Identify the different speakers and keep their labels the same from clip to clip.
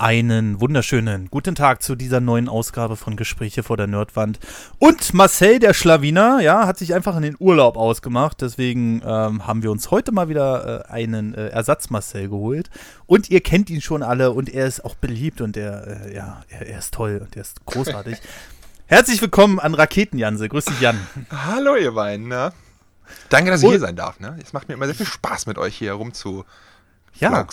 Speaker 1: Einen wunderschönen guten Tag zu dieser neuen Ausgabe von Gespräche vor der Nerdwand. Und Marcel, der Schlawiner, ja, hat sich einfach in den Urlaub ausgemacht. Deswegen ähm, haben wir uns heute mal wieder äh, einen äh, Ersatz-Marcel geholt. Und ihr kennt ihn schon alle und er ist auch beliebt und er, äh, ja, er, er, ist toll und er ist großartig. Herzlich willkommen an Raketenjanse. Grüß dich, Jan.
Speaker 2: Hallo, ihr beiden. Ne? Danke, dass ich und, hier sein darf. Ne? Es macht mir immer sehr viel Spaß, mit euch hier rumzu.
Speaker 1: Ja.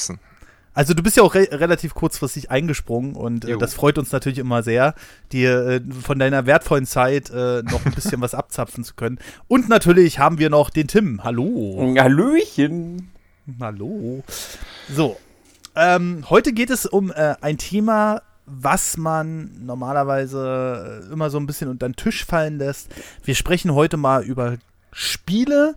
Speaker 1: Also du bist ja auch re relativ kurzfristig eingesprungen und äh, das freut uns natürlich immer sehr, dir äh, von deiner wertvollen Zeit äh, noch ein bisschen was abzapfen zu können. Und natürlich haben wir noch den Tim. Hallo.
Speaker 3: Hallöchen.
Speaker 1: Hallo. So, ähm, heute geht es um äh, ein Thema, was man normalerweise äh, immer so ein bisschen unter den Tisch fallen lässt. Wir sprechen heute mal über Spiele,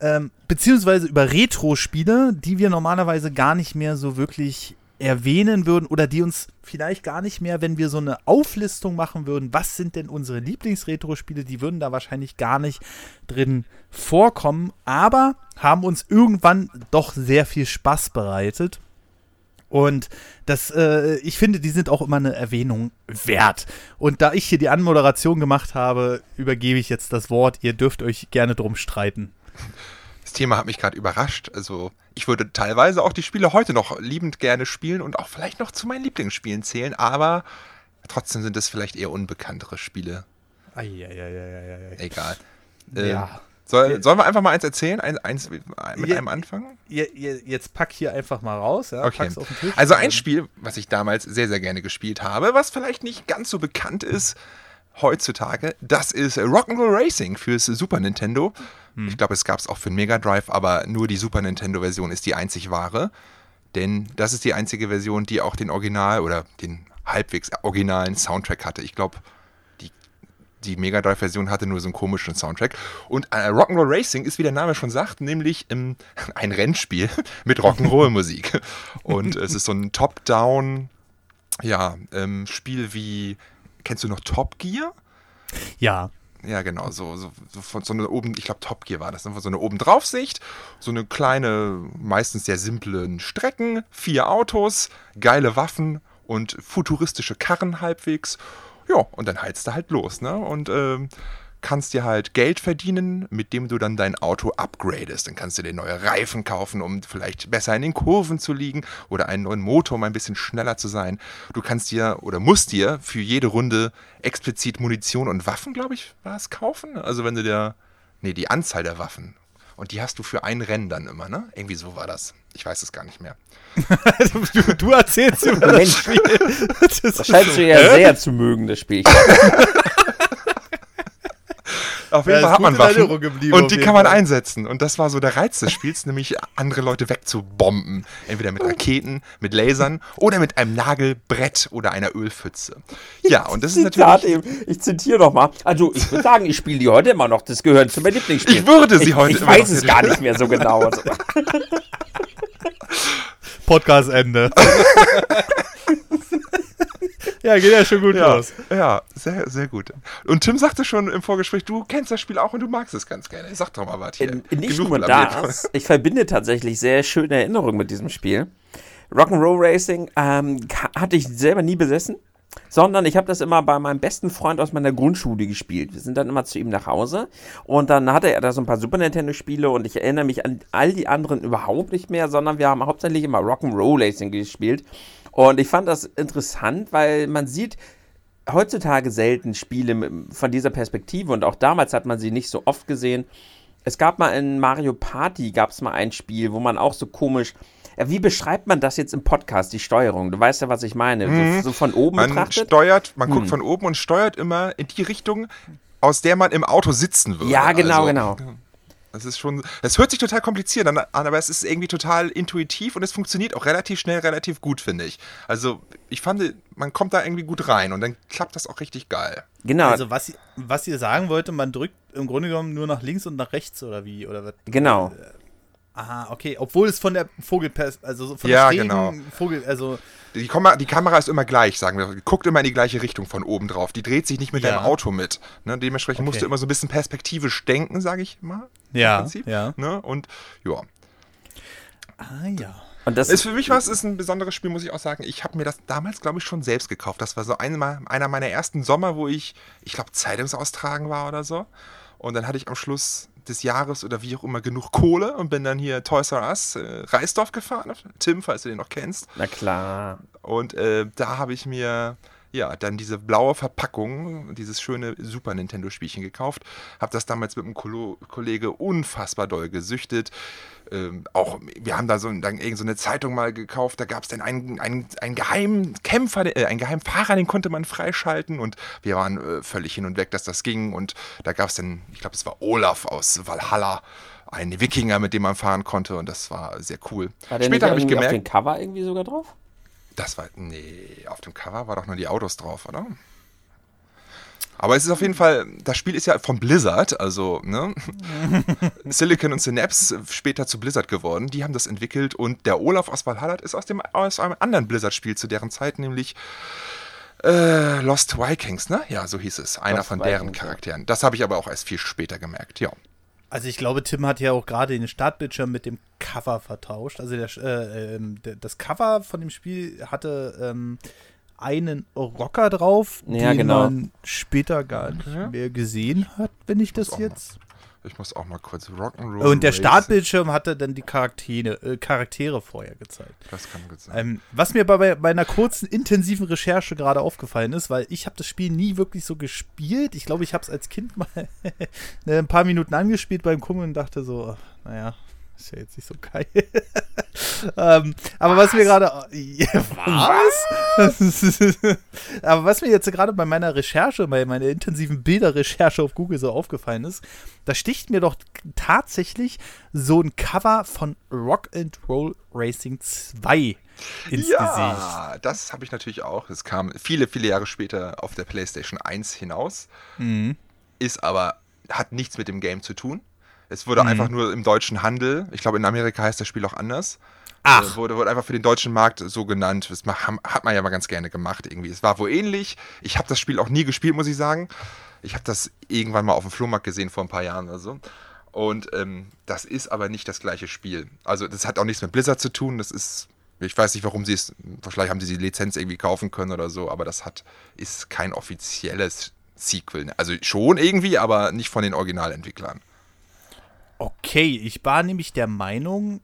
Speaker 1: ähm, beziehungsweise über Retro-Spiele, die wir normalerweise gar nicht mehr so wirklich erwähnen würden oder die uns vielleicht gar nicht mehr, wenn wir so eine Auflistung machen würden, was sind denn unsere Lieblings-Retro-Spiele, die würden da wahrscheinlich gar nicht drin vorkommen, aber haben uns irgendwann doch sehr viel Spaß bereitet. Und das, äh, ich finde, die sind auch immer eine Erwähnung wert. Und da ich hier die Anmoderation gemacht habe, übergebe ich jetzt das Wort. Ihr dürft euch gerne drum streiten.
Speaker 2: Das Thema hat mich gerade überrascht. Also, ich würde teilweise auch die Spiele heute noch liebend gerne spielen und auch vielleicht noch zu meinen Lieblingsspielen zählen, aber trotzdem sind es vielleicht eher unbekanntere Spiele.
Speaker 1: Eieieiei.
Speaker 2: Egal. Ja. Ähm, soll, sollen wir einfach mal eins erzählen? Ein, eins mit
Speaker 1: je,
Speaker 2: einem anfangen?
Speaker 1: Je, je, jetzt pack hier einfach mal raus. Ja?
Speaker 2: Okay. Also ein Spiel, was ich damals sehr, sehr gerne gespielt habe, was vielleicht nicht ganz so bekannt ist heutzutage, das ist Rock'n'Roll Racing fürs Super Nintendo. Hm. Ich glaube, es gab es auch für den Mega Drive, aber nur die Super Nintendo-Version ist die einzig wahre. Denn das ist die einzige Version, die auch den Original oder den halbwegs originalen Soundtrack hatte. Ich glaube, die, die Mega Drive-Version hatte nur so einen komischen Soundtrack. Und äh, Rock'n'Roll Racing ist, wie der Name schon sagt, nämlich ähm, ein Rennspiel mit Rock'n'Roll-Musik. Und es ist so ein Top-Down, ja, ähm, Spiel wie, kennst du noch Top Gear?
Speaker 1: Ja.
Speaker 2: Ja, genau, so, so, so von so eine oben, ich glaube Top Gear war das, einfach so eine obendraufsicht, so eine kleine, meistens sehr simplen Strecken, vier Autos, geile Waffen und futuristische Karren halbwegs. Ja, und dann heizt du halt los, ne? Und ähm, kannst dir halt Geld verdienen, mit dem du dann dein Auto upgradest. Dann kannst du dir neue Reifen kaufen, um vielleicht besser in den Kurven zu liegen oder einen neuen Motor, um ein bisschen schneller zu sein. Du kannst dir oder musst dir für jede Runde explizit Munition und Waffen, glaube ich, war es kaufen. Also wenn du dir, nee, die Anzahl der Waffen. Und die hast du für ein Rennen dann immer, ne? Irgendwie so war das. Ich weiß es gar nicht mehr.
Speaker 1: du, du, erzählst über das Spiel.
Speaker 3: Das, das scheinst du ja sehr zu mögen, das Spiel.
Speaker 2: Auf jeden ja, Fall hat man Waffen und die kann man einsetzen. Und das war so der Reiz des Spiels, nämlich andere Leute wegzubomben. Entweder mit Raketen, mit Lasern oder mit einem Nagelbrett oder einer Ölpfütze. Ja, und das ist natürlich...
Speaker 3: Eben. Ich zitiere noch mal. Also, ich würde sagen, ich spiele die heute immer noch. Das gehört zu meinem Lieblingsspiel.
Speaker 2: Ich würde sie heute
Speaker 3: Ich, ich weiß es gar nicht mehr so genau.
Speaker 1: Podcast Ende. Ja, geht ja schon gut
Speaker 2: ja,
Speaker 1: los.
Speaker 2: Ja, sehr, sehr gut. Und Tim sagte schon im Vorgespräch, du kennst das Spiel auch und du magst es ganz gerne. Sag doch mal was hier.
Speaker 3: In, nicht Genug nur das, ich verbinde tatsächlich sehr schöne Erinnerungen mit diesem Spiel. Rock'n'Roll Racing ähm, hatte ich selber nie besessen, sondern ich habe das immer bei meinem besten Freund aus meiner Grundschule gespielt. Wir sind dann immer zu ihm nach Hause und dann hatte er da so ein paar Super Nintendo Spiele und ich erinnere mich an all die anderen überhaupt nicht mehr, sondern wir haben hauptsächlich immer Rock'n'Roll Racing gespielt und ich fand das interessant, weil man sieht heutzutage selten Spiele von dieser Perspektive und auch damals hat man sie nicht so oft gesehen. Es gab mal in Mario Party gab es mal ein Spiel, wo man auch so komisch wie beschreibt man das jetzt im Podcast, die Steuerung? Du weißt ja, was ich meine. Mhm. So, so, von oben
Speaker 2: man
Speaker 3: betrachtet.
Speaker 2: Steuert, man hm. guckt von oben und steuert immer in die Richtung, aus der man im Auto sitzen würde.
Speaker 3: Ja, genau, also, genau.
Speaker 2: Das ist schon, es hört sich total kompliziert an, aber es ist irgendwie total intuitiv und es funktioniert auch relativ schnell, relativ gut, finde ich. Also, ich fand, man kommt da irgendwie gut rein und dann klappt das auch richtig geil.
Speaker 1: Genau. Also, was, was ihr sagen wollte, man drückt im Grunde genommen nur nach links und nach rechts oder wie? Oder was?
Speaker 3: Genau. Äh,
Speaker 1: aha, okay. Obwohl es von der Vogelpers, also von
Speaker 2: ja, der genau.
Speaker 1: Vogel, also
Speaker 2: die, Kamera, die Kamera ist immer gleich, sagen wir. Die guckt immer in die gleiche Richtung von oben drauf. Die dreht sich nicht mit ja. deinem Auto mit. Ne? Dementsprechend okay. musst du immer so ein bisschen perspektivisch denken, sage ich mal.
Speaker 1: Ja. ja.
Speaker 2: Ne? Und ja.
Speaker 1: Ah ja.
Speaker 3: Und das
Speaker 2: ist für mich was, ist ein besonderes Spiel, muss ich auch sagen. Ich habe mir das damals, glaube ich, schon selbst gekauft. Das war so einmal, einer meiner ersten Sommer, wo ich, ich glaube, Zeitungsaustragen war oder so. Und dann hatte ich am Schluss des Jahres oder wie auch immer genug Kohle und bin dann hier Toys R Us äh, Reisdorf gefahren. Tim, falls du den noch kennst.
Speaker 3: Na klar.
Speaker 2: Und äh, da habe ich mir ja, dann diese blaue Verpackung, dieses schöne Super Nintendo-Spielchen gekauft. Habe das damals mit einem Ko Kollege unfassbar doll gesüchtet. Ähm, auch, wir haben da so, dann irgend so eine Zeitung mal gekauft, da gab es dann einen, einen, einen geheimen Kämpfer, äh, einen geheimen Fahrer, den konnte man freischalten und wir waren äh, völlig hin und weg, dass das ging und da gab es dann, ich glaube, es war Olaf aus Valhalla, ein Wikinger, mit dem man fahren konnte und das war sehr cool.
Speaker 3: War Später habe ich gemerkt. auf den Cover irgendwie sogar drauf?
Speaker 2: Das war. Nee, auf dem Cover war doch nur die Autos drauf, oder? Aber es ist auf jeden Fall, das Spiel ist ja von Blizzard, also ne? Silicon und Synapse später zu Blizzard geworden. Die haben das entwickelt und der Olaf aus Valhalla ist aus, dem, aus einem anderen Blizzard-Spiel zu deren Zeit, nämlich äh, Lost Vikings, ne? Ja, so hieß es. Einer Lost von deren Vikings, Charakteren. Das habe ich aber auch erst viel später gemerkt, ja.
Speaker 1: Also ich glaube, Tim hat ja auch gerade den Startbildschirm mit dem Cover vertauscht. Also der, äh, äh, das Cover von dem Spiel hatte ähm, einen Rocker drauf,
Speaker 3: ja,
Speaker 1: den
Speaker 3: genau.
Speaker 1: man später gar nicht mehr gesehen hat, wenn ich das jetzt
Speaker 2: ich muss auch mal kurz Rock'n'Roll.
Speaker 1: Und der Startbildschirm hatte dann die Charaktere, äh, Charaktere vorher gezeigt.
Speaker 2: Das kann gut sein.
Speaker 1: Ähm, was mir bei, einer kurzen, intensiven Recherche gerade aufgefallen ist, weil ich habe das Spiel nie wirklich so gespielt. Ich glaube, ich habe es als Kind mal ein paar Minuten angespielt beim Kummeln und dachte so, naja, ist ja jetzt nicht so geil. ähm, aber was, was mir gerade. Was? aber was mir jetzt gerade bei meiner Recherche, bei meiner intensiven Bilderrecherche auf Google so aufgefallen ist, da sticht mir doch tatsächlich so ein Cover von Rock and Roll Racing 2 ins ja, Gesicht.
Speaker 2: Ja, das habe ich natürlich auch. Es kam viele, viele Jahre später auf der PlayStation 1 hinaus. Mhm. Ist aber, hat nichts mit dem Game zu tun. Es wurde mhm. einfach nur im deutschen Handel, ich glaube in Amerika heißt das Spiel auch anders. Ach. Äh, wurde, wurde einfach für den deutschen Markt so genannt. Das hat man ja mal ganz gerne gemacht irgendwie. Es war wohl ähnlich. Ich habe das Spiel auch nie gespielt, muss ich sagen. Ich habe das irgendwann mal auf dem Flohmarkt gesehen vor ein paar Jahren oder so. Und ähm, das ist aber nicht das gleiche Spiel. Also das hat auch nichts mit Blizzard zu tun. Das ist, ich weiß nicht, warum sie es, vielleicht haben sie die Lizenz irgendwie kaufen können oder so, aber das hat, ist kein offizielles Sequel. Also schon irgendwie, aber nicht von den Originalentwicklern.
Speaker 1: Okay, ich war nämlich der Meinung,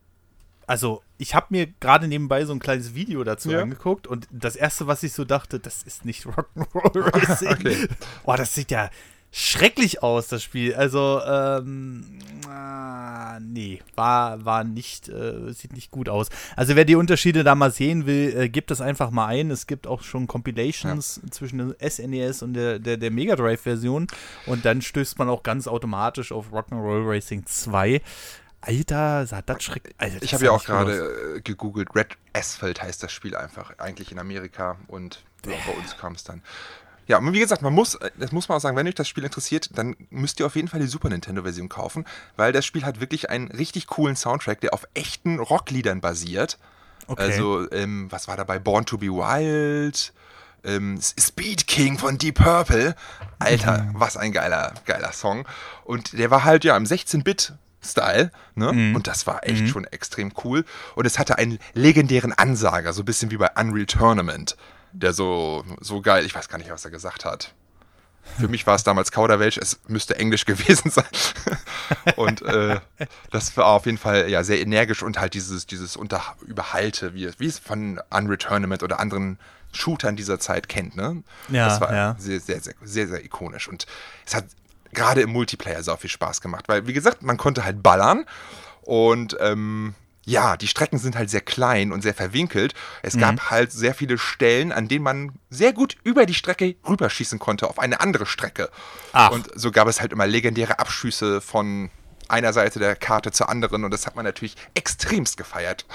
Speaker 1: also ich habe mir gerade nebenbei so ein kleines Video dazu ja. angeguckt und das erste, was ich so dachte, das ist nicht Rock'n'Roll Racing. okay. Boah, das sieht ja schrecklich aus, das Spiel. Also, ähm, ah, nee, war, war nicht, äh, sieht nicht gut aus. Also, wer die Unterschiede da mal sehen will, äh, gibt das einfach mal ein. Es gibt auch schon Compilations ja. zwischen der SNES e und der, der, der Mega Drive-Version. Und dann stößt man auch ganz automatisch auf Rock'n'Roll Racing 2. Alter, sah das schrecklich
Speaker 2: Alter, Ich habe ja auch gerade äh, gegoogelt. Red Asphalt heißt das Spiel einfach, eigentlich in Amerika. Und ja, bei uns kam es dann. Ja, und wie gesagt, man muss, äh, das muss man auch sagen, wenn euch das Spiel interessiert, dann müsst ihr auf jeden Fall die Super Nintendo-Version kaufen, weil das Spiel hat wirklich einen richtig coolen Soundtrack, der auf echten Rockliedern basiert. Okay. Also, ähm, was war dabei? Born to be Wild, ähm, Speed King von Deep Purple. Alter, mhm. was ein geiler, geiler Song. Und der war halt ja im 16-Bit Style. Ne? Mhm. Und das war echt mhm. schon extrem cool. Und es hatte einen legendären Ansager, so ein bisschen wie bei Unreal Tournament der so, so geil, ich weiß gar nicht, was er gesagt hat. Für mich war es damals Kauderwelsch, es müsste Englisch gewesen sein. und äh, das war auf jeden Fall ja sehr energisch und halt dieses, dieses Unter Überhalte, wie, wie es von Unreturnament oder anderen Shootern dieser Zeit kennt, ne?
Speaker 1: Ja,
Speaker 2: das war
Speaker 1: ja.
Speaker 2: sehr, sehr, sehr, sehr, sehr ikonisch. Und es hat gerade im Multiplayer so viel Spaß gemacht, weil, wie gesagt, man konnte halt ballern und ähm, ja, die Strecken sind halt sehr klein und sehr verwinkelt. Es mhm. gab halt sehr viele Stellen, an denen man sehr gut über die Strecke rüberschießen konnte auf eine andere Strecke. Ach. Und so gab es halt immer legendäre Abschüsse von einer Seite der Karte zur anderen und das hat man natürlich extremst gefeiert.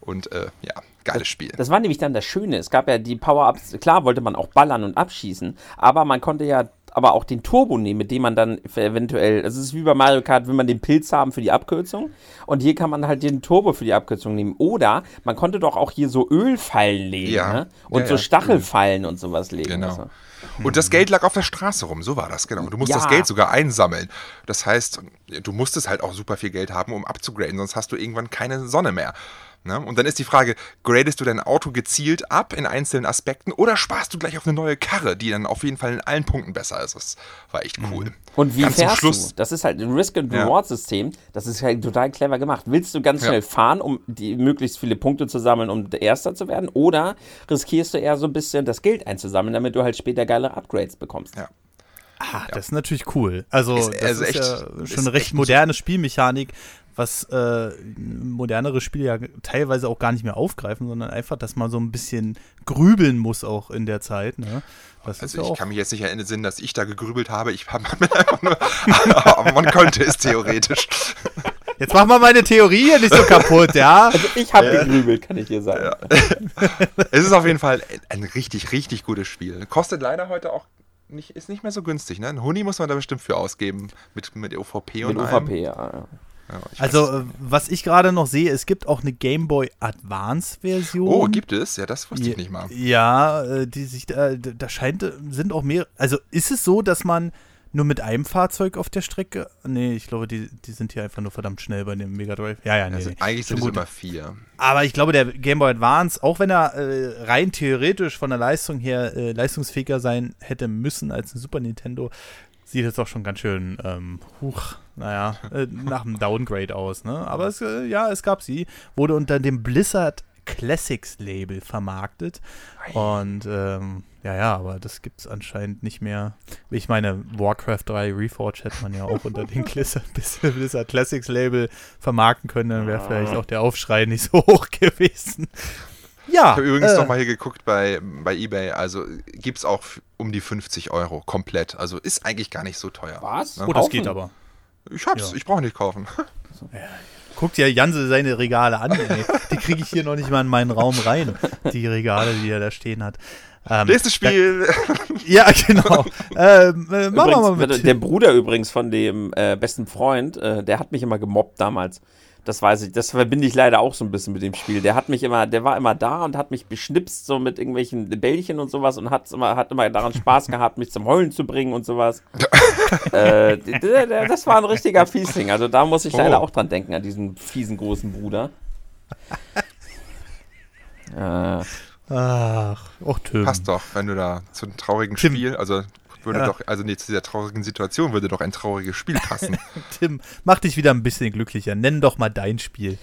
Speaker 2: Und äh, ja, geiles Spiel.
Speaker 3: Das war nämlich dann das Schöne. Es gab ja die Power-Ups, klar wollte man auch ballern und abschießen, aber man konnte ja aber auch den Turbo nehmen, mit dem man dann eventuell, es ist wie bei Mario Kart, will man den Pilz haben für die Abkürzung und hier kann man halt den Turbo für die Abkürzung nehmen. Oder man konnte doch auch hier so Ölfallen legen
Speaker 2: ja.
Speaker 3: ne? und
Speaker 2: ja,
Speaker 3: so Stachelfallen und sowas legen.
Speaker 2: Genau. Also. Und das Geld lag auf der Straße rum, so war das, genau. Du musst ja. das Geld sogar einsammeln. Das heißt, du musstest halt auch super viel Geld haben, um abzugraden, sonst hast du irgendwann keine Sonne mehr. Ne? Und dann ist die Frage, gradest du dein Auto gezielt ab in einzelnen Aspekten oder sparst du gleich auf eine neue Karre, die dann auf jeden Fall in allen Punkten besser ist? Das war echt cool.
Speaker 3: Mhm. Und wie
Speaker 2: Ganz zum
Speaker 3: fährst
Speaker 2: Schluss-
Speaker 3: du? Das ist halt ein
Speaker 2: Ja.
Speaker 3: Risk-and-Reward-System. Das ist halt total clever gemacht. Willst du ganz
Speaker 2: Ja.
Speaker 3: schnell fahren, um die möglichst viele Punkte zu sammeln, um der Erster zu werden? Oder riskierst du eher so ein bisschen das Geld einzusammeln, damit du halt später geile Upgrades bekommst?
Speaker 2: Ja.
Speaker 1: Ah, das ist natürlich cool. Also,
Speaker 2: Ist-
Speaker 1: das
Speaker 2: also
Speaker 1: ist
Speaker 2: echt-
Speaker 1: ja
Speaker 2: ist
Speaker 1: schon eine
Speaker 2: echt
Speaker 1: recht moderne Spielmechanik, was äh, modernere Spiele ja teilweise auch gar nicht mehr aufgreifen, sondern einfach, dass man so ein bisschen grübeln muss auch in der Zeit. Ne? Das
Speaker 2: Also
Speaker 1: ja
Speaker 2: ich
Speaker 1: auch
Speaker 2: kann mich jetzt nicht erinnern, dass ich da gegrübelt habe. Ich habe einfach nur, aber man könnte es theoretisch.
Speaker 1: Jetzt mach mal meine Theorie hier nicht so kaputt, ja?
Speaker 3: Ich habe gegrübelt, kann ich dir sagen.
Speaker 2: Es ist auf jeden Fall ein richtig, richtig gutes Spiel. Kostet leider heute auch nicht, ist nicht mehr so günstig. Ne? Ein Huni muss man da bestimmt für ausgeben mit, mit OVP und
Speaker 3: Mit
Speaker 2: allem.
Speaker 3: UVP, ja. Ja.
Speaker 1: Also, äh, was ich gerade noch sehe, es gibt auch eine Game Boy Advance-Version.
Speaker 2: oh, gibt es? Ja, das wusste ich nicht mal.
Speaker 1: Ja, äh, die sich da, da scheint, äh, sind auch mehr. Also ist es so, dass man nur mit einem Fahrzeug auf der Strecke. Nee, ich glaube, die, die sind hier einfach nur verdammt schnell bei dem Mega Drive. Ja, ja, nee.
Speaker 2: Also eigentlich sind es immer vier.
Speaker 1: Aber ich glaube, der Game Boy Advance, auch wenn er äh, rein theoretisch von der Leistung her äh, leistungsfähiger sein hätte müssen als ein Super Nintendo, sieht jetzt auch schon ganz schön, ähm, huch, naja, äh, nach einem Downgrade aus, ne? Aber es, äh, ja, es gab sie, wurde unter dem Blizzard Classics Label vermarktet. Und ähm, ja, ja, aber das gibt es anscheinend nicht mehr. Ich meine, Warcraft 3 Reforged hätte man ja auch unter dem Blizzard, Blizzard Classics Label vermarkten können, dann wäre vielleicht auch der Aufschrei nicht so hoch gewesen. Ja.
Speaker 2: Ich habe übrigens
Speaker 1: äh,
Speaker 2: noch mal hier geguckt bei, bei eBay. Also gibt es auch um die 50 Euro komplett. Also ist eigentlich gar nicht so teuer.
Speaker 3: Was?
Speaker 2: Ne?
Speaker 1: Oh, das
Speaker 3: Kaufen?
Speaker 1: geht aber.
Speaker 2: Ich hab's,
Speaker 1: Ja.
Speaker 2: ich brauche nicht kaufen.
Speaker 1: Guckt ja Janse seine Regale an, ey. Die kriege ich hier noch nicht mal in meinen Raum rein. Die Regale, die er da stehen hat. Ähm,
Speaker 2: Nächstes Spiel.
Speaker 1: Ja, genau. ähm, äh, machen wir mal
Speaker 3: Übrigens,
Speaker 1: mit.
Speaker 3: der Bruder übrigens von dem äh, besten Freund, äh, der hat mich immer gemobbt damals. Das weiß ich, das verbinde ich leider auch so ein bisschen mit dem Spiel. Der hat mich immer, der war immer da und hat mich beschnipst so mit irgendwelchen Bällchen und sowas und hat immer, hat immer daran Spaß gehabt, mich zum Heulen zu bringen und sowas. äh, der, der, das war ein richtiger Fiesling. Also da muss ich leider
Speaker 2: Oh.
Speaker 3: auch dran denken, an diesen fiesen großen Bruder. Äh,
Speaker 1: Ach, auch Tim.
Speaker 2: Passt doch, wenn du da zu einem traurigen
Speaker 1: Tim.
Speaker 2: Spiel, also würde
Speaker 1: Ja.
Speaker 2: doch, also nee, zu dieser traurigen Situation würde doch ein trauriges Spiel passen.
Speaker 1: Tim, mach dich wieder ein bisschen glücklicher. Nenn doch mal dein Spiel.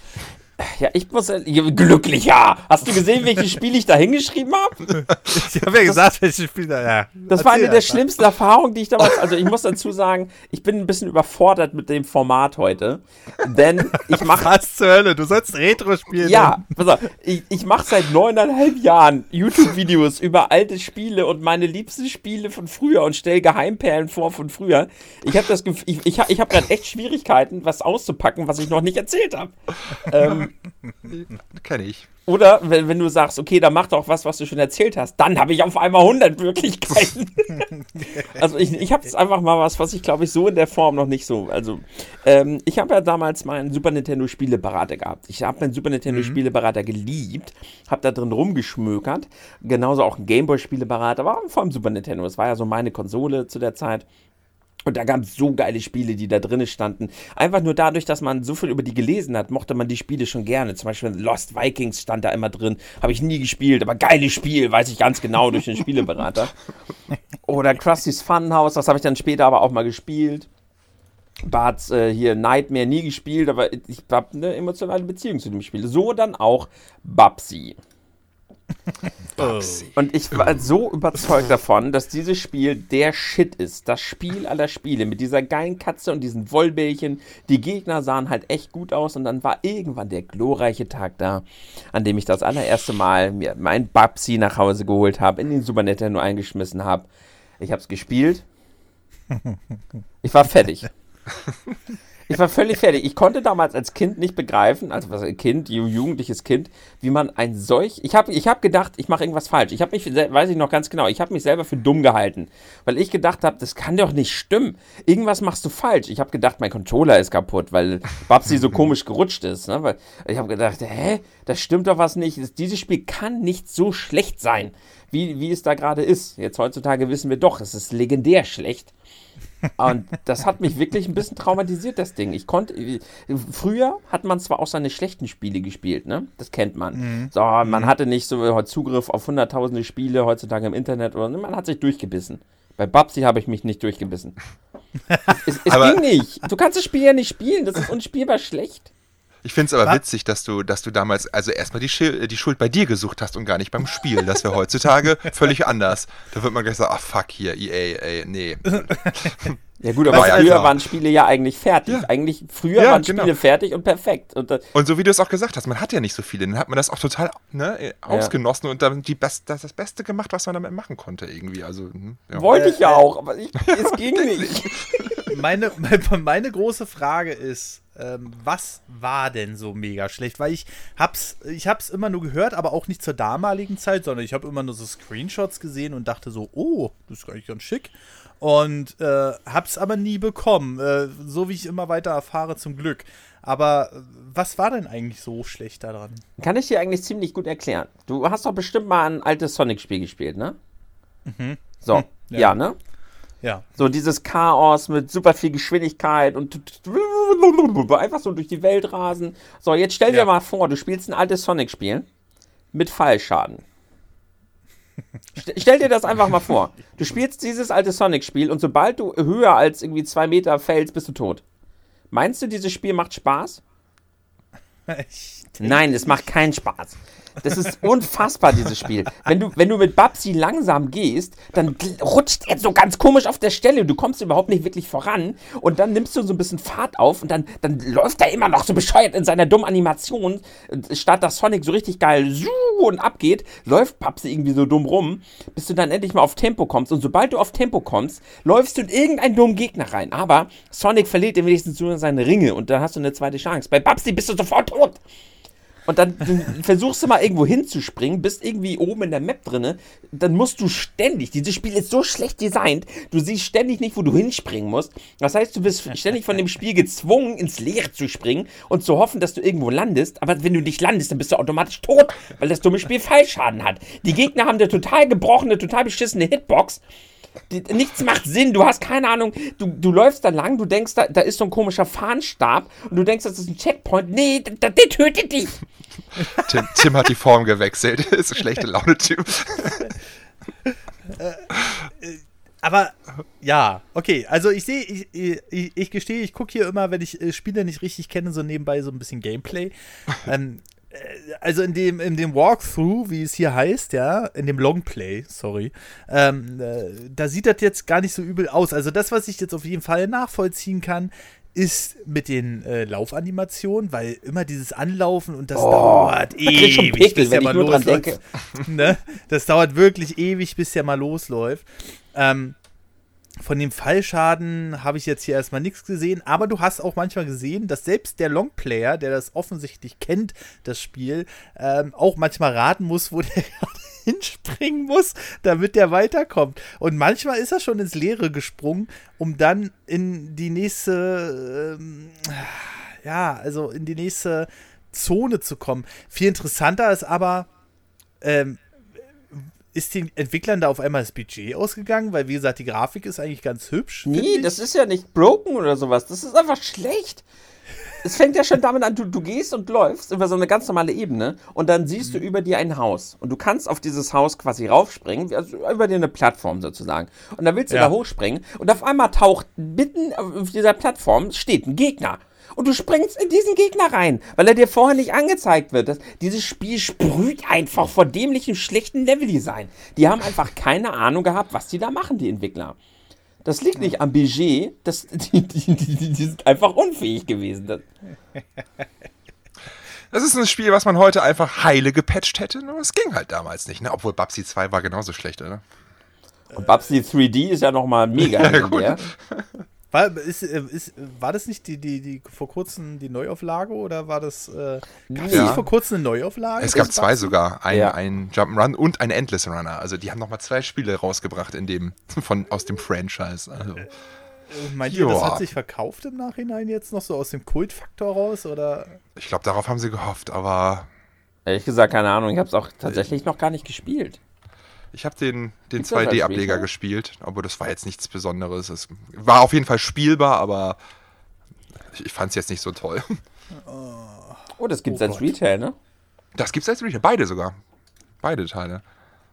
Speaker 3: Ja, ich muss äh, glücklicher. Hast du gesehen, welches Spiel ich da hingeschrieben habe?
Speaker 1: Ich habe ja gesagt, welches Spiel da. Ja.
Speaker 3: Das war eine
Speaker 1: Erzähl
Speaker 3: der schlimmsten Erfahrungen, die ich damals. Also ich muss dazu sagen, ich bin ein bisschen überfordert mit dem Format heute, denn ich mache
Speaker 1: Was zur Hölle? Du sollst Retro spielen.
Speaker 3: ja, pass auf, ich, ich mache seit neuneinhalb Jahren YouTube-Videos über alte Spiele und meine liebsten Spiele von früher und stelle Geheimperlen vor von früher. Ich habe das, Gef- ich, ich, hab- ich habe gerade echt Schwierigkeiten, was auszupacken, was ich noch nicht erzählt habe. Ähm,
Speaker 2: Kenne ich.
Speaker 3: oder wenn, wenn du sagst, okay, dann mach doch was, was du schon erzählt hast, dann habe ich auf einmal 100 Möglichkeiten. also ich, ich habe jetzt einfach mal was, was ich glaube ich so in der Form noch nicht so. Also ähm, ich habe ja damals meinen Super Nintendo Spieleberater gehabt. Ich habe meinen Super Nintendo Spieleberater geliebt, habe da drin rumgeschmökert. Genauso auch ein Gameboy Spieleberater, war vor allem Super Nintendo. Das war ja so meine Konsole zu der Zeit. Und da gab es so geile Spiele, die da drin standen. Einfach nur dadurch, dass man so viel über die gelesen hat, mochte man die Spiele schon gerne. Zum Beispiel Lost Vikings stand da immer drin. Habe ich nie gespielt, aber geiles Spiel, weiß ich ganz genau durch den Spieleberater. Oder Krusty's Funhouse, das habe ich dann später aber auch mal gespielt. Bart's äh, hier Nightmare nie gespielt, aber ich habe eine emotionale Beziehung zu dem Spiel. So dann auch Babsy. Und ich war so überzeugt davon, dass dieses Spiel der Shit ist. Das Spiel aller Spiele mit dieser geilen Katze und diesen Wollbällchen. Die Gegner sahen halt echt gut aus und dann war irgendwann der glorreiche Tag da, an dem ich das allererste Mal mir mein Babsi nach Hause geholt habe, in den Super Nintendo eingeschmissen habe. Ich habe es gespielt. Ich war fertig. Ich war völlig fertig. Ich konnte damals als Kind nicht begreifen, also was ein Kind, ju- jugendliches Kind, wie man ein solch. Ich habe ich hab gedacht, ich mache irgendwas falsch. Ich habe mich, weiß ich noch ganz genau, ich habe mich selber für dumm gehalten, weil ich gedacht habe, das kann doch nicht stimmen. Irgendwas machst du falsch. Ich habe gedacht, mein Controller ist kaputt, weil Babsi so komisch gerutscht ist. Ne? Weil ich habe gedacht, hä, das stimmt doch was nicht. Das- Dieses Spiel kann nicht so schlecht sein, wie, wie es da gerade ist. Jetzt heutzutage wissen wir doch, es ist legendär schlecht. Und das hat mich wirklich ein bisschen traumatisiert, das Ding. Ich konnte. Früher hat man zwar auch seine schlechten Spiele gespielt, ne? Das kennt man.
Speaker 1: Mhm.
Speaker 3: So, man hatte nicht so Zugriff auf hunderttausende Spiele heutzutage im Internet oder man hat sich durchgebissen. Bei Babsi habe ich mich nicht durchgebissen. es es ging nicht. Du kannst das Spiel ja nicht spielen, das ist unspielbar schlecht.
Speaker 2: Ich finde es aber
Speaker 1: Was?
Speaker 2: witzig, dass du, dass du damals also erstmal die, Schil- die Schuld bei dir gesucht hast und gar nicht beim Spiel. Das wäre heutzutage völlig anders. Da wird man gleich sagen, ach fuck hier, EA, ey, nee.
Speaker 3: Ja gut, aber
Speaker 2: ja
Speaker 3: früher
Speaker 2: klar.
Speaker 3: waren Spiele ja eigentlich fertig.
Speaker 2: Ja.
Speaker 3: Eigentlich früher
Speaker 2: Ja,
Speaker 3: waren
Speaker 2: genau.
Speaker 3: Spiele fertig und perfekt. Und
Speaker 2: Und so wie du es auch gesagt hast, man hat ja nicht so viele, dann hat man das auch total ne, ausgenossen und dann die Best, das, das Beste gemacht, was man damit machen konnte irgendwie. Also, hm, ja.
Speaker 3: wollte ich ja
Speaker 1: äh,
Speaker 3: auch, aber ich, es ging nicht.
Speaker 1: Meine, meine große Frage ist, ähm, was war denn so mega schlecht? Weil ich hab's, ich hab's immer nur gehört, aber auch nicht zur damaligen Zeit, sondern ich habe immer nur so Screenshots gesehen und dachte so, oh, das ist eigentlich ganz schick. Und äh, hab's aber nie bekommen, äh, so wie ich immer weiter erfahre, zum Glück. Aber äh, was war denn eigentlich so schlecht daran?
Speaker 3: Kann ich dir eigentlich ziemlich gut erklären. Du hast doch bestimmt mal ein altes Sonic-Spiel gespielt, ne? So,
Speaker 1: ja.
Speaker 3: ja. ne?
Speaker 1: Ja.
Speaker 3: So dieses Chaos mit super viel Geschwindigkeit und einfach so durch die Welt rasen. So, jetzt stell dir
Speaker 1: Ja.
Speaker 3: mal vor, du spielst ein altes Sonic-Spiel mit Fallschaden. St stell dir das einfach mal vor. Du spielst dieses alte Sonic-Spiel und sobald du höher als irgendwie zwei Meter fällst, bist du tot. Meinst du, dieses Spiel macht Spaß? Nein, es macht keinen Spaß. Das ist unfassbar, dieses Spiel. Wenn du, wenn du mit Babsi langsam gehst, dann rutscht er so ganz komisch auf der Stelle. Du kommst überhaupt nicht wirklich voran. Und dann nimmst du so ein bisschen Fahrt auf und dann, dann läuft er immer noch so bescheuert in seiner dummen Animation. Statt dass Sonic so richtig geil und abgeht, läuft Babsi irgendwie so dumm rum, bis du dann endlich mal auf Tempo kommst. Und sobald du auf Tempo kommst, läufst du in irgendeinen dummen Gegner rein. Aber Sonic verliert wenigstens nur seine Ringe und dann hast du eine zweite Chance. Bei Babsi bist du sofort tot. Und dann versuchst du mal irgendwo hinzuspringen, bist irgendwie oben in der Map drinne, dann musst du ständig, dieses Spiel ist so schlecht designt, du siehst ständig nicht, wo du hinspringen musst. Das heißt, du bist ständig von dem Spiel gezwungen, ins Leere zu springen und zu hoffen, dass du irgendwo landest. Aber wenn du nicht landest, dann bist du automatisch tot, weil das dumme Spiel Fallschaden hat. Die Gegner haben eine total gebrochene, total beschissene Hitbox. Nichts macht Sinn, du hast keine Ahnung, du, du läufst da lang, du denkst, da, da ist so ein komischer Fahnstab und du denkst, das ist ein Checkpoint. Nee, der tötet dich.
Speaker 2: Tim, Tim hat die Form gewechselt. ist ein schlechte Laune-Typ.
Speaker 1: Aber ja, okay. Also ich sehe, ich, ich, ich gestehe, ich gucke hier immer, wenn ich äh, Spiele nicht richtig kenne, so nebenbei so ein bisschen Gameplay. ähm, äh, also in dem, in dem Walkthrough, wie es hier heißt, ja, in dem Longplay, sorry, ähm, äh, da sieht das jetzt gar nicht so übel aus. Also das, was ich jetzt auf jeden Fall nachvollziehen kann, ist mit den äh, Laufanimationen, weil immer dieses Anlaufen und das dauert
Speaker 3: Oh, da krieg ich schon
Speaker 1: ewig,
Speaker 3: Pickel,
Speaker 1: bis der mal losläuft. ne? Das dauert wirklich ewig, bis der mal losläuft. Ähm, von dem Fallschaden habe ich jetzt hier erstmal nichts gesehen, aber du hast auch manchmal gesehen, dass selbst der Longplayer, der das offensichtlich kennt, das Spiel, ähm, auch manchmal raten muss, wo der hinspringen muss, damit der weiterkommt. Und manchmal ist er schon ins Leere gesprungen, um dann in die nächste, ähm, ja, also in die nächste Zone zu kommen. Viel interessanter ist aber, ähm, ist den Entwicklern da auf einmal das Budget ausgegangen? Weil, wie gesagt, die Grafik ist eigentlich ganz hübsch.
Speaker 3: Nee, das ist ja nicht broken oder sowas. Das ist einfach schlecht. Es fängt ja schon damit an, du, du gehst und läufst über so eine ganz normale Ebene und dann siehst du über dir ein Haus. Und du kannst auf dieses Haus quasi raufspringen, also über dir eine Plattform sozusagen. Und dann willst du
Speaker 1: Ja.
Speaker 3: da hochspringen und auf einmal taucht mitten auf dieser Plattform steht ein Gegner. Und du springst in diesen Gegner rein, weil er dir vorher nicht angezeigt wird. Das, dieses Spiel sprüht einfach vor dämlichem, schlechten Leveldesign. Die haben einfach keine Ahnung gehabt, was die da machen, die Entwickler. Das liegt nicht am Budget, das, die, die, die, die sind einfach unfähig gewesen. Das,
Speaker 2: ist ein Spiel, was man heute einfach heile gepatcht hätte, nur es ging halt damals nicht, ne? Obwohl Babsi 2 war genauso schlecht, oder?
Speaker 3: und Babsi 3D ist ja nochmal mega legendär.
Speaker 1: War, ist, äh, ist, war das nicht die, die, die vor kurzem die Neuauflage oder war das. Äh, Gab es
Speaker 3: Ja.
Speaker 1: nicht vor kurzem eine Neuauflage?
Speaker 2: Es gab zwei sogar, ein,
Speaker 3: Ja.
Speaker 2: ein Jump'n'Run und ein Endless Runner. Also die haben nochmal zwei Spiele rausgebracht in dem, von, aus dem Franchise. Also,
Speaker 1: Äh, Meint ihr, das
Speaker 2: Joa.
Speaker 1: hat sich verkauft im Nachhinein jetzt noch so aus dem Kultfaktor raus? Oder?
Speaker 2: ich glaube, darauf haben sie gehofft, aber
Speaker 3: Ehrlich gesagt, keine Ahnung, ich habe es auch tatsächlich noch gar nicht gespielt.
Speaker 2: Ich habe den, den
Speaker 3: Gibt's das als
Speaker 2: 2D-Ableger
Speaker 3: Retail?
Speaker 2: gespielt, aber das war jetzt nichts Besonderes. Es war auf jeden Fall spielbar, aber ich, ich fand es jetzt nicht so toll.
Speaker 3: Oh, das gibt's
Speaker 1: Oh
Speaker 3: als
Speaker 1: Gott.
Speaker 3: Retail, ne?
Speaker 2: Das gibt's als Retail, beide sogar. Beide Teile.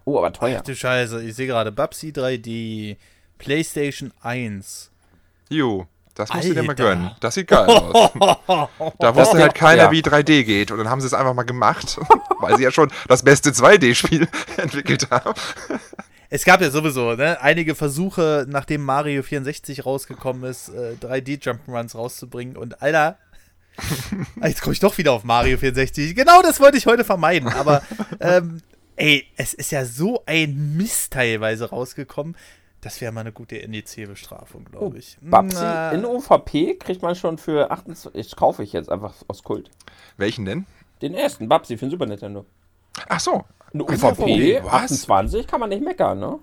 Speaker 3: Oh, aber teuer.
Speaker 1: Du Scheiße, ich sehe gerade Babsi 3D, PlayStation 1.
Speaker 2: Jo, das musst du dir mal
Speaker 1: Alter.
Speaker 2: gönnen. Das sieht geil aus. Da wusste halt keiner,
Speaker 3: ja.
Speaker 2: wie 3D geht. Und dann haben sie es einfach mal gemacht, weil sie ja schon das beste 2D-Spiel entwickelt haben.
Speaker 1: Es gab ja sowieso ne, einige Versuche, nachdem Mario 64 rausgekommen ist, äh, 3D-Jump'n'Runs rauszubringen. Und Alter, jetzt komme ich doch wieder auf Mario 64. Genau das wollte ich heute vermeiden. Aber ähm, ey, es ist ja so ein Mist teilweise rausgekommen. Das wäre mal eine gute NEC-Bestrafung, glaube ich.
Speaker 3: Babsi
Speaker 1: Na,
Speaker 3: in OVP kriegt man schon für 28. Ich kaufe ich jetzt einfach aus Kult.
Speaker 2: Welchen denn?
Speaker 3: Den ersten Babsi für den Super Nintendo.
Speaker 2: Ach so.
Speaker 3: Eine
Speaker 2: Ein
Speaker 3: OVP,
Speaker 2: VP, was?
Speaker 3: 28 kann man nicht meckern, ne?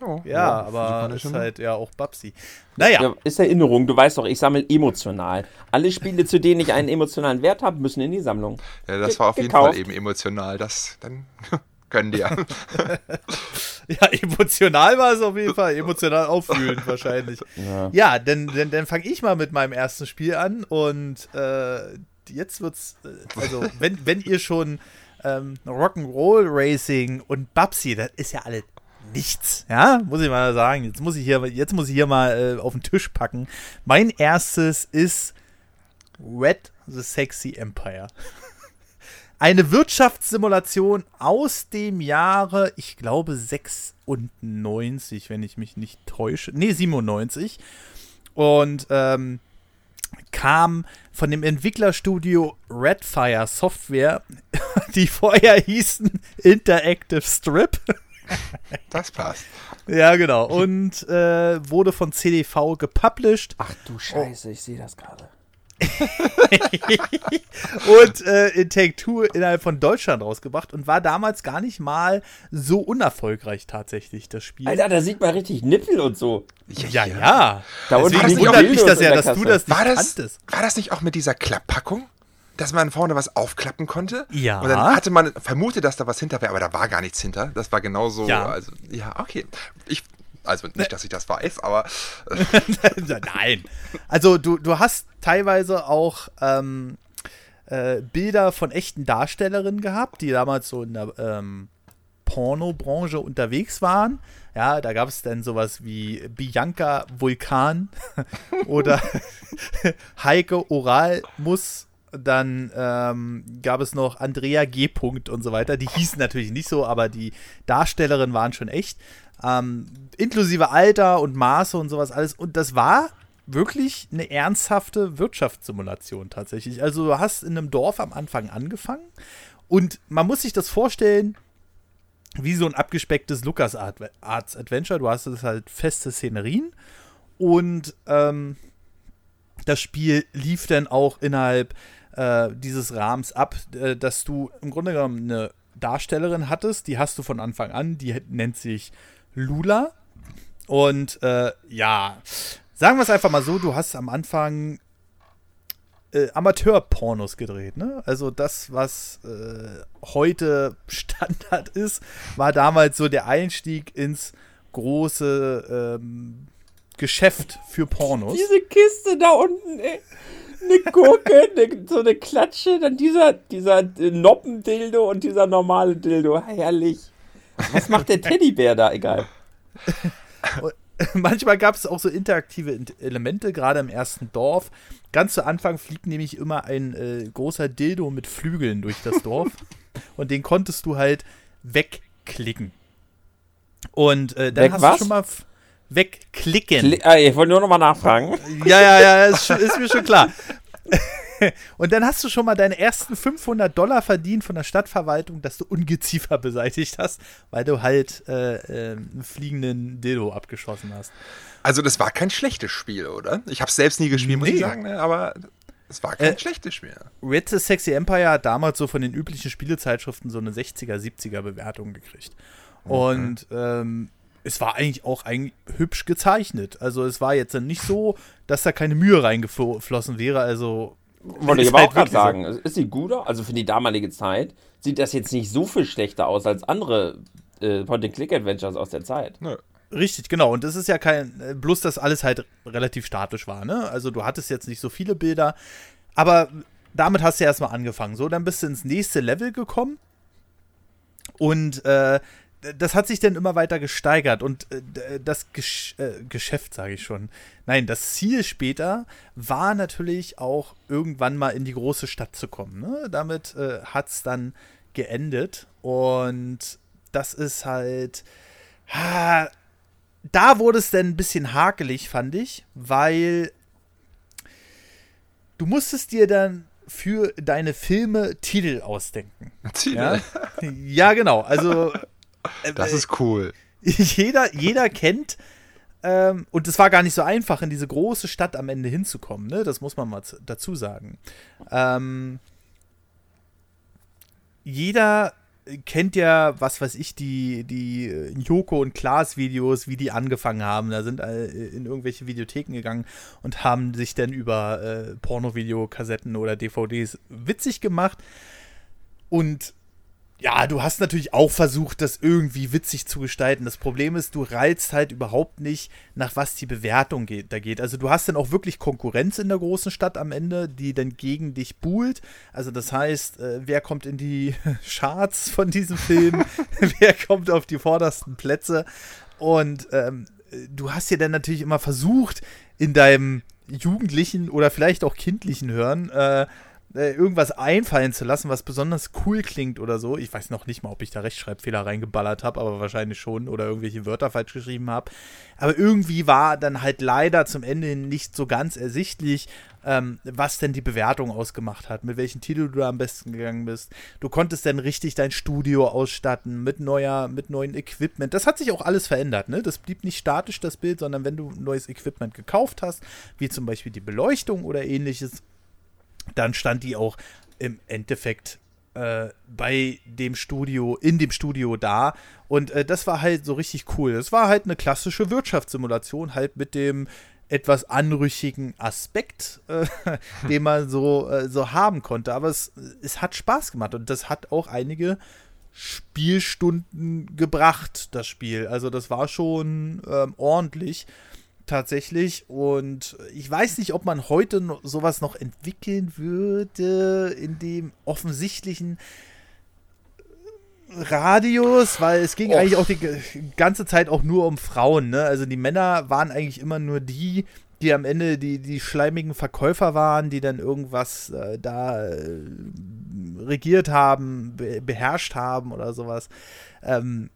Speaker 2: Oh,
Speaker 1: Ja,
Speaker 2: Super
Speaker 1: aber ist halt ja auch Babsi. Naja,
Speaker 3: Ja, ist Erinnerung, du weißt doch, ich sammle emotional. Alle Spiele, zu denen ich einen emotionalen Wert habe, müssen in die Sammlung.
Speaker 2: Ja, das
Speaker 3: Ge-
Speaker 2: war auf jeden
Speaker 3: gekauft.
Speaker 2: Fall eben emotional. Das, dann können die ja.
Speaker 1: Ja, emotional war es auf jeden Fall. Emotional auffühlend wahrscheinlich.
Speaker 3: Ja.
Speaker 1: Ja, dann, dann, dann fange ich mal mit meinem ersten Spiel an und äh, jetzt wird's, äh, also wenn, wenn ihr schon ähm, Rock'n'Roll Racing und Babsi, das ist ja alles nichts, ja, muss ich mal sagen. Jetzt muss ich hier, jetzt muss ich hier mal äh, auf den Tisch packen. Mein erstes ist Red the Sexy Empire. Eine Wirtschaftssimulation aus dem Jahre, ich glaube 96, wenn ich mich nicht täusche. Nee, 97. Und ähm, kam von dem Entwicklerstudio Redfire Software, die vorher hießen Interactive Strip.
Speaker 2: Das passt.
Speaker 1: ja, genau. Und äh, wurde von CDV gepublished.
Speaker 3: Ach du Scheiße, ich sehe das gerade.
Speaker 1: und äh, in Take-Two innerhalb von Deutschland rausgebracht und war damals gar nicht mal so unerfolgreich tatsächlich, das Spiel.
Speaker 3: Alter, da sieht man richtig Nippel und so.
Speaker 1: ja, ja.
Speaker 3: Da unten
Speaker 2: Deswegen
Speaker 1: wundert mich das ja, dass du das nicht
Speaker 2: War das,
Speaker 1: kanntest.
Speaker 2: war das nicht auch mit dieser Klapppackung? Dass man vorne was aufklappen konnte?
Speaker 1: Ja.
Speaker 2: Und dann hatte man vermutet, dass da was hinter wäre, aber da war gar nichts hinter. Das war genauso.
Speaker 1: Ja.
Speaker 2: Also, ja, okay. Ich, also nicht, dass ich das weiß, aber
Speaker 1: Nein. Also du, du hast teilweise auch ähm, äh, Bilder von echten Darstellerinnen gehabt, die damals so in der ähm, Pornobranche unterwegs waren. Ja, da gab es dann sowas wie Bianca Vulkan oder Heike Oralmus. Dann ähm, gab es noch Andrea G. Punkt und so weiter. Die hießen natürlich nicht so, aber die Darstellerinnen waren schon echt. Ähm, inklusive Alter und Maße und sowas alles. Und das war wirklich eine ernsthafte Wirtschaftssimulation tatsächlich. Also du hast in einem Dorf am Anfang angefangen und man muss sich das vorstellen, wie so ein abgespecktes Lucas Arts Adventure. Du hast das halt feste Szenerien und ähm, das Spiel lief dann auch innerhalb äh, dieses Rahmens ab, äh, dass du im Grunde genommen eine Darstellerin hattest, die hast du von Anfang an, die nennt sich Lula. Und äh, ja, sagen wir es einfach mal so, du hast am Anfang äh, Amateur-Pornos gedreht, ne? Also das, was äh, heute Standard ist, war damals so der Einstieg ins große ähm, Geschäft für Pornos.
Speaker 3: Diese Kiste da unten, ey. Eine Gurke, ne, so eine Klatsche, dann dieser, dieser äh, Noppendildo und dieser normale Dildo. Herrlich. Was macht der Teddybär da? Egal.
Speaker 1: Manchmal gab es auch so interaktive Int- Elemente, gerade im ersten Dorf. Ganz zu Anfang fliegt nämlich immer ein äh, großer Dildo mit Flügeln durch das Dorf. und den konntest du halt wegklicken. Und äh, dann
Speaker 3: Weg
Speaker 1: hast
Speaker 3: was?
Speaker 1: du schon mal wegklicken.
Speaker 3: Kli- Ah, ich wollte nur noch mal nachfragen.
Speaker 1: ja, ja, ja, ist, schon- ist mir schon klar. Und dann hast du schon mal deine ersten 500 Dollar verdient von der Stadtverwaltung, dass du Ungeziefer beseitigt hast, weil du halt äh, äh, einen fliegenden Dildo abgeschossen hast.
Speaker 2: Also das war kein schlechtes Spiel, oder? Ich habe es selbst nie gespielt, muss
Speaker 1: Nee.
Speaker 2: ich sagen, ne? aber es war kein
Speaker 1: Äh,
Speaker 2: schlechtes Spiel.
Speaker 1: Red the Sexy Empire hat damals so von den üblichen Spielezeitschriften so eine 60er, 70er Bewertung gekriegt. Und ähm, es war eigentlich auch eigentlich hübsch gezeichnet. Also es war jetzt nicht so, dass da keine Mühe reingeflossen wäre. Also
Speaker 3: Wollte ich
Speaker 1: ist
Speaker 3: aber
Speaker 1: halt
Speaker 3: auch gerade
Speaker 1: wirklich so.
Speaker 3: sagen. Es Sieht gut aus. Also für die damalige Zeit sieht das jetzt nicht so viel schlechter aus als andere äh, Point-and-Click-Adventures aus der Zeit.
Speaker 2: Nö.
Speaker 1: Richtig, genau. Und das ist ja kein, äh, bloß dass alles halt relativ statisch war, ne? Also du hattest jetzt nicht so viele Bilder, aber damit hast du erstmal angefangen. So, dann bist du ins nächste Level gekommen und äh, das hat sich dann immer weiter gesteigert und äh, das Gesch äh, Geschäft, sage ich schon. Nein, das Ziel später war natürlich auch irgendwann mal in die große Stadt zu kommen. Ne? Damit äh, hat es dann geendet und das ist halt. Ha, da wurde es dann ein bisschen hakelig, fand ich, weil du musstest dir dann für deine Filme Titel ausdenken.
Speaker 2: Titel?
Speaker 1: Ja, ja genau. Also
Speaker 2: Das ist cool.
Speaker 1: jeder, jeder kennt, ähm, und es war gar nicht so einfach, in diese große Stadt am Ende hinzukommen, ne? Das muss man mal dazu sagen. Ähm, jeder kennt ja, was weiß ich, die, die äh, Joko und Klaas Videos, wie die angefangen haben. Da sind äh, in irgendwelche Videotheken gegangen und haben sich dann über äh, Pornovideokassetten oder DVDs witzig gemacht. Und ja, du hast natürlich auch versucht, das irgendwie witzig zu gestalten. Das Problem ist, du reizt halt überhaupt nicht, nach was die Bewertung geht, da geht. Also du hast dann auch wirklich Konkurrenz in der großen Stadt am Ende, die dann gegen dich buhlt. Also das heißt, äh, wer kommt in die Charts von diesem Film? wer kommt auf die vordersten Plätze? Und ähm, du hast dir dann natürlich immer versucht, in deinem jugendlichen oder vielleicht auch kindlichen Hören äh, äh, irgendwas einfallen zu lassen, was besonders cool klingt oder so. Ich weiß noch nicht mal, ob ich da Rechtschreibfehler reingeballert habe, aber wahrscheinlich schon oder irgendwelche Wörter falsch geschrieben habe. Aber irgendwie war dann halt leider zum Ende nicht so ganz ersichtlich, ähm, was denn die Bewertung ausgemacht hat, mit welchen Titel du da am besten gegangen bist. Du konntest dann richtig dein Studio ausstatten mit neuer, mit neuen Equipment. Das hat sich auch alles verändert, ne? Das blieb nicht statisch, das Bild, sondern wenn du neues Equipment gekauft hast, wie zum Beispiel die Beleuchtung oder ähnliches, dann stand die auch im Endeffekt äh, bei dem Studio, in dem Studio da. Und äh, das war halt so richtig cool. Das war halt eine klassische Wirtschaftssimulation, halt mit dem etwas anrüchigen Aspekt, äh, den man so, äh, so haben konnte. Aber es, es hat Spaß gemacht und das hat auch einige Spielstunden gebracht, das Spiel. Also das war schon ähm, ordentlich tatsächlich. Und ich weiß nicht, ob man heute no sowas noch entwickeln würde in dem offensichtlichen Radius, weil es ging
Speaker 2: Och.
Speaker 1: eigentlich auch die ganze Zeit auch nur um Frauen. Ne? Also die Männer waren eigentlich immer nur die, die am Ende die, die schleimigen Verkäufer waren, die dann irgendwas äh, da äh, regiert haben, be beherrscht haben oder sowas. Ähm,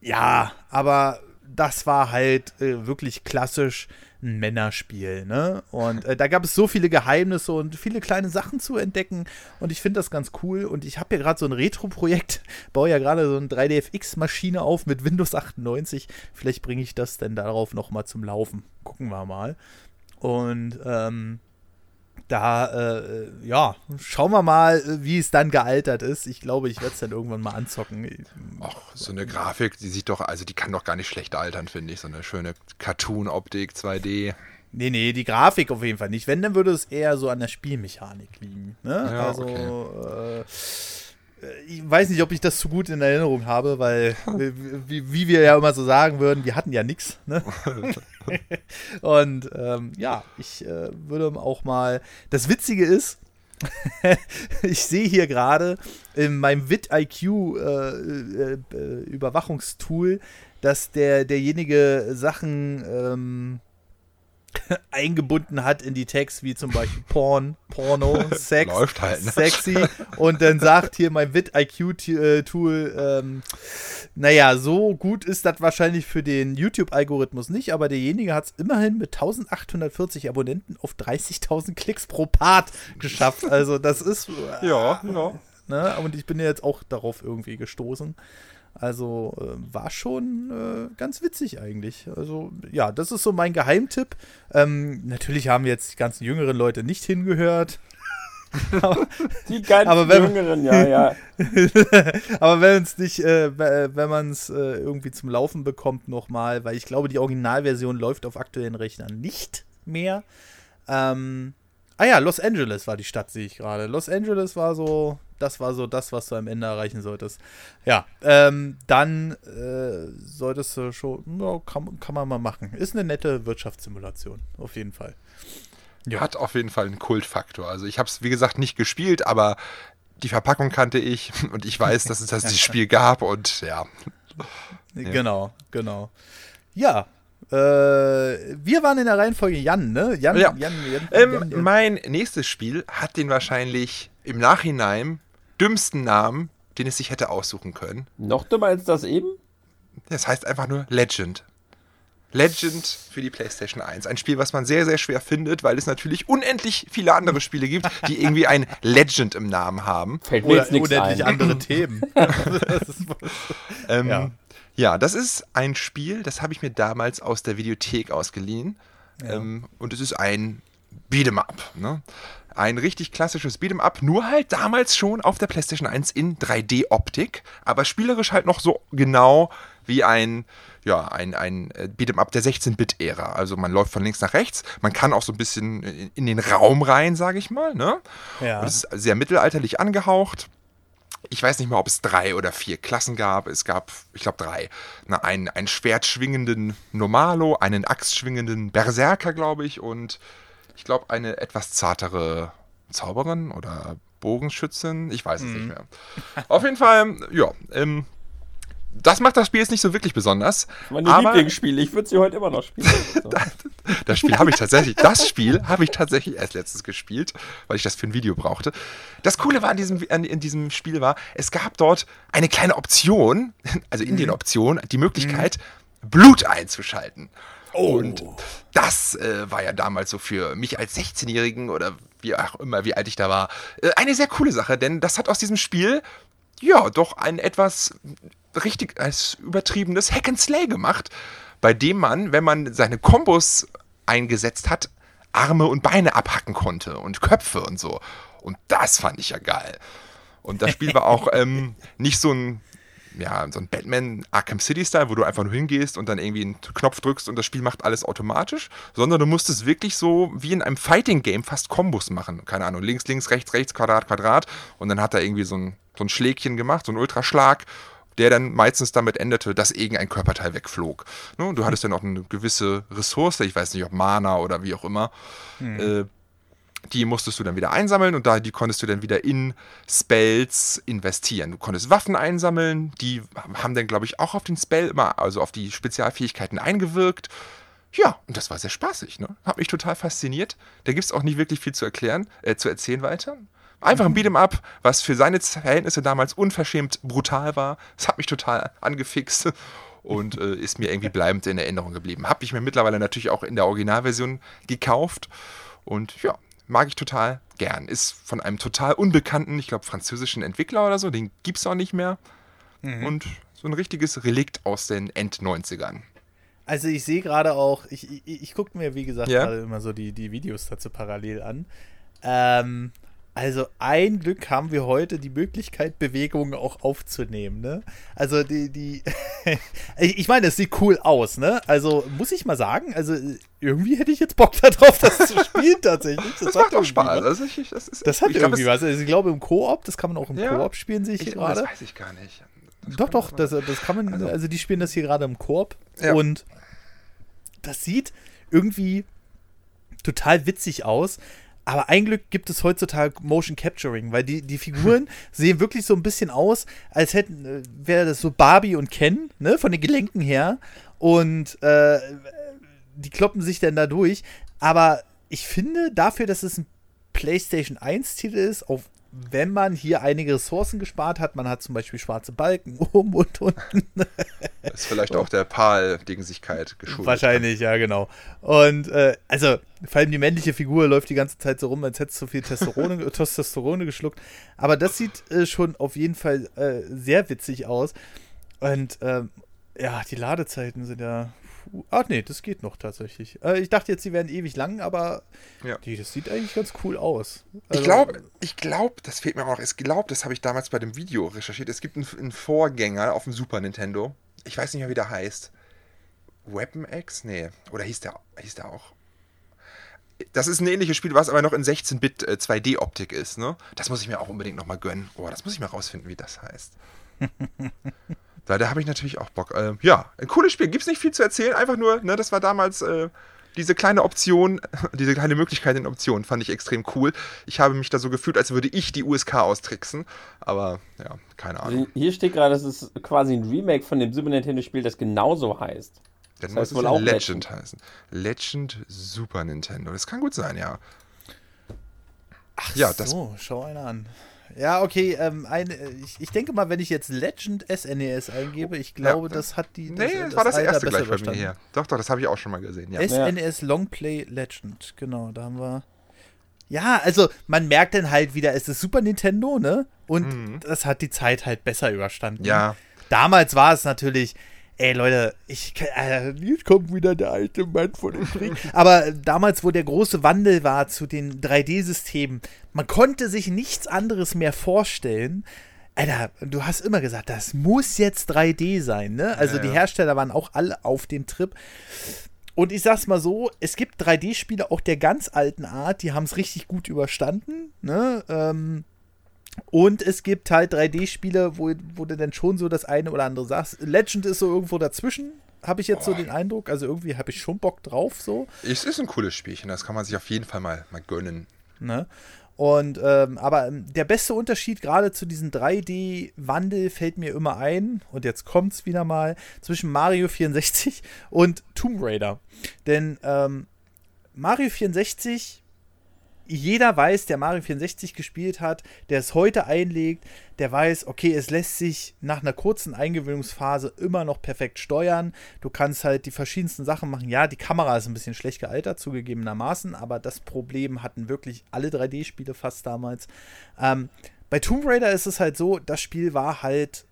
Speaker 1: ja, aber das war halt äh, wirklich klassisch ein Männerspiel, ne? Und äh, da gab es so viele Geheimnisse und viele kleine Sachen zu entdecken und ich finde das ganz cool und ich habe ja gerade so ein Retro-Projekt, baue ja gerade so eine 3DFX-Maschine auf mit Windows 98. Vielleicht bringe ich das denn darauf noch mal zum Laufen. Gucken wir mal. Und ähm, da, äh, ja, schauen wir mal, äh, wie es dann gealtert ist. Ich glaube, ich werde es dann irgendwann mal anzocken.
Speaker 2: Ach, so eine Grafik, die sieht doch, also die kann doch gar nicht schlecht altern, finde ich. So eine schöne Cartoon-Optik, 2D.
Speaker 1: Nee, nee, die Grafik auf jeden Fall nicht. Wenn, dann würde es eher so an der Spielmechanik liegen. Ne?
Speaker 2: Ja,
Speaker 1: also, äh, ich weiß nicht, ob ich das zu gut in Erinnerung habe, weil, wie, wie wir ja immer so sagen würden, wir hatten ja nichts. Ne? Und ähm, ja, ich äh, würde auch mal. Das Witzige ist, ich sehe hier gerade in meinem VidIQ äh, äh, äh, Überwachungstool, dass der derjenige Sachen ähm, eingebunden hat in die Tags, wie zum Beispiel Porn, Porno, Sex,
Speaker 2: halt, ne?
Speaker 1: sexy und dann sagt hier mein VidIQ-Tool, ähm, naja, so gut ist das wahrscheinlich für den YouTube-Algorithmus nicht, aber derjenige hat es immerhin mit 1840 Abonnenten auf 30.000 Klicks pro Part geschafft. Also das ist,
Speaker 2: Ja, ja.
Speaker 1: ne, und ich bin ja jetzt auch darauf irgendwie gestoßen. Also äh, war schon äh, ganz witzig eigentlich. Also ja, das ist so mein Geheimtipp. Ähm, natürlich haben jetzt die ganzen jüngeren Leute nicht hingehört.
Speaker 3: Die ganzen
Speaker 1: Aber wenn-
Speaker 3: Jüngeren, ja, ja.
Speaker 1: Aber wenn es nicht, äh, w- wenn man es äh, irgendwie zum Laufen bekommt nochmal, weil ich glaube, die Originalversion läuft auf aktuellen Rechnern nicht mehr. Ähm, Ah ja, Los Angeles war die Stadt, sehe ich gerade. Los Angeles war so, das war so das, was du am Ende erreichen solltest. Ja, ähm, dann äh, solltest du schon, ja, kann, kann man mal machen. Ist eine nette Wirtschaftssimulation, auf jeden Fall.
Speaker 2: Ja. Hat auf jeden Fall einen Kultfaktor. Also ich habe es, wie gesagt, nicht gespielt, aber die Verpackung kannte ich und ich weiß, dass es das Spiel gab und ja.
Speaker 1: Genau, genau. Ja, äh, wir waren in der Reihenfolge Jan, ne?
Speaker 2: Jan, ja. Jan, Jan, ähm, Jan, mein nächstes Spiel hat den wahrscheinlich im Nachhinein dümmsten Namen, den es sich hätte aussuchen können.
Speaker 3: Noch dümmer als das eben?
Speaker 2: Das heißt einfach nur Legend. Legend für die PlayStation 1. Ein Spiel, was man sehr, sehr schwer findet, weil es natürlich unendlich viele andere Spiele gibt, die irgendwie ein Legend im Namen haben.
Speaker 1: Fällt mir jetzt nichts unendlich ein. andere Themen.
Speaker 2: ähm, ja. Ja, das ist ein Spiel, das habe ich mir damals aus der Videothek ausgeliehen. Ja. Ähm, und es ist ein Beat'em Up. Ne? Ein richtig klassisches Beat'em Up, nur halt damals schon auf der PlayStation 1 in 3D-Optik, aber spielerisch halt noch so genau wie ein, ja, ein, ein äh, Beat'em Up der 16-Bit-Ära. Also man läuft von links nach rechts, man kann auch so ein bisschen in den Raum rein, sage ich mal. Ne? Ja. Und es ist sehr mittelalterlich angehaucht ich weiß nicht mehr, ob es drei oder vier Klassen gab. Es gab, ich glaube, drei. Na, einen, einen schwertschwingenden Normalo, einen axtschwingenden Berserker, glaube ich, und ich glaube, eine etwas zartere Zauberin oder Bogenschützin. Ich weiß es mhm. nicht mehr. Auf jeden Fall, ja, ähm, das macht das Spiel jetzt nicht so wirklich besonders.
Speaker 3: Meine Lieblingsspiele, ich würde sie heute immer noch spielen.
Speaker 2: das Spiel habe ich tatsächlich, das Spiel habe ich tatsächlich erst letztens gespielt, weil ich das für ein Video brauchte. Das Coole war an diesem, in diesem Spiel war, es gab dort eine kleine Option, also in mhm. den Optionen, die Möglichkeit, mhm. Blut einzuschalten. Oh. Und das äh, war ja damals so für mich als 16-Jährigen oder wie auch immer, wie alt ich da war, äh, eine sehr coole Sache, denn das hat aus diesem Spiel ja doch ein etwas richtig als übertriebenes Hack and Slay gemacht, bei dem man, wenn man seine Kombos eingesetzt hat, Arme und Beine abhacken konnte und Köpfe und so. Und das fand ich ja geil. Und das Spiel war auch ähm, nicht so ein, ja, so ein Batman Arkham City Style, wo du einfach nur hingehst und dann irgendwie einen Knopf drückst und das Spiel macht alles automatisch, sondern du musstest wirklich so wie in einem Fighting Game fast Kombos machen. Keine Ahnung, links, links, rechts, rechts, Quadrat, Quadrat. Und dann hat er irgendwie so ein, so ein Schlägchen gemacht, so ein Ultraschlag der dann meistens damit endete, dass irgendein Körperteil wegflog. Ne? Du hattest dann auch eine gewisse Ressource, ich weiß nicht, ob Mana oder wie auch immer. Mhm. Äh, die musstest du dann wieder einsammeln und da die konntest du dann wieder in Spells investieren. Du konntest Waffen einsammeln, die haben dann, glaube ich, auch auf den Spell immer, also auf die Spezialfähigkeiten eingewirkt. Ja, und das war sehr spaßig, ne? Hat mich total fasziniert. Da gibt es auch nicht wirklich viel zu erklären, äh, zu erzählen weiter. Einfach ein Beat'em Up, was für seine Verhältnisse damals unverschämt brutal war. Das hat mich total angefixt und äh, ist mir irgendwie bleibend in Erinnerung geblieben. Habe ich mir mittlerweile natürlich auch in der Originalversion gekauft und ja, mag ich total gern. Ist von einem total unbekannten, ich glaube, französischen Entwickler oder so, den gibt es auch nicht mehr. Mhm. Und so ein richtiges Relikt aus den End-90ern.
Speaker 1: Also ich sehe gerade auch, ich, ich, ich gucke mir, wie gesagt, ja? gerade immer so die, die Videos dazu parallel an. Ähm, also ein Glück haben wir heute die Möglichkeit, Bewegungen auch aufzunehmen, ne? Also die, die, ich meine, es sieht cool aus, ne? Also muss ich mal sagen, also irgendwie hätte ich jetzt Bock darauf, das zu spielen tatsächlich.
Speaker 2: Das, das macht auch Spaß. Also ich,
Speaker 1: das, ist, das hat irgendwie glaub, was. Also ich glaube im Koop, das kann man auch im ja, Koop spielen, sehe ich, hier gerade.
Speaker 2: Das weiß ich gar nicht.
Speaker 1: Das doch, doch, das, das kann man, also, also, die spielen das hier gerade im Koop ja. und das sieht irgendwie total witzig aus. Aber ein Glück gibt es heutzutage Motion Capturing, weil die, die Figuren sehen wirklich so ein bisschen aus, als hätten, äh, wäre das so Barbie und Ken, ne, von den Gelenken her. Und äh, die kloppen sich dann da durch. Aber ich finde, dafür, dass es ein PlayStation 1-Titel ist, auf wenn man hier einige Ressourcen gespart hat, man hat zum Beispiel schwarze Balken oben und unten.
Speaker 2: Das ist vielleicht auch der PAL-Dingsigkeit geschuldet.
Speaker 1: Wahrscheinlich, ja, genau. Und äh, also, vor allem die männliche Figur läuft die ganze Zeit so rum, als hätte es so viel Testosterone, Testosterone geschluckt. Aber das sieht äh, schon auf jeden Fall äh, sehr witzig aus. Und ähm, ja, die Ladezeiten sind ja Ach nee, das geht noch tatsächlich. Äh, ich dachte jetzt, sie werden ewig lang, aber ja. die, das sieht eigentlich ganz cool aus.
Speaker 2: Also, ich glaube, ich glaube, das fehlt mir auch noch. Ich glaube, das habe ich damals bei dem Video recherchiert. Es gibt einen, einen, Vorgänger auf dem Super Nintendo. Ich weiß nicht mehr, wie der heißt. Weapon X? Nee. Oder hieß der, hieß der auch? das ist ein ähnliches Spiel, was aber noch in 16-Bit äh, 2D-Optik ist, ne? Das muss ich mir auch unbedingt nochmal gönnen. Oh, das muss ich mal rausfinden, wie das heißt. da da habe ich natürlich auch Bock. Äh, ja, ein cooles Spiel. Gibt es nicht viel zu erzählen, einfach nur, ne, das war damals äh, diese kleine Option, diese kleine Möglichkeit in Optionen fand ich extrem cool. Ich habe mich da so gefühlt, als würde ich die USK austricksen. Aber ja, keine Ahnung.
Speaker 3: Hier steht gerade, das ist quasi ein Remake von dem Super Nintendo-Spiel, das genauso heißt.
Speaker 2: Dann
Speaker 3: Das
Speaker 2: muss
Speaker 3: heißt
Speaker 2: es
Speaker 3: wohl
Speaker 2: ja
Speaker 3: auch
Speaker 2: Legend,
Speaker 3: Legend.
Speaker 2: heißen. Legend Super Nintendo. Das kann gut sein, ja. ja, das
Speaker 1: So, schau einer an. Ja, okay, ähm, ein, äh, ich, ich denke mal, wenn ich jetzt Legend SNES eingebe, ich glaube,
Speaker 2: Ja.
Speaker 1: das hat die.
Speaker 2: Nee, das, war das
Speaker 1: Alter
Speaker 2: erste gleich bei mir
Speaker 1: überstanden.
Speaker 2: hier. Doch, doch, das habe ich auch schon mal gesehen. Ja.
Speaker 1: SNES Longplay Legend, genau, da haben wir. Ja, also man merkt dann halt wieder, es ist Super Nintendo, ne? Und das hat die Zeit halt besser überstanden.
Speaker 2: Mhm. Ja.
Speaker 1: Damals war es natürlich, ey Leute, ich äh, jetzt kommt wieder der alte Mann von dem Krieg. Aber damals, wo der große Wandel war zu den 3D-Systemen, man konnte sich nichts anderes mehr vorstellen. Alter, du hast immer gesagt, das muss jetzt 3D sein, ne? Also
Speaker 2: Ja,
Speaker 1: die
Speaker 2: ja.
Speaker 1: Hersteller waren auch alle auf dem Trip. Und ich sag's mal so, es gibt 3D-Spiele auch der ganz alten Art, die haben es richtig gut überstanden, ne? Ähm, und es gibt halt 3D-Spiele, wo, wo du dann schon so das eine oder andere sagst. Legend ist so irgendwo dazwischen, habe ich jetzt so den Eindruck. Also irgendwie habe ich schon Bock drauf, so.
Speaker 2: Es ist ein cooles Spielchen, das kann man sich auf jeden Fall mal, mal gönnen.
Speaker 1: Ne? Und ähm, aber ähm, der beste Unterschied gerade zu diesem 3D-Wandel fällt mir immer ein, und jetzt kommt's wieder mal, zwischen Mario 64 und Tomb Raider. Denn ähm, Mario 64, jeder weiß, der Mario 64 gespielt hat, der es heute einlegt, der weiß, okay, es lässt sich nach einer kurzen Eingewöhnungsphase immer noch perfekt steuern. Du kannst halt die verschiedensten Sachen machen. Ja, die Kamera ist ein bisschen schlecht gealtert, zugegebenermaßen, aber das Problem hatten wirklich alle 3D-Spiele fast damals. Ähm, bei Tomb Raider ist es halt so, das Spiel war halt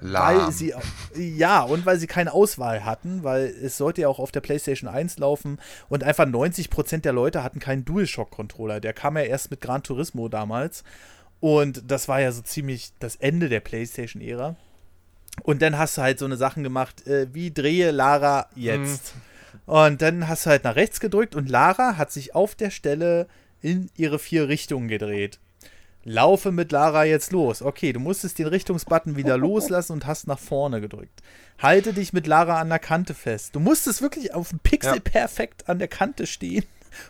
Speaker 2: Lahm.
Speaker 1: weil sie ja und weil sie keine Auswahl hatten, weil es sollte ja auch auf der PlayStation 1 laufen und einfach 90% der Leute hatten keinen DualShock Controller. Der kam ja erst mit Gran Turismo damals und das war ja so ziemlich das Ende der PlayStation Ära. Und dann hast du halt so eine Sachen gemacht, äh, wie drehe Lara jetzt. Und dann hast du halt nach rechts gedrückt und Lara hat sich auf der Stelle in ihre vier Richtungen gedreht. Laufe mit Lara jetzt los. Okay, du musstest den Richtungsbutton wieder loslassen und hast nach vorne gedrückt. Halte dich mit Lara an der Kante fest. Du musstest wirklich auf dem Pixel
Speaker 2: Ja.
Speaker 1: perfekt an der Kante stehen,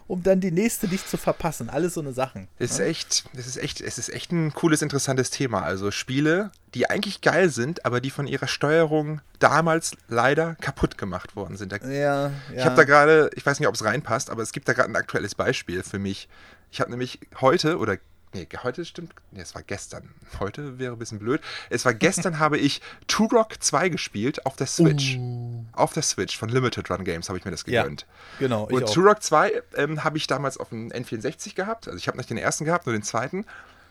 Speaker 1: um dann die nächste nicht zu verpassen. Alles so eine Sachen.
Speaker 2: Es ist echt, es ist echt, es ist echt ein cooles, interessantes Thema. Also Spiele, die eigentlich geil sind, aber die von ihrer Steuerung damals leider kaputt gemacht worden sind. Da,
Speaker 1: Ja,
Speaker 2: Ich habe da gerade, ich weiß nicht, ob es reinpasst, aber es gibt da gerade ein aktuelles Beispiel für mich. Ich habe nämlich heute oder nee, heute stimmt, nee, es war gestern. Heute wäre ein bisschen blöd. Es war gestern habe ich Turok 2 gespielt auf der Switch. Auf der Switch von Limited Run Games habe ich mir das
Speaker 1: Ja,
Speaker 2: gegönnt.
Speaker 1: genau. Ich
Speaker 2: Und. Turok 2 ähm, habe ich damals auf dem N64 gehabt. Also ich habe nicht den ersten gehabt, nur den zweiten.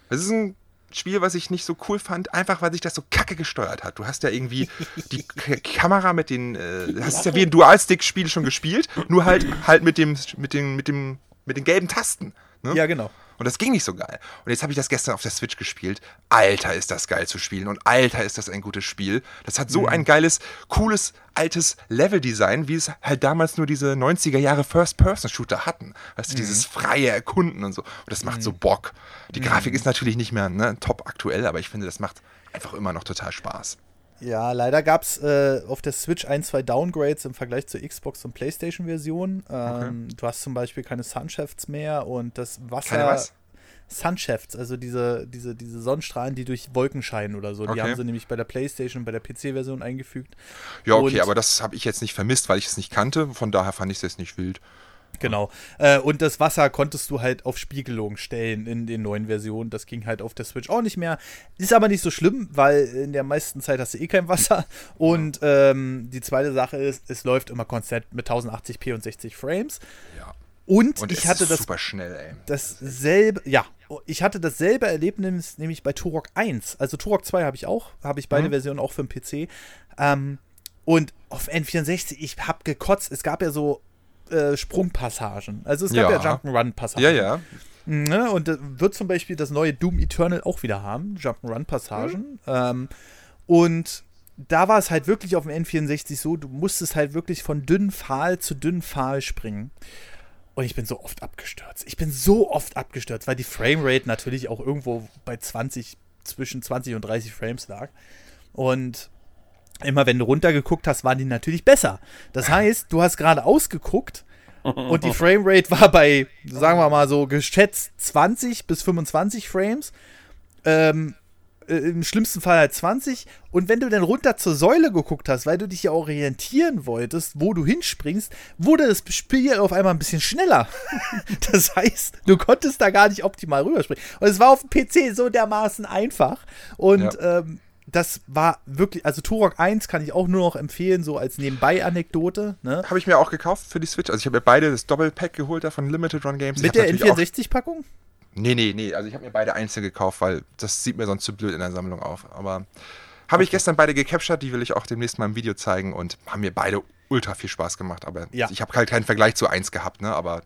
Speaker 2: Das ist ein Spiel, was ich nicht so cool fand, einfach weil sich das so kacke gesteuert hat. Du hast ja irgendwie die K Kamera mit den, äh, du hast ja wie ein Dualstick-Spiel schon gespielt, nur halt halt mit dem, mit den, mit dem, mit den gelben Tasten. Ne?
Speaker 1: Ja, genau.
Speaker 2: Und das ging nicht so geil. Und jetzt habe ich das gestern auf der Switch gespielt. Alter, ist das geil zu spielen. Und alter, ist das ein gutes Spiel. Das hat so ein geiles, cooles, altes Level-Design, wie es halt damals nur diese 90er Jahre First-Person-Shooter hatten. Weißt du, dieses freie Erkunden und so. Und das macht so Bock. Die Grafik ist natürlich nicht mehr ne, top aktuell, aber ich finde, das macht einfach immer noch total Spaß.
Speaker 1: Ja, leider gab es äh, auf der Switch ein, zwei Downgrades im Vergleich zur Xbox- und PlayStation-Version. Ähm, Du hast zum Beispiel keine Sunshafts mehr und das Wasser.
Speaker 2: Keine was?
Speaker 1: Sunshafts, also diese, diese, diese Sonnenstrahlen, die durch Wolken scheinen oder so. Die
Speaker 2: Okay.
Speaker 1: haben sie nämlich bei der PlayStation und bei der PC-Version eingefügt.
Speaker 2: Ja, okay,
Speaker 1: Und-
Speaker 2: aber das habe ich jetzt nicht vermisst, weil ich es nicht kannte. Von daher fand ich es jetzt nicht wild.
Speaker 1: Genau. Äh, und das Wasser konntest du halt auf Spiegelung stellen in den neuen Versionen. Das ging halt auf der Switch auch nicht mehr. Ist aber nicht so schlimm, weil in der meisten Zeit hast du eh kein Wasser. Und ähm, die zweite Sache ist, es läuft immer konstant mit 1080p und 60 Frames.
Speaker 2: Ja.
Speaker 1: Und,
Speaker 2: Und
Speaker 1: ich hatte das
Speaker 2: super schnell, ey.
Speaker 1: dasselbe, ja, ich hatte dasselbe Erlebnis nämlich bei Turok 1. Also Turok 2 habe ich auch, habe ich beide
Speaker 2: Mhm.
Speaker 1: Versionen auch für den PC. Ähm, und auf N64, ich habe gekotzt. Es gab ja so äh, Sprungpassagen. Also es gab ja,
Speaker 2: Ja.
Speaker 1: Jump'n'Run-Passagen.
Speaker 2: Ja, ja.
Speaker 1: Ne? Und äh, wird zum Beispiel das neue Doom Eternal auch wieder haben, Jump'n'Run-Passagen. Ähm, und da war es halt wirklich auf dem N64 so, du musstest halt wirklich von dünn Pfahl zu dünn Pfahl springen. Und ich bin so oft abgestürzt. Ich bin so oft abgestürzt, weil die Framerate natürlich auch irgendwo bei 20, zwischen 20 und 30 Frames lag. Und immer wenn du runtergeguckt hast, waren die natürlich besser. Das heißt, du hast gerade ausgeguckt und die Framerate war bei, sagen wir mal so, geschätzt 20 bis 25 Frames. Ähm, äh, Im schlimmsten Fall halt 20. Und wenn du dann runter zur Säule geguckt hast, weil du dich ja orientieren wolltest, wo du hinspringst, wurde das Spiel auf einmal ein bisschen schneller. das heißt, du konntest da gar nicht optimal rüberspringen. Und es war auf dem PC so dermaßen einfach. Und ja. ähm, das war wirklich, also Turok 1 kann ich auch nur noch empfehlen, so als Nebenbei-Anekdote. Ne?
Speaker 2: Habe ich mir auch gekauft für die Switch. Also ich habe mir beide das Doppelpack geholt da von Limited Run Games.
Speaker 1: Mit der N64-Packung?
Speaker 2: Nee, nee, nee. Also ich habe mir beide einzeln gekauft, weil das sieht mir sonst zu blöd in der Sammlung auf. Aber habe ich gestern beide gecaptured, die will ich auch demnächst mal im Video zeigen und haben mir beide ultra viel Spaß gemacht. Aber ja. ich habe halt keinen Vergleich zu 1 gehabt, ne? Aber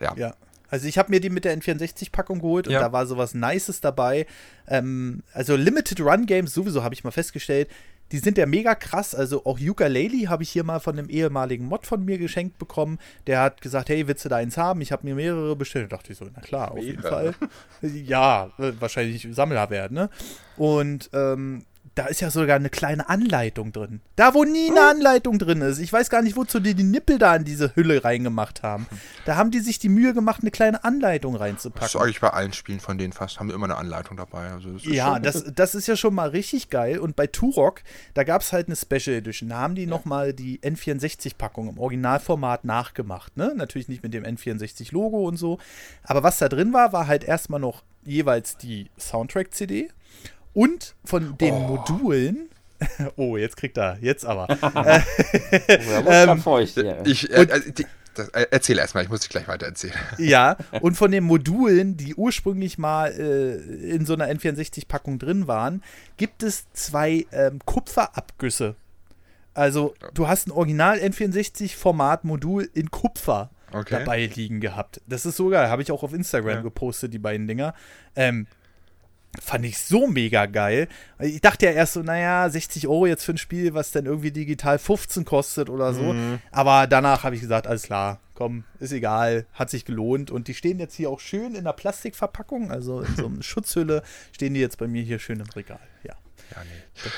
Speaker 2: ja.
Speaker 1: Ja, also ich habe mir die mit der N64-Packung geholt und ja. da war sowas Nices dabei. Ähm, also Limited Run Games sowieso habe ich mal festgestellt, die sind ja mega krass. Also auch Ukulele habe ich hier mal von einem ehemaligen Mod von mir geschenkt bekommen. Der hat gesagt, hey, willst du da eins haben? Ich habe mir mehrere bestellt. Da dachte ich so, na klar, auf jeden Fall. ja, wahrscheinlich Sammler werden, ne? Und ähm, da ist ja sogar eine kleine Anleitung drin. Da, wo nie eine Anleitung drin ist. Ich weiß gar nicht, wozu die die Nippel da in diese Hülle reingemacht haben. Da haben die sich die Mühe gemacht, eine kleine Anleitung reinzupacken. Das
Speaker 2: ist eigentlich bei allen Spielen von denen fast, haben wir immer eine Anleitung dabei. Also
Speaker 1: das ja, das, das ist ja schon mal richtig geil. Und bei Turok, da gab es halt eine Special Edition. Da haben die ja. nochmal die N64-Packung im Originalformat nachgemacht. Ne? Natürlich nicht mit dem N64-Logo und so. Aber was da drin war, war halt erstmal noch jeweils die Soundtrack-CD und von den oh. Modulen. oh, jetzt kriegt er, jetzt aber. äh,
Speaker 2: ähm. Ich, äh, äh, die, das, äh, erzähl erstmal, ich muss dich gleich weiter erzählen.
Speaker 1: Ja, und von den Modulen, die ursprünglich mal äh, in so einer N64-Packung drin waren, gibt es zwei ähm, Kupferabgüsse. Also, du hast ein Original N64-Format-Modul in Kupfer okay. dabei liegen gehabt. Das ist so geil. Habe ich auch auf Instagram ja. gepostet, die beiden Dinger. Ähm, Fand ich so mega geil. Ich dachte ja erst so, naja, 60 Euro jetzt für ein Spiel, was dann irgendwie digital 15 kostet oder so. Mhm. Aber danach habe ich gesagt, alles klar, komm, ist egal, hat sich gelohnt. Und die stehen jetzt hier auch schön in der Plastikverpackung, also in so einer Schutzhülle, stehen die jetzt bei mir hier schön im Regal. Ja. ja
Speaker 2: nee.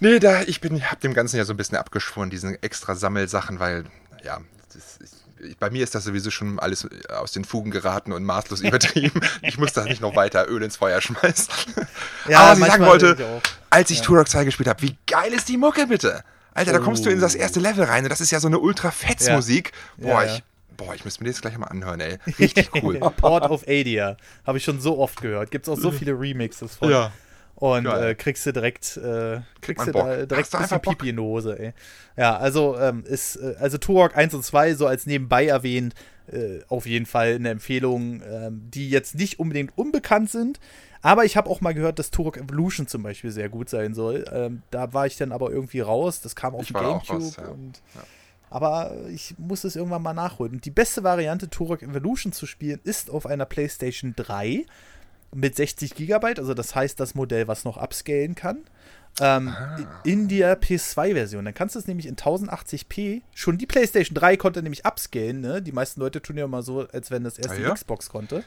Speaker 2: Nee, da, ich bin, hab dem Ganzen ja so ein bisschen abgeschworen, diesen extra Sammelsachen, weil, ja, das ist bei mir ist das sowieso schon alles aus den Fugen geraten und maßlos übertrieben. ich muss da nicht noch weiter Öl ins Feuer schmeißen. Ja, Aber was ich sagen wollte, ich als ich ja. Turok 2 gespielt habe, wie geil ist die Mucke bitte? Alter, da kommst du in das oh. erste Level rein und das ist ja so eine ultra-Fetz-Musik. Ja. Boah, ja, ich, Boah, ich muss mir das gleich mal anhören, ey. Richtig cool.
Speaker 1: Port of Adia. Habe ich schon so oft gehört. Gibt es auch so viele Remixes von. Ja. Und äh, kriegst du direkt, äh, kriegst du da direkt ein bisschen Pipi in die Hose, ey. Ja, also ähm, ist, äh, also Turok 1 und 2, so als nebenbei erwähnt, äh, auf jeden Fall eine Empfehlung, ähm, die jetzt nicht unbedingt unbekannt sind. Aber ich habe auch mal gehört, dass Turok Evolution zum Beispiel sehr gut sein soll. Ähm, da war ich dann aber irgendwie raus. Das kam auf dem Gamecube. Raus, ja. und, ja. Aber ich muss es irgendwann mal nachholen. Und die beste Variante, Turok Evolution zu spielen, ist auf einer PlayStation 3 mit 60 Gigabyte, also das heißt das Modell, was noch upscalen kann. Ähm, ah. in der PS2-Version. Dann kannst du es nämlich in 1080p. Schon die PlayStation 3 konnte nämlich upscalen. Ne? Die meisten Leute tun ja immer so, als wenn das erst ah, ja? Xbox konnte.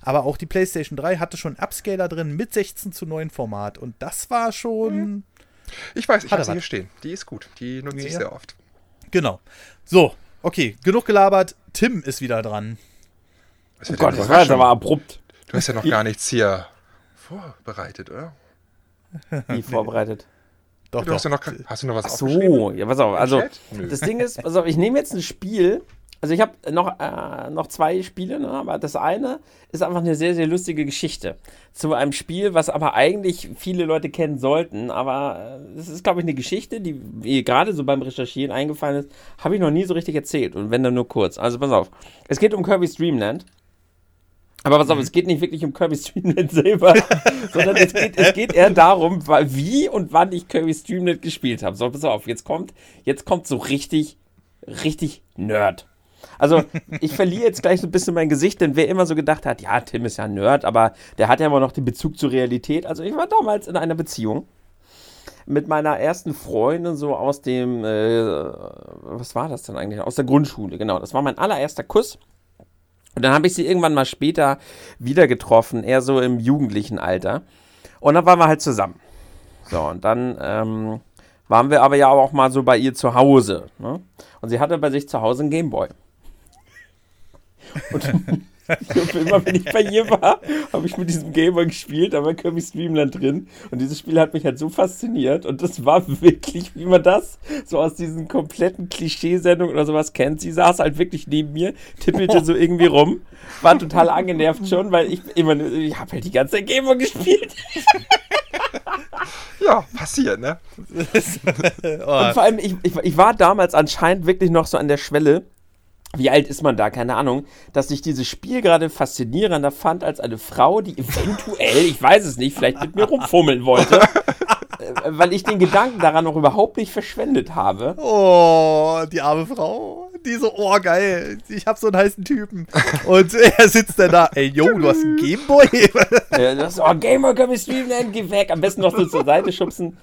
Speaker 1: Aber auch die PlayStation 3 hatte schon einen Upscaler drin mit 16 zu 9 Format. Und das war schon. Mhm.
Speaker 2: Ich weiß, ich habe sie hier stehen. Die ist gut. Die nutze ja. ich sehr oft.
Speaker 1: Genau. So, okay, genug gelabert. Tim ist wieder dran.
Speaker 3: oh Gott, das war jetzt aber abrupt.
Speaker 2: Du hast ja noch gar nichts hier vorbereitet, oder?
Speaker 3: Wie vorbereitet?
Speaker 2: Doch, du doch. Hast, ja noch, hast du noch was
Speaker 3: Ach so, ja, pass auf. Also, das Ding ist, pass auf, ich nehme jetzt ein Spiel. Also, ich habe noch, äh, noch zwei Spiele, ne? aber das eine ist einfach eine sehr, sehr lustige Geschichte. Zu einem Spiel, was aber eigentlich viele Leute kennen sollten. Aber es ist, glaube ich, eine Geschichte, die mir gerade so beim Recherchieren eingefallen ist, habe ich noch nie so richtig erzählt. Und wenn dann nur kurz. Also, pass auf. Es geht um Kirby's Dreamland. Aber pass auf, es geht nicht wirklich um Kirby Streamlet selber, sondern es geht, es geht eher darum, wie und wann ich Kirby Streamlet gespielt habe. So, pass auf, jetzt kommt, jetzt kommt so richtig, richtig Nerd. Also, ich verliere jetzt gleich so ein bisschen mein Gesicht, denn wer immer so gedacht hat, ja, Tim ist ja ein Nerd, aber der hat ja immer noch den Bezug zur Realität. Also, ich war damals in einer Beziehung mit meiner ersten Freundin so aus dem, äh, was war das denn eigentlich? Aus der Grundschule, genau. Das war mein allererster Kuss. Und dann habe ich sie irgendwann mal später wieder getroffen, eher so im jugendlichen Alter. Und dann waren wir halt zusammen. So, und dann ähm, waren wir aber ja auch mal so bei ihr zu Hause. Ne? Und sie hatte bei sich zu Hause einen Gameboy. Und immer wenn ich bei ihr war, habe ich mit diesem Gameboy gespielt, da war Kirby Streamland drin. Und dieses Spiel hat mich halt so fasziniert. Und das war wirklich, wie man das so aus diesen kompletten Klischeesendungen oder sowas kennt. Sie saß halt wirklich neben mir, tippelte so irgendwie rum, war total angenervt schon, weil ich immer, ich habe halt die ganze Zeit Gameboy gespielt.
Speaker 2: Ja, passiert, ne?
Speaker 3: Und vor allem, ich, ich, ich war damals anscheinend wirklich noch so an der Schwelle, wie alt ist man da? Keine Ahnung, dass ich dieses Spiel gerade faszinierender fand als eine Frau, die eventuell, ich weiß es nicht, vielleicht mit mir rumfummeln wollte, äh, weil ich den Gedanken daran noch überhaupt nicht verschwendet habe.
Speaker 1: Oh, die arme Frau. Die so, oh geil, ich hab so einen heißen Typen. Und er sitzt dann da, ey, yo, du hast einen Gameboy?
Speaker 3: Ja, das, oh, Gamer, können wir streamen, geh weg. Am besten noch so zur Seite schubsen.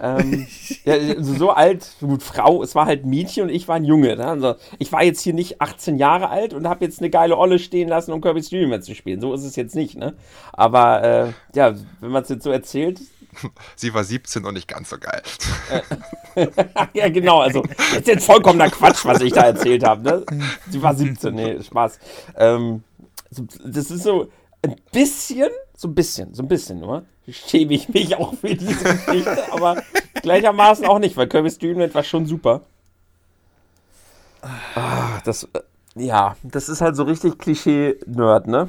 Speaker 3: Ähm, ja, also so alt, gut, Frau, es war halt Mädchen und ich war ein Junge. Ne? Also ich war jetzt hier nicht 18 Jahre alt und habe jetzt eine geile Olle stehen lassen, um Kirby Streamer zu spielen. So ist es jetzt nicht, ne? Aber äh, ja, wenn man es jetzt so erzählt.
Speaker 2: Sie war 17 und nicht ganz so geil.
Speaker 3: ja, genau, also das ist jetzt vollkommener Quatsch, was ich da erzählt habe. Ne? Sie war 17, nee, Spaß. Ähm, das ist so ein bisschen, so ein bisschen, so ein bisschen nur schäme ich mich auch für diese Geschichte, aber gleichermaßen auch nicht, weil Kirby Streamland war schon super. Ah, das, äh, ja, das ist halt so richtig Klischee-Nerd, ne?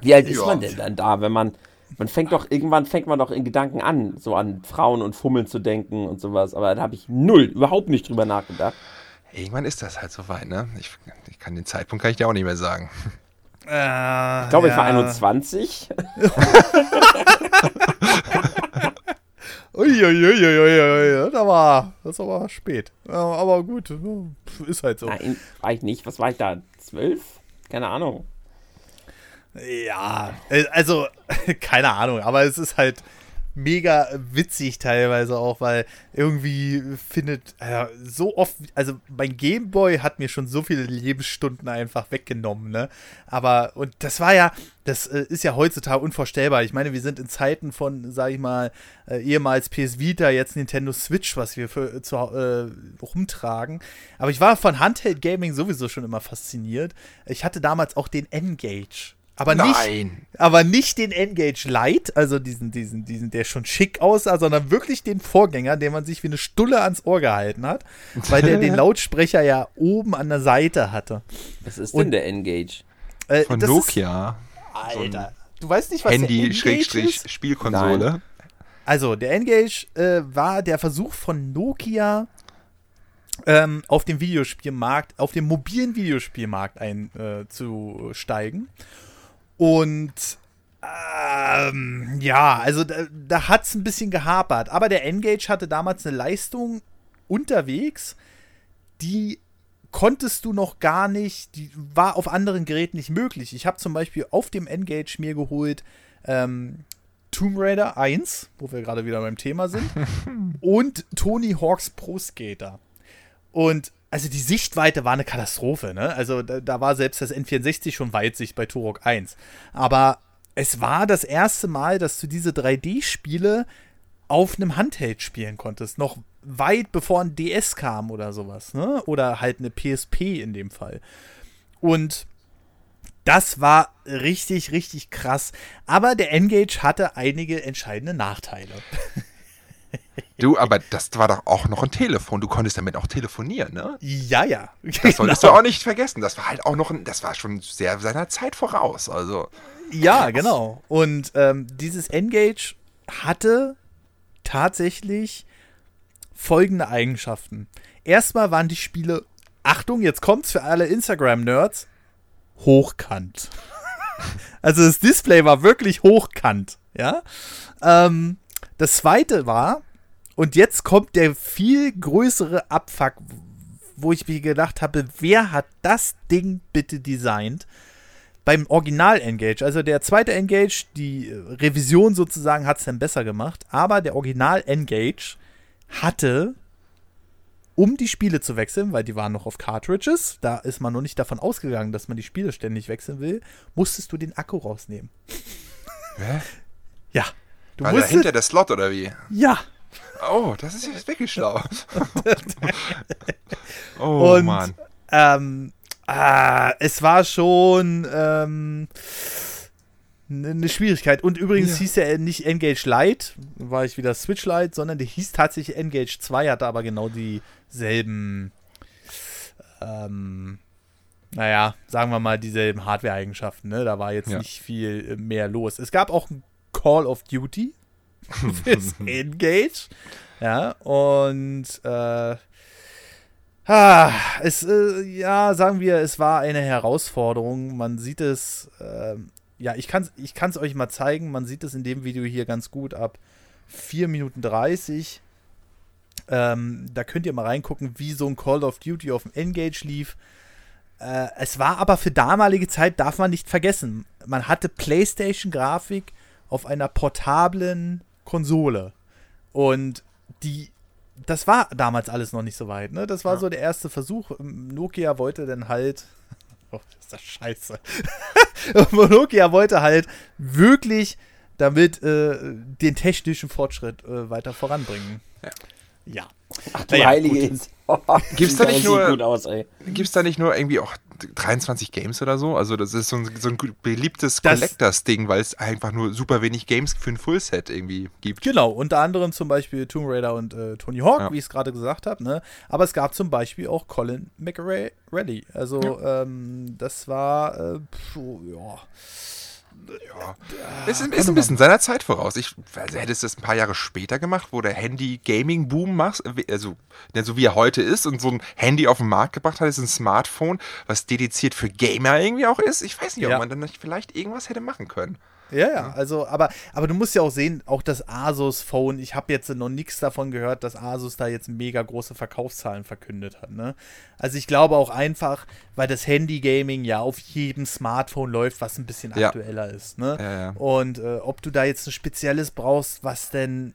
Speaker 3: Wie alt ist ja. man denn dann da, wenn man, man fängt doch, irgendwann fängt man doch in Gedanken an, so an Frauen und Fummeln zu denken und sowas, aber da habe ich null, überhaupt nicht drüber nachgedacht.
Speaker 2: Irgendwann ist das halt so weit, ne? Ich, ich kann den Zeitpunkt kann ich dir auch nicht mehr sagen.
Speaker 3: Äh, ich glaube, ja. ich war 21.
Speaker 1: Uiuiuiui, das war, das war spät. Aber gut, ist halt so.
Speaker 3: Nein, war ich nicht. Was war ich da? Zwölf? Keine Ahnung.
Speaker 1: Ja, äh, also, keine Ahnung, aber es ist halt mega witzig teilweise auch, weil irgendwie findet äh, so oft, also mein Gameboy hat mir schon so viele Lebensstunden einfach weggenommen, ne? Aber, und das war ja, das äh, ist ja heutzutage unvorstellbar. Ich meine, wir sind in Zeiten von, sag ich mal, äh, ehemals PS Vita, jetzt Nintendo Switch, was wir für, zu, äh, rumtragen. Aber ich war von Handheld Gaming sowieso schon immer fasziniert. Ich hatte damals auch den N-Gage. Aber Nein. nicht, aber nicht den Engage Lite, also diesen, diesen, diesen, der schon schick aussah, sondern wirklich den Vorgänger, den man sich wie eine Stulle ans Ohr gehalten hat, weil der den Lautsprecher ja oben an der Seite hatte.
Speaker 3: Was ist denn der Engage?
Speaker 2: Äh, Von Nokia.
Speaker 1: Ist, Alter, du weißt nicht, was
Speaker 2: Handy der Schrägstrich Spielkonsole. Nein.
Speaker 1: Also, der Engage äh, war der Versuch von Nokia, ähm, auf dem Videospielmarkt, auf dem mobilen Videospielmarkt einzusteigen. Äh, und ähm, ja, also da, da hat es ein bisschen gehapert. Aber der Engage hatte damals eine Leistung unterwegs, die konntest du noch gar nicht, die war auf anderen Geräten nicht möglich. Ich habe zum Beispiel auf dem Engage mir geholt ähm, Tomb Raider 1, wo wir gerade wieder beim Thema sind, und Tony Hawks Pro Skater. Und also die Sichtweite war eine Katastrophe, ne? Also da, da war selbst das N64 schon Weitsicht bei Turok 1. Aber es war das erste Mal, dass du diese 3D-Spiele auf einem Handheld spielen konntest. Noch weit bevor ein DS kam oder sowas, ne? Oder halt eine PSP in dem Fall. Und das war richtig, richtig krass. Aber der N-Gage hatte einige entscheidende Nachteile.
Speaker 2: Du, aber das war doch auch noch ein Telefon. Du konntest damit auch telefonieren, ne?
Speaker 1: Ja, ja.
Speaker 2: Das solltest genau. du auch nicht vergessen. Das war halt auch noch ein, das war schon sehr seiner Zeit voraus. Also.
Speaker 1: Ja, genau. Und ähm, dieses Engage hatte tatsächlich folgende Eigenschaften. Erstmal waren die Spiele, Achtung, jetzt kommt's für alle Instagram-Nerds, hochkant. also das Display war wirklich hochkant, ja. Ähm, das zweite war, und jetzt kommt der viel größere Abfuck, wo ich mir gedacht habe, wer hat das Ding bitte designt? Beim Original Engage, also der zweite Engage, die Revision sozusagen hat es dann besser gemacht, aber der Original Engage hatte um die Spiele zu wechseln, weil die waren noch auf Cartridges, da ist man noch nicht davon ausgegangen, dass man die Spiele ständig wechseln will, musstest du den Akku rausnehmen.
Speaker 2: Hä?
Speaker 1: Ja. Du
Speaker 2: War da
Speaker 1: musstest,
Speaker 2: hinter der Slot oder wie?
Speaker 1: ja.
Speaker 2: Oh, das ist jetzt wirklich schlau. oh,
Speaker 1: Und
Speaker 2: Mann.
Speaker 1: ähm, ah, es war schon ähm, eine Schwierigkeit. Und übrigens
Speaker 2: Ja.
Speaker 1: hieß er nicht Engage Lite, war ich wieder Switch Lite, sondern der hieß tatsächlich Engage 2, hatte aber genau dieselben, ähm, naja, sagen wir mal, dieselben Hardware-Eigenschaften. Ne? Da war jetzt
Speaker 2: Ja.
Speaker 1: nicht viel äh, mehr los. Es gab auch ein Call of Duty fürs Engage. Ja, und äh, Ah, es, äh, ja, sagen wir, es war eine Herausforderung. Man sieht es, ähm, ja, ich kann es ich kann's euch mal zeigen. Man sieht es in dem Video hier ganz gut ab 4 Minuten 30. Ähm, da könnt ihr mal reingucken, wie so ein Call of Duty auf dem Engage lief. Äh, es war aber für damalige Zeit, darf man nicht vergessen, man hatte PlayStation-Grafik auf einer portablen Konsole. Und die, das war damals alles noch nicht so weit. Ne? Das war
Speaker 2: Ja.
Speaker 1: so der erste Versuch. Nokia wollte dann halt. Oh, ist das scheiße. Nokia wollte halt wirklich damit äh, den technischen Fortschritt äh, weiter voranbringen.
Speaker 2: Ja.
Speaker 1: Ja.
Speaker 3: Ach du
Speaker 1: Naja,
Speaker 3: heilige
Speaker 1: gut.
Speaker 3: Ins-
Speaker 2: Gibt's da nicht nur-
Speaker 3: aus, ey.
Speaker 2: Gibt es da nicht nur irgendwie auch 23 Games oder so? Also das ist so ein, so ein beliebtes Collectors-Ding, weil es einfach nur super wenig Games für ein Fullset irgendwie gibt.
Speaker 1: Genau, unter anderem zum Beispiel Tomb Raider und äh, Tony Hawk,
Speaker 2: Ja.
Speaker 1: wie ich es gerade gesagt habe. Ne? Aber es gab zum Beispiel auch Colin McRae Rally. Also ähm, das war, äh, puh, ja.
Speaker 2: Ja. Es ist, ist ein bisschen seiner Zeit voraus. Ich also hätte es das ein paar Jahre später gemacht, wo der Handy-Gaming-Boom macht, also ne, so wie er heute ist und so ein Handy auf den Markt gebracht hat, ist ein Smartphone, was dediziert für Gamer irgendwie auch ist. Ich weiß nicht, ob
Speaker 1: Ja.
Speaker 2: man dann nicht vielleicht irgendwas hätte machen können.
Speaker 1: Ja, ja, also, aber, aber du musst ja auch sehen, auch das Asus-Phone, ich habe jetzt noch nichts davon gehört, dass Asus da jetzt mega große Verkaufszahlen verkündet hat, ne? Also ich glaube auch einfach, weil das Handy-Gaming ja auf jedem Smartphone läuft, was ein bisschen
Speaker 2: Ja.
Speaker 1: aktueller ist, ne?
Speaker 2: Ja, ja.
Speaker 1: Und äh, ob du da jetzt ein spezielles brauchst, was denn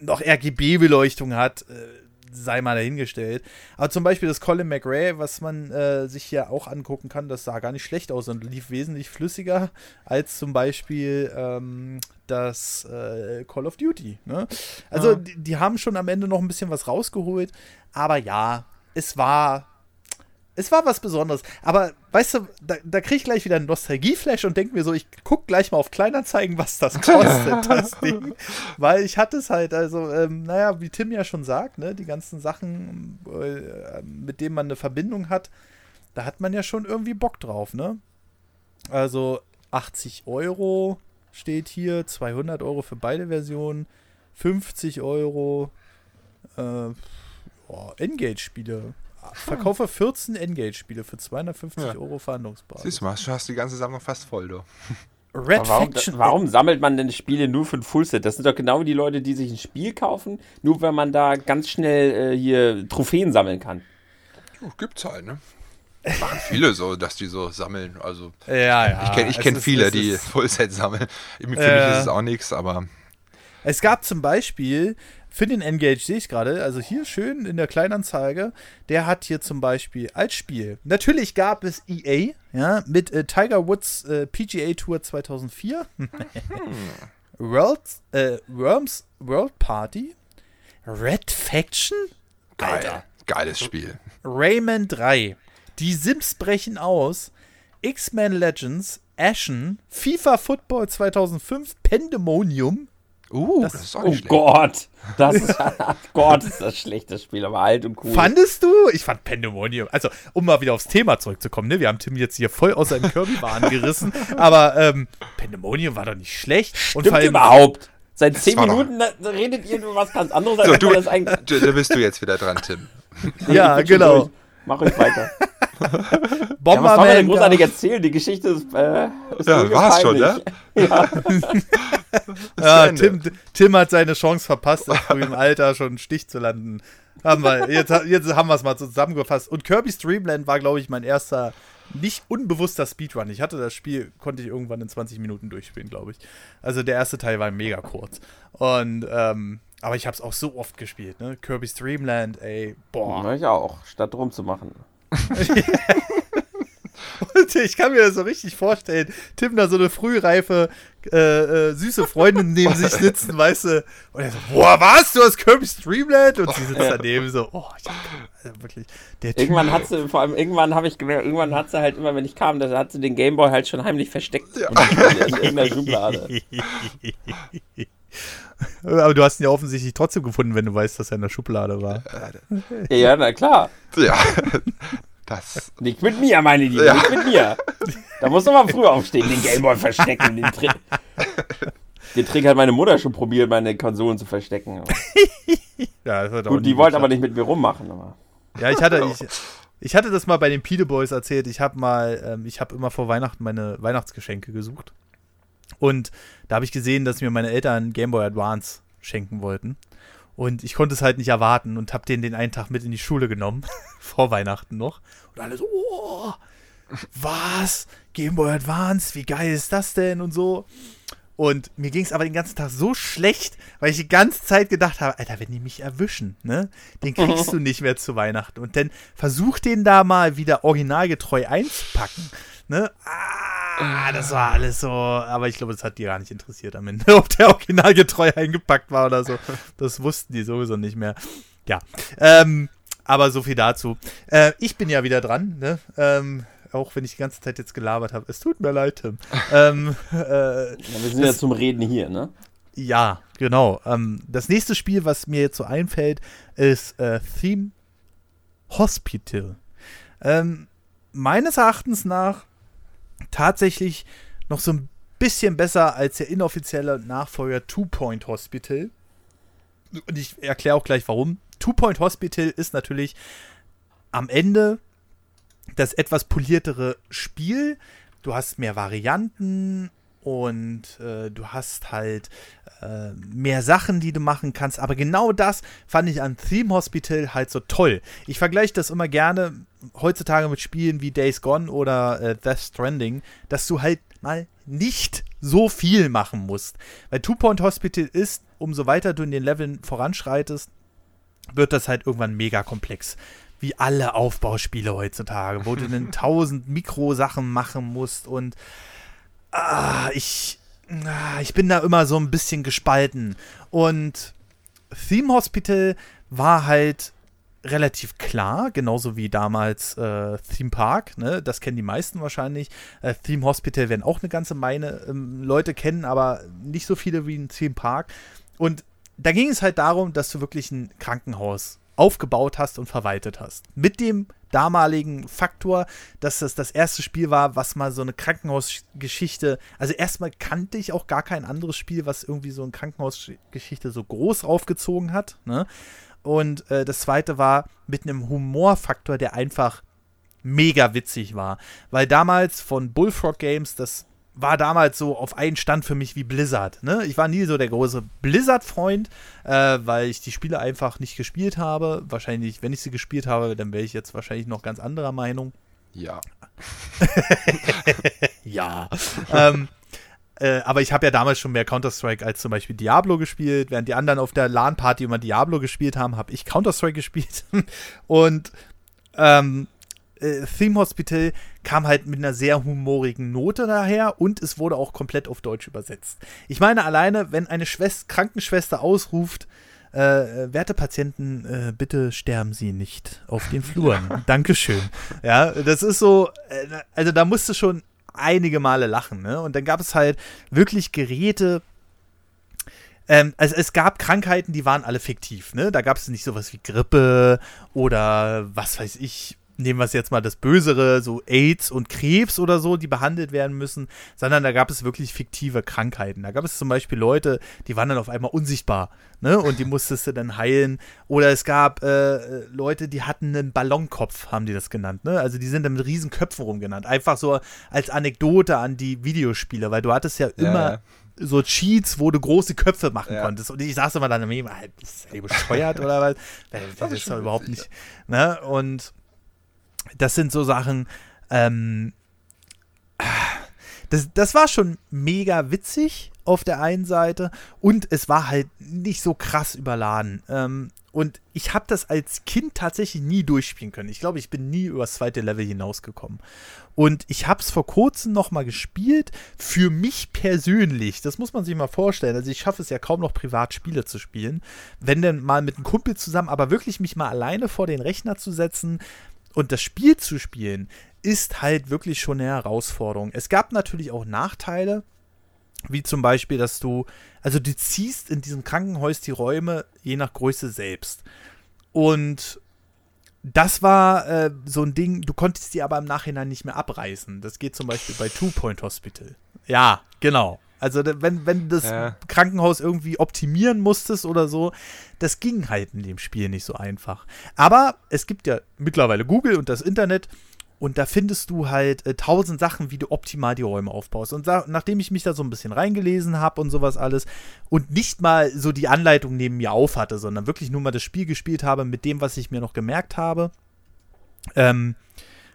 Speaker 1: noch RGB-Beleuchtung hat, äh, sei mal dahingestellt. Aber zum Beispiel das Colin McRae, was man äh, sich hier auch angucken kann, das sah gar nicht schlecht aus und lief wesentlich flüssiger als zum Beispiel ähm, das äh, Call of Duty. Ne? Also
Speaker 2: Ja.
Speaker 1: die, die haben schon am Ende noch ein bisschen was rausgeholt, aber ja, es war es war was Besonderes. Aber weißt du, da, da kriege ich gleich wieder einen Nostalgieflash und denke mir so, ich guck gleich mal auf Kleinanzeigen, was das kostet, das Ding. Weil ich hatte es halt, also, ähm, naja, wie Tim ja schon sagt, ne, die ganzen Sachen, äh, mit denen man eine Verbindung hat, da hat man ja schon irgendwie Bock drauf, ne? Also 80 Euro steht hier, 200 Euro für beide Versionen, 50 Euro äh, oh, Engage-Spiele. Verkaufe 14 Engage-Spiele für 250
Speaker 2: Ja.
Speaker 1: Euro Verhandlungsbasis.
Speaker 2: Siehst du mal, du hast die ganze Sammlung fast voll, du.
Speaker 1: Red
Speaker 3: warum,
Speaker 1: Faction.
Speaker 3: warum sammelt man denn Spiele nur für ein Fullset? Das sind doch genau die Leute, die sich ein Spiel kaufen, nur wenn man da ganz schnell äh, hier Trophäen sammeln kann.
Speaker 2: Jo, gibt's halt, ne? Machen viele so, dass die so sammeln. Also
Speaker 1: Ja, ja.
Speaker 2: ich kenne kenn
Speaker 1: ist-
Speaker 2: viele,
Speaker 1: es
Speaker 2: die
Speaker 1: ist-
Speaker 2: Fullset sammeln. Für mich
Speaker 1: Äh.
Speaker 2: ist es auch nichts, aber
Speaker 1: Es gab zum Beispiel für den Engage, sehe ich gerade, also hier schön in der Kleinanzeige, der hat hier zum Beispiel als Spiel, natürlich gab es EA, ja, mit äh, Tiger Woods äh, PGA Tour 2004, World, äh, Worms World Party, Red Faction,
Speaker 2: geil. Geiles Spiel.
Speaker 1: Rayman 3, Die Sims brechen aus, X-Men Legends, Ashen, FIFA Football 2005, Pandemonium,
Speaker 2: Uh,
Speaker 1: Das-
Speaker 2: das, ist auch
Speaker 3: Oh
Speaker 2: nicht schlecht.
Speaker 3: Gott, das ist, Gott, ist das schlecht, das Spiel, aber alt und cool.
Speaker 1: Fandest du? Ich fand Pandemonium. Also, um mal wieder aufs Thema zurückzukommen, ne? Wir haben Tim jetzt hier voll aus seinem Kirby-Bahn gerissen. Aber ähm, Pandemonium war doch nicht schlecht. Und
Speaker 3: Stimmt überhaupt. Seit zehn
Speaker 2: war doch-
Speaker 3: Minuten da- redet ihr über was ganz anderes, als
Speaker 2: So, du,
Speaker 3: das eigentlich.
Speaker 2: du, da bist du jetzt wieder dran, Tim.
Speaker 1: Ja, genau.
Speaker 3: durch. Mach euch weiter. Ja, was soll man denn
Speaker 1: Bomberman.
Speaker 3: großartig erzählen? Die Geschichte ist. Äh, ist
Speaker 2: Ja, war's schon,
Speaker 3: peinlich.
Speaker 1: ja,
Speaker 2: Ende.
Speaker 1: Tim, Tim hat seine Chance verpasst, im frühen Alter schon einen Stich zu landen. Haben wir, jetzt, jetzt haben wir es mal zusammengefasst. Und Kirby's Dreamland war, glaube ich, mein erster nicht unbewusster Speedrun. Ich hatte das Spiel, konnte ich irgendwann in 20 Minuten durchspielen, glaube ich. Also der erste Teil war mega kurz. Und ähm, Aber ich habe es auch so oft gespielt, ne? Kirby's Dreamland, ey, boah.
Speaker 3: Ja, ich auch, statt rumzumachen.
Speaker 1: Und ich kann mir das so richtig vorstellen. Tim da so eine frühreife, äh, äh, süße Freundin neben sich sitzen, weißt du. Und er so, boah, was? Du hast Kirby's Dreamland? Und sie sitzt daneben so, oh, ich hab, also wirklich, der Typ.
Speaker 3: Irgendwann hat sie, vor allem irgendwann habe ich gemerkt, irgendwann hat sie halt immer, wenn ich kam, da hat sie den Gameboy halt schon heimlich versteckt. Ja. In irgendeiner Schublade.
Speaker 1: Aber du hast ihn ja offensichtlich trotzdem gefunden, wenn du weißt, dass er in der Schublade war.
Speaker 3: Ja, na klar.
Speaker 2: Ja. Das.
Speaker 3: Nicht mit mir, meine Liebe, ja. nicht mit mir. Da muss man mal früher aufstehen, den Gameboy verstecken. Den Trick. Den Trick hat meine Mutter schon probiert, meine Konsolen zu verstecken.
Speaker 1: ja, das hat
Speaker 3: Gut, die wollte aber nicht mit mir rummachen. Aber.
Speaker 1: Ja, ich hatte, ich, ich hatte das mal bei den Pide Boys erzählt. Ich habe mal, ähm, ich habe immer vor Weihnachten meine Weihnachtsgeschenke gesucht. Und da habe ich gesehen, dass mir meine Eltern Game Boy Advance schenken wollten. Und ich konnte es halt nicht erwarten und habe den den einen Tag mit in die Schule genommen, vor Weihnachten noch. Und alle so, oh, was? Game Boy Advance, wie geil ist das denn und so. Und mir ging es aber den ganzen Tag so schlecht, weil ich die ganze Zeit gedacht habe, Alter, wenn die mich erwischen, ne, den kriegst du nicht mehr zu Weihnachten. Und dann versuch den da mal wieder originalgetreu einzupacken. Ne? Ah, das war alles so. Aber ich glaube, das hat die gar nicht interessiert am Ende, ob der originalgetreu eingepackt war oder so. Das wussten die sowieso nicht mehr. Ja. Ähm, aber so viel dazu. Äh, ich bin ja wieder dran, ne? Ähm, auch wenn ich die ganze Zeit jetzt gelabert habe. Es tut mir leid, Tim. ähm,
Speaker 3: äh, ja, wir sind das, ja zum Reden hier, ne?
Speaker 1: Ja, genau. Ähm, das nächste Spiel, was mir jetzt so einfällt, ist äh, Theme Hospital. Ähm, meines Erachtens nach tatsächlich noch so ein bisschen besser als der inoffizielle Nachfolger Two Point Hospital. Und ich erkläre auch gleich warum. Two Point Hospital ist natürlich am Ende das etwas poliertere Spiel. Du hast mehr Varianten und äh, du hast halt äh, mehr Sachen, die du machen kannst. Aber genau das fand ich an Theme Hospital halt so toll. Ich vergleiche das immer gerne heutzutage mit Spielen wie Days Gone oder äh, Death Stranding, dass du halt mal nicht so viel machen musst. Weil Two Point Hospital ist, umso weiter du in den Leveln voranschreitest, wird das halt irgendwann mega komplex wie alle Aufbauspiele heutzutage, wo du dann tausend Mikrosachen machen musst und ah, ich, ah, ich bin da immer so ein bisschen gespalten. Und Theme Hospital war halt relativ klar, genauso wie damals äh, Theme Park, ne? das kennen die meisten wahrscheinlich. Äh, Theme Hospital werden auch eine ganze Menge ähm, Leute kennen, aber nicht so viele wie ein Theme Park. Und da ging es halt darum, dass du wirklich ein Krankenhaus aufgebaut hast und verwaltet hast. Mit dem damaligen Faktor, dass das das erste Spiel war, was mal so eine Krankenhausgeschichte, also erstmal kannte ich auch gar kein anderes Spiel, was irgendwie so eine Krankenhausgeschichte so groß aufgezogen hat. Ne? Und äh, das zweite war mit einem Humorfaktor, der einfach mega witzig war. Weil damals von Bullfrog Games das war damals so auf einen Stand für mich wie Blizzard. Ne? Ich war nie so der große Blizzard-Freund, äh, weil ich die Spiele einfach nicht gespielt habe. Wahrscheinlich, wenn ich sie gespielt habe, dann wäre ich jetzt wahrscheinlich noch ganz anderer Meinung.
Speaker 2: Ja.
Speaker 1: ja. ähm, äh, aber ich habe ja damals schon mehr Counter-Strike als zum Beispiel Diablo gespielt. Während die anderen auf der LAN-Party immer Diablo gespielt haben, habe ich Counter-Strike gespielt. Und ähm, äh, Theme Hospital kam halt mit einer sehr humorigen Note daher und es wurde auch komplett auf Deutsch übersetzt. Ich meine alleine, wenn eine Schwester, Krankenschwester ausruft, äh, werte Patienten, äh, bitte sterben Sie nicht auf den Fluren. Dankeschön. Ja, das ist so, äh, also da musste schon einige Male lachen, ne? Und dann gab es halt wirklich Geräte, ähm, also es gab Krankheiten, die waren alle fiktiv, ne? Da gab es nicht sowas wie Grippe oder was weiß ich, nehmen wir es jetzt mal das Bösere, so AIDS und Krebs oder so, die behandelt werden müssen, sondern da gab es wirklich fiktive Krankheiten. Da gab es zum Beispiel Leute, die waren dann auf einmal unsichtbar, ne? Und die musstest du dann heilen. Oder es gab äh, Leute, die hatten einen Ballonkopf, haben die das genannt, ne? Also die sind dann mit riesen Köpfen rumgenannt. Einfach so als Anekdote an die Videospiele, weil du hattest ja immer. Ja so Cheats, wo du große Köpfe machen ja. konntest. Und ich saß immer dann immer, ist er bescheuert oder was? Das, das ist doch überhaupt nicht. Ne? Und das sind so Sachen, ähm, das, das war schon mega witzig auf der einen Seite und es war halt nicht so krass überladen. Ähm, und ich habe das als Kind tatsächlich nie durchspielen können. Ich glaube, ich bin nie über das zweite Level hinausgekommen. Und ich habe es vor kurzem noch mal gespielt. Für mich persönlich, das muss man sich mal vorstellen. Also ich schaffe es ja kaum noch privat Spiele zu spielen. Wenn denn mal mit einem Kumpel zusammen, aber wirklich mich mal alleine vor den Rechner zu setzen und das Spiel zu spielen, ist halt wirklich schon eine Herausforderung. Es gab natürlich auch Nachteile. Wie zum Beispiel, dass du, also du ziehst in diesem Krankenhaus die Räume je nach Größe selbst. Und das war äh, so ein Ding, du konntest die aber im Nachhinein nicht mehr abreißen. Das geht zum Beispiel bei Two Point Hospital. Ja, genau. Also wenn, wenn du das ja. Krankenhaus irgendwie optimieren musstest oder so, das ging halt in dem Spiel nicht so einfach. Aber es gibt ja mittlerweile Google und das Internet und da findest du halt äh, tausend Sachen, wie du optimal die Räume aufbaust. Und nachdem ich mich da so ein bisschen reingelesen habe und sowas alles und nicht mal so die Anleitung neben mir auf hatte, sondern wirklich nur mal das Spiel gespielt habe mit dem, was ich mir noch gemerkt habe, ähm,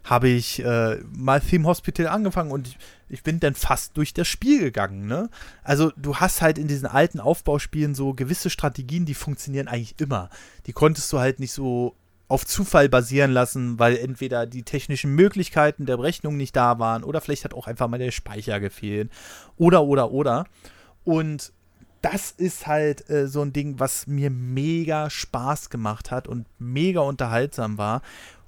Speaker 1: habe ich äh, mal Theme Hospital angefangen und ich, ich, bin dann fast durch das Spiel gegangen. Ne? Also du hast halt in diesen alten Aufbauspielen so gewisse Strategien, die funktionieren eigentlich immer. Die konntest du halt nicht so auf Zufall basieren lassen, weil entweder die technischen Möglichkeiten der Berechnung nicht da waren oder vielleicht hat auch einfach mal der Speicher gefehlt. Oder, oder, oder. Und das ist halt äh, so ein Ding, was mir mega Spaß gemacht hat und mega unterhaltsam war.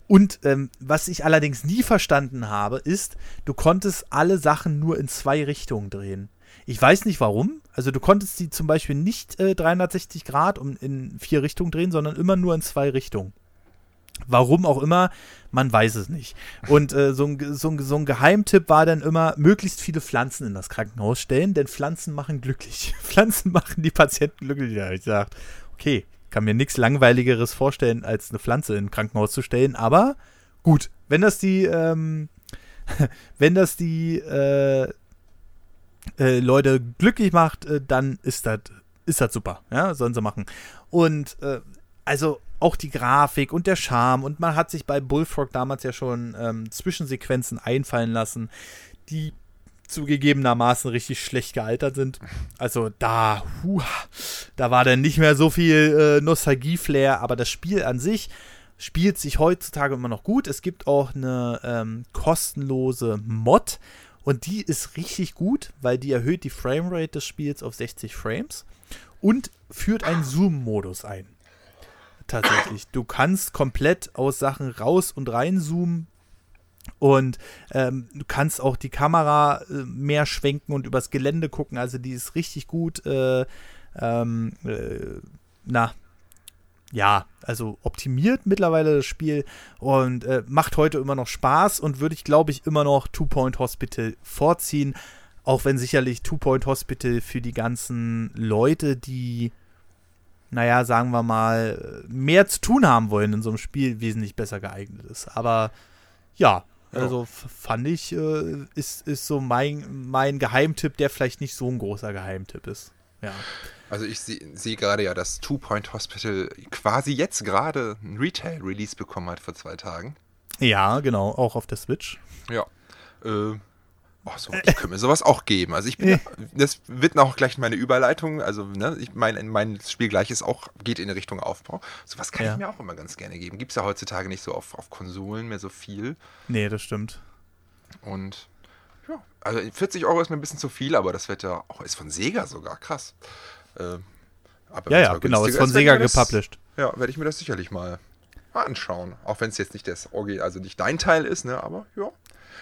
Speaker 1: Und ähm, was ich allerdings nie verstanden habe, ist, du konntest alle Sachen nur in zwei Richtungen drehen. Ich weiß nicht warum. Also du konntest sie zum Beispiel nicht äh, 360 Grad um in vier Richtungen drehen, sondern immer nur in zwei Richtungen. Warum auch immer, man weiß es nicht. Und äh, so, ein, so, ein, so ein Geheimtipp war dann immer, möglichst viele Pflanzen in das Krankenhaus stellen, denn Pflanzen machen glücklich. Pflanzen machen die Patienten glücklich. Ja, ich gesagt, okay, kann mir nichts Langweiligeres vorstellen, als eine Pflanze in ein Krankenhaus zu stellen, aber gut, wenn das die, ähm, wenn das die äh, äh, Leute glücklich macht, äh, dann ist das ist das super, ja, sollen sie machen. Und äh, also auch die Grafik und der Charme und man hat sich bei Bullfrog damals ja schon ähm, Zwischensequenzen einfallen lassen, die zugegebenermaßen richtig schlecht gealtert sind. Also da, huh, da war dann nicht mehr so viel äh, Nostalgie-Flair, aber das Spiel an sich spielt sich heutzutage immer noch gut. Es gibt auch eine ähm, kostenlose Mod und die ist richtig gut, weil die erhöht die Framerate des Spiels auf 60 Frames und führt einen Zoom-Modus ein tatsächlich. Du kannst komplett aus Sachen raus und reinzoomen und ähm, du kannst auch die Kamera äh, mehr schwenken und übers Gelände gucken. Also die ist richtig gut. Äh, ähm, äh, na, ja, also optimiert mittlerweile das Spiel und äh, macht heute immer noch Spaß und würde ich, glaube ich, immer noch Two Point Hospital vorziehen. Auch wenn sicherlich Two Point Hospital für die ganzen Leute, die naja, sagen wir mal, mehr zu tun haben wollen in so einem Spiel, wesentlich besser geeignet ist. Aber ja, also fand ich, äh, ist, ist so mein, mein Geheimtipp, der vielleicht nicht so ein großer Geheimtipp ist. Ja.
Speaker 2: Also ich sehe seh gerade ja, dass Two Point Hospital quasi jetzt gerade ein Retail-Release bekommen hat vor zwei Tagen.
Speaker 1: Ja, genau, auch auf der Switch.
Speaker 2: Ja. Äh, Oh, so, ich könnte mir sowas auch geben. Also ich bin, das wird auch gleich meine Überleitung. Also ne, ich mein, mein Spiel gleich ist auch, geht in Richtung Aufbau. Sowas kann ja. ich mir auch immer ganz gerne geben. Gibt es ja heutzutage nicht so auf, auf Konsolen mehr so viel.
Speaker 1: Nee, das stimmt.
Speaker 2: Und ja, also 40 Euro ist mir ein bisschen zu viel, aber das wird ja auch, ist von Sega sogar, krass.
Speaker 1: Äh, ja, ja, genau, ist von Sega das, gepublished.
Speaker 2: Ja, werde ich mir das sicherlich mal anschauen. Auch wenn es jetzt nicht das also nicht dein Teil ist, ne, aber ja,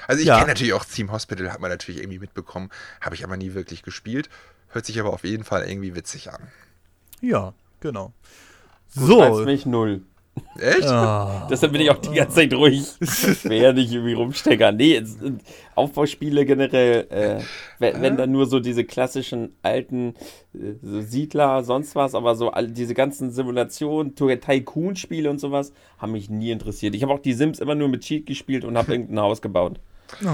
Speaker 2: also ich ja. kenne natürlich auch Team Hospital, hat man natürlich irgendwie mitbekommen, habe ich aber nie wirklich gespielt. Hört sich aber auf jeden Fall irgendwie witzig an.
Speaker 1: Ja, genau.
Speaker 3: So. Du mich null.
Speaker 2: Echt?
Speaker 3: Oh. Deshalb bin ich auch die ganze Zeit ruhig. Ich will ja nicht irgendwie rumsteckern. Nee, Aufbauspiele generell, äh, wenn, wenn, dann nur so diese klassischen alten äh, so Siedler, sonst was, aber so all, diese ganzen Simulationen, Tycoon-Spiele und sowas, haben mich nie interessiert. Ich habe auch die Sims immer nur mit Cheat gespielt und habe irgendein Haus gebaut.
Speaker 1: Oh,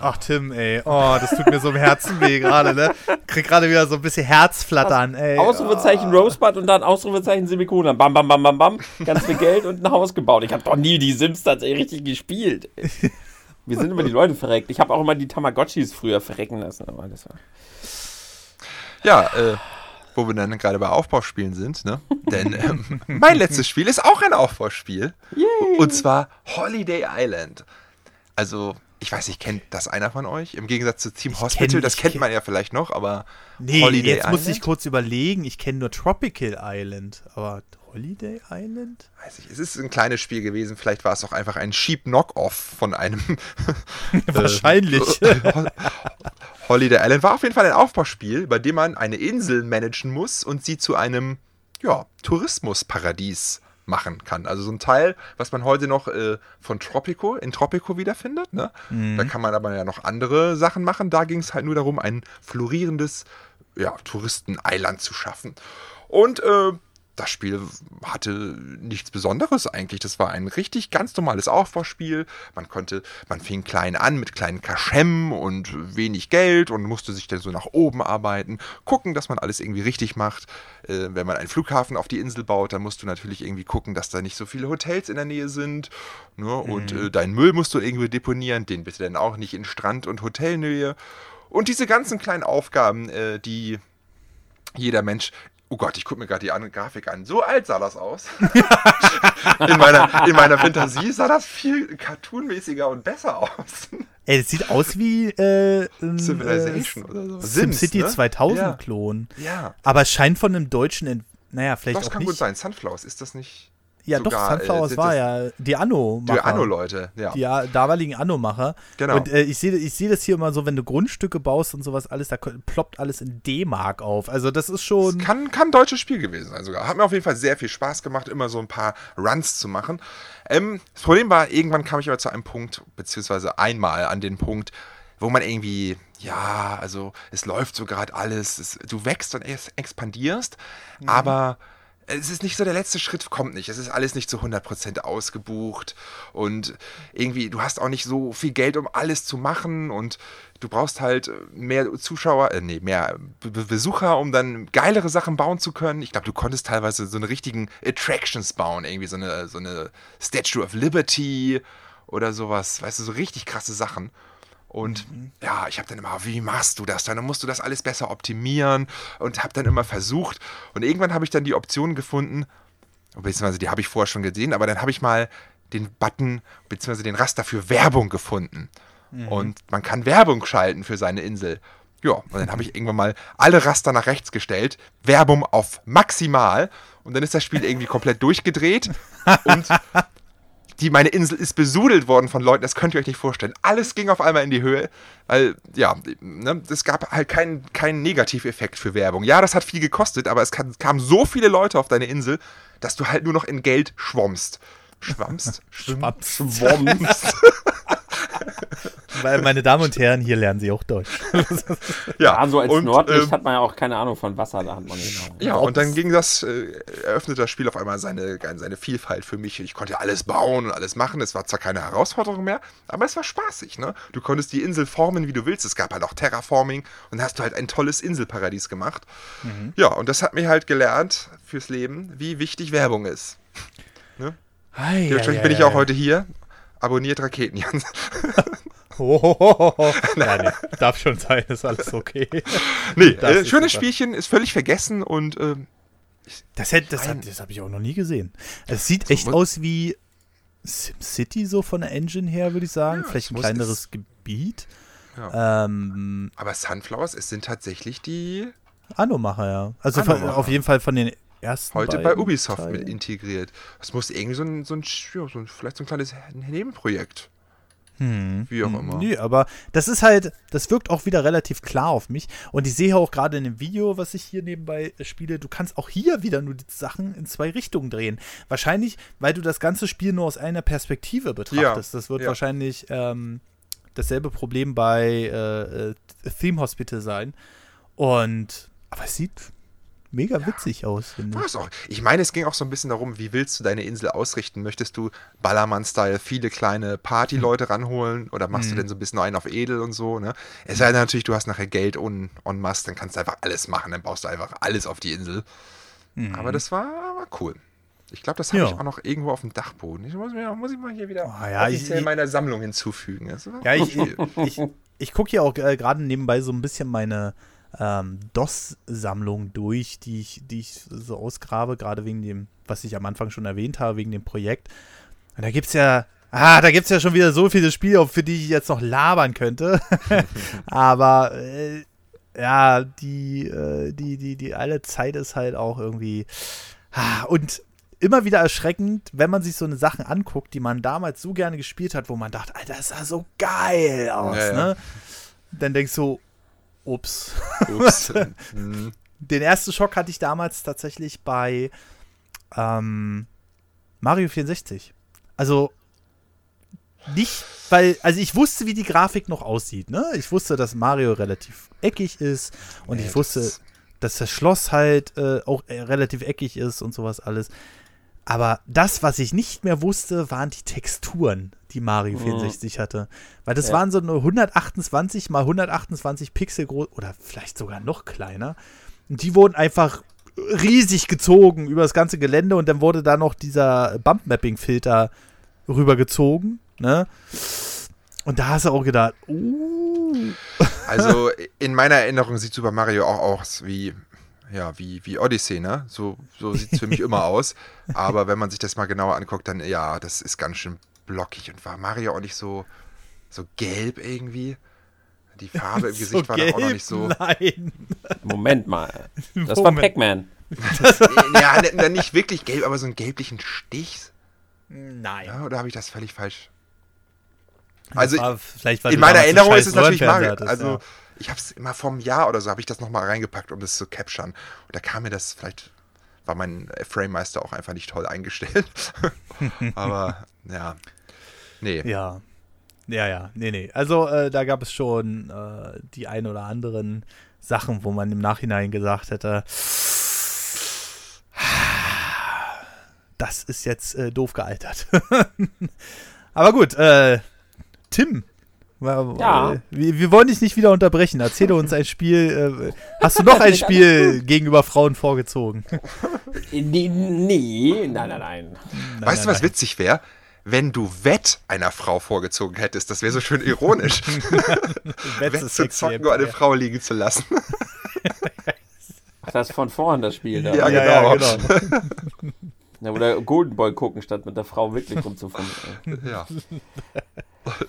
Speaker 1: ach Tim, ey. Oh, das tut mir so im Herzen weh gerade, ne? Krieg gerade wieder so ein bisschen Herzflattern, ey.
Speaker 3: Ausrufezeichen oh. Rosebud und dann Ausrufezeichen Semikolon. Bam, bam, bam, bam, bam. Ganz viel Geld und ein Haus gebaut. Ich habe doch nie die Sims tatsächlich richtig gespielt. Wir sind immer die Leute verreckt. Ich habe auch immer die Tamagotchis früher verrecken lassen, aber das war.
Speaker 2: Ja, äh, wo wir dann gerade bei Aufbauspielen sind, ne? Denn ähm, mein letztes Spiel ist auch ein Aufbauspiel.
Speaker 3: Yay.
Speaker 2: Und zwar Holiday Island. Also, ich weiß nicht, kennt das einer von euch? Im Gegensatz zu Team Hospital,
Speaker 1: kenn-
Speaker 2: das
Speaker 1: ich
Speaker 2: kennt
Speaker 1: kenn-
Speaker 2: man ja vielleicht noch, aber
Speaker 1: Nee,
Speaker 2: Holiday
Speaker 1: jetzt muss ich
Speaker 2: Island?
Speaker 1: kurz überlegen. Ich kenne nur Tropical Island, aber Holiday Island?
Speaker 2: weiß ich, es ist ein kleines Spiel gewesen. Vielleicht war es auch einfach ein cheap Knock-Off von einem.
Speaker 1: Wahrscheinlich.
Speaker 2: Hol- Holiday Island war auf jeden Fall ein Aufbauspiel, bei dem man eine Insel managen muss und sie zu einem ja, Tourismusparadies machen kann. Also so ein Teil, was man heute noch äh, von Tropico in Tropico wiederfindet. Ne? Da kann man aber ja noch andere Sachen machen. Da ging es halt nur darum, ein florierendes ja, Touristeneiland zu schaffen. Und äh, das Spiel hatte nichts Besonderes eigentlich. Das war ein richtig ganz normales Aufbauspiel. Man konnte, man fing klein an mit kleinen Kaschem und wenig Geld und musste sich dann so nach oben arbeiten, gucken, dass man alles irgendwie richtig macht. Äh, wenn man einen Flughafen auf die Insel baut, dann musst du natürlich irgendwie gucken, dass da nicht so viele Hotels in der Nähe sind. Ne? Und äh, deinen Müll musst du irgendwie deponieren, den bitte dann auch nicht in Strand- und Hotelnähe. Und diese ganzen kleinen Aufgaben, äh, die jeder Mensch. Oh Gott, ich gucke mir gerade die an Grafik an. So alt sah das aus. in, meiner, in meiner Fantasie sah das viel cartoonmäßiger und besser aus.
Speaker 1: Ey, das sieht aus wie äh, ein
Speaker 2: Civilization
Speaker 1: äh,
Speaker 2: oder so.
Speaker 1: SimCity
Speaker 2: Sims, ne?
Speaker 1: 2000
Speaker 2: Ja.
Speaker 1: Klon.
Speaker 2: Ja,
Speaker 1: Aber es scheint von einem deutschen, Ent naja, vielleicht
Speaker 2: das
Speaker 1: auch
Speaker 2: kann
Speaker 1: nicht.
Speaker 2: gut sein. Sunflowers, ist das nicht?
Speaker 1: Ja, doch, Sunflowers
Speaker 2: äh,
Speaker 1: war
Speaker 2: das
Speaker 1: ja die Anno-Macher.
Speaker 2: Die Anno-Leute, ja.
Speaker 1: Die damaligen Anno-Macher.
Speaker 2: Genau.
Speaker 1: Und äh, ich sehe ich seh das hier immer so, wenn du Grundstücke baust und sowas alles, da ploppt alles in D-Mark auf. Also das ist schon.
Speaker 2: Kann, kann ein deutsches Spiel gewesen sein sogar. Hat mir auf jeden Fall sehr viel Spaß gemacht, immer so ein paar Runs zu machen. Ähm, das Problem war, irgendwann kam ich aber zu einem Punkt, beziehungsweise einmal an den Punkt, wo man irgendwie, ja, also es läuft so gerade alles, es, du wächst und es expandierst, aber es ist nicht so, der letzte Schritt kommt nicht. Es ist alles nicht zu 100% ausgebucht und irgendwie, du hast auch nicht so viel Geld, um alles zu machen und du brauchst halt mehr Zuschauer, äh, nee, mehr Be Be- Besucher, um dann geilere Sachen bauen zu können. Ich glaube, du konntest teilweise so eine richtigen Attractions bauen, irgendwie so eine, so eine Statue of Liberty oder sowas, weißt du, so richtig krasse Sachen. Und ja, ich habe dann immer, wie machst du das dann? Musst du das alles besser optimieren und habe dann immer versucht. Und irgendwann habe ich dann die Option gefunden, beziehungsweise die habe ich vorher schon gesehen, aber dann habe ich mal den Button, beziehungsweise den Raster für Werbung gefunden. Und man kann Werbung schalten für seine Insel. Ja, und dann habe ich irgendwann mal alle Raster nach rechts gestellt, Werbung auf maximal und dann ist das Spiel irgendwie komplett durchgedreht und die, meine Insel ist besudelt worden von Leuten, das könnt ihr euch nicht vorstellen. Alles ging auf einmal in die Höhe, weil, ja, ne, es gab halt keinen keinen Negativeffekt für Werbung. Ja, das hat viel gekostet, aber es kam, kamen so viele Leute auf deine Insel, dass du halt nur noch in Geld schwammst. Schwammst?
Speaker 1: Schwaps. Weil, meine Damen und Herren, hier lernen sie auch Deutsch.
Speaker 2: Ja,
Speaker 3: Also als
Speaker 2: und,
Speaker 3: Nordlicht
Speaker 2: ähm,
Speaker 3: hat man ja auch keine Ahnung von Wasser, da hat man genau.
Speaker 2: Ja, und dann ging das, äh, eröffnete das Spiel auf einmal seine, seine Vielfalt für mich. Ich konnte alles bauen und alles machen. Es war zwar keine Herausforderung mehr, aber es war spaßig, ne? Du konntest die Insel formen, wie du willst. Es gab halt auch Terraforming und dann hast du halt ein tolles Inselparadies gemacht. Ja, und das hat mich halt gelernt fürs Leben, wie wichtig Werbung ist.
Speaker 1: Ei,
Speaker 2: Dementsprechend
Speaker 1: ei,
Speaker 2: bin ich auch heute hier. Abonniert Raketen, Jans.
Speaker 1: Oh. Ja, nee, darf schon sein, ist alles okay.
Speaker 2: Nee,
Speaker 1: Das
Speaker 2: äh, schönes
Speaker 1: super.
Speaker 2: Spielchen, ist völlig vergessen und ähm,
Speaker 1: Das, das,
Speaker 2: Nein.
Speaker 1: hab- das habe ich auch noch nie gesehen. Es sieht echt aus wie SimCity so von der Engine her, würde ich sagen.
Speaker 2: Ja,
Speaker 1: Vielleicht
Speaker 2: es
Speaker 1: ein kleineres Gebiet.
Speaker 2: Ja.
Speaker 1: Ähm,
Speaker 2: aber Sunflowers, es sind tatsächlich die
Speaker 1: Anno-Macher, ja. Also von,
Speaker 2: Anno-Macher.
Speaker 1: auf jeden Fall von den ersten
Speaker 2: heute bei Ubisoft
Speaker 1: Teilen.
Speaker 2: mit integriert. Das muss irgendwie so ein, so ein, so ein vielleicht so ein kleines Nebenprojekt.
Speaker 1: Hm.
Speaker 2: Wie auch
Speaker 1: Hm,
Speaker 2: immer.
Speaker 1: Nee, aber das ist halt, das wirkt auch wieder relativ klar auf mich. Und ich sehe auch gerade in dem Video, was ich hier nebenbei äh, spiele, du kannst auch hier wieder nur die Sachen in zwei Richtungen drehen. Wahrscheinlich, weil du das ganze Spiel nur aus einer Perspektive betrachtest. das wird
Speaker 2: ja.
Speaker 1: wahrscheinlich ähm, dasselbe Problem bei äh, äh, Theme Hospital sein. Und, aber es sieht mega witzig aus, finde ich.
Speaker 2: Auch. Ich meine, es ging auch so ein bisschen darum, wie willst du deine Insel ausrichten? Möchtest du Ballermann-Style viele kleine Partyleute ranholen oder machst
Speaker 1: Mhm.
Speaker 2: du denn so ein bisschen einen auf edel und so? Ne? Es sei denn natürlich, du hast nachher Geld on, on masse, dann kannst du einfach alles machen, dann baust du einfach alles auf die Insel. Aber das war, war cool. Ich glaube, das habe
Speaker 1: Mhm. Ja.
Speaker 2: ich auch noch irgendwo auf dem Dachboden. Ich muss, mir, muss ich mal hier wieder
Speaker 1: Oh, ja, ich- ich-
Speaker 2: meiner Sammlung hinzufügen.
Speaker 1: Ja, ich, ich, ich gucke ja auch äh, gerade nebenbei so ein bisschen meine ähm, DOS-Sammlung durch, die ich, die ich so ausgrabe, gerade wegen dem, was ich am Anfang schon erwähnt habe, wegen dem Projekt. Und da gibt es ja, ah, da gibt es ja schon wieder so viele Spiele, für die ich jetzt noch labern könnte. Aber äh, ja, die, äh, die, die, die alle Zeit ist halt auch irgendwie. Ah, und immer wieder erschreckend, wenn man sich so eine Sachen anguckt, die man damals so gerne gespielt hat, wo man dachte, Alter, das sah so geil aus, ja, ja. ne? Dann denkst du, ups. ups. Den ersten Schock hatte ich damals tatsächlich bei ähm, Mario 64. Also nicht, weil, also ich wusste, wie die Grafik noch aussieht, ne? Ich wusste, dass Mario relativ eckig ist und ja, ich wusste, das dass das Schloss halt äh, auch äh, relativ eckig ist und sowas alles. Aber das, was ich nicht mehr wusste, waren die Texturen, die Mario 64 mhm. hatte. Weil das ja. waren so nur 128 mal 128 Pixel groß oder vielleicht sogar noch kleiner. Und die wurden einfach riesig gezogen über das ganze Gelände und dann wurde da noch dieser Bump-Mapping-Filter rübergezogen. Ne? Und da hast du auch gedacht, uh.
Speaker 2: Also in meiner Erinnerung sieht Super Mario auch aus wie ja, wie, wie Odyssey, ne? So, so sieht es für mich immer aus. Aber wenn man sich das mal genauer anguckt, dann ja, das ist ganz schön blockig. Und war Mario auch nicht so, so gelb irgendwie? Die Farbe im Gesicht so war gelb? doch auch noch nicht so.
Speaker 3: Nein. Moment mal. Das Moment. war Pac-Man.
Speaker 2: ja, nicht wirklich gelb, aber so einen gelblichen Stich.
Speaker 1: Nein.
Speaker 2: Ja, oder habe ich das völlig falsch? Also,
Speaker 1: war,
Speaker 2: in meiner Erinnerung ist es natürlich Mario. Also, ja ich habe es immer vom Jahr oder so, habe ich das nochmal reingepackt, um das zu capturen. Und da kam mir das, vielleicht war mein Frame-Meister auch einfach nicht toll eingestellt. Aber ja, nee.
Speaker 1: Ja, ja, ja, nee, nee. Also äh, da gab es schon äh, die ein oder anderen Sachen, wo man im Nachhinein gesagt hätte, das ist jetzt äh, doof gealtert. Aber gut, äh, Tim, ja. Wir, wir, wollen dich nicht wieder unterbrechen. Erzähle uns ein Spiel. Äh, hast du noch ein Spiel gegenüber Frauen vorgezogen?
Speaker 3: nee, nee, nein, nein, nein.
Speaker 2: Weißt du, was witzig wäre? Wenn du Wett einer Frau vorgezogen hättest, das wäre so schön ironisch. Wett zu zocken, nur eine Frau liegen zu lassen.
Speaker 3: Ach, das ist von vorn das Spiel. Da.
Speaker 2: Ja, ja, genau. Ja, genau.
Speaker 3: Ja, oder Golden Boy gucken, statt mit der Frau wirklich rumzufinden.
Speaker 2: Ja.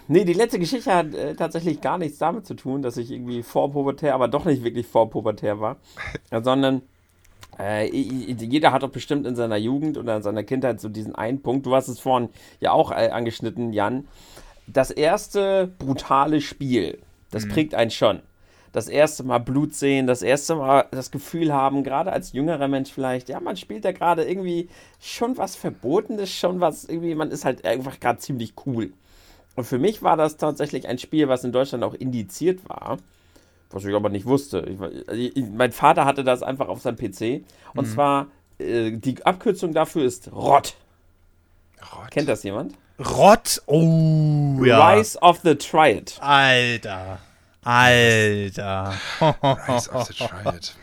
Speaker 3: Nee, die letzte Geschichte hat äh, tatsächlich gar nichts damit zu tun, dass ich irgendwie vorpubertär, aber doch nicht wirklich vorpubertär war, sondern äh, jeder hat doch bestimmt in seiner Jugend oder in seiner Kindheit so diesen einen Punkt. Du hast es vorhin ja auch äh, angeschnitten, Jan. Das erste brutale Spiel, das mhm. prägt einen schon das erste Mal Blut sehen, das erste Mal das Gefühl haben, gerade als jüngerer Mensch vielleicht, ja, man spielt da gerade irgendwie schon was Verbotenes, schon was, irgendwie, man ist halt einfach gerade ziemlich cool. Und für mich war das tatsächlich ein Spiel, was in Deutschland auch indiziert war, was ich aber nicht wusste. Ich, ich, mein Vater hatte das einfach auf seinem PC. Und mhm. zwar, äh, die Abkürzung dafür ist ROT. Rott. Kennt das jemand?
Speaker 1: Rott? Oh, ja.
Speaker 3: Rise of the Triad.
Speaker 1: Alter. Alter.
Speaker 2: Rise of the Triad.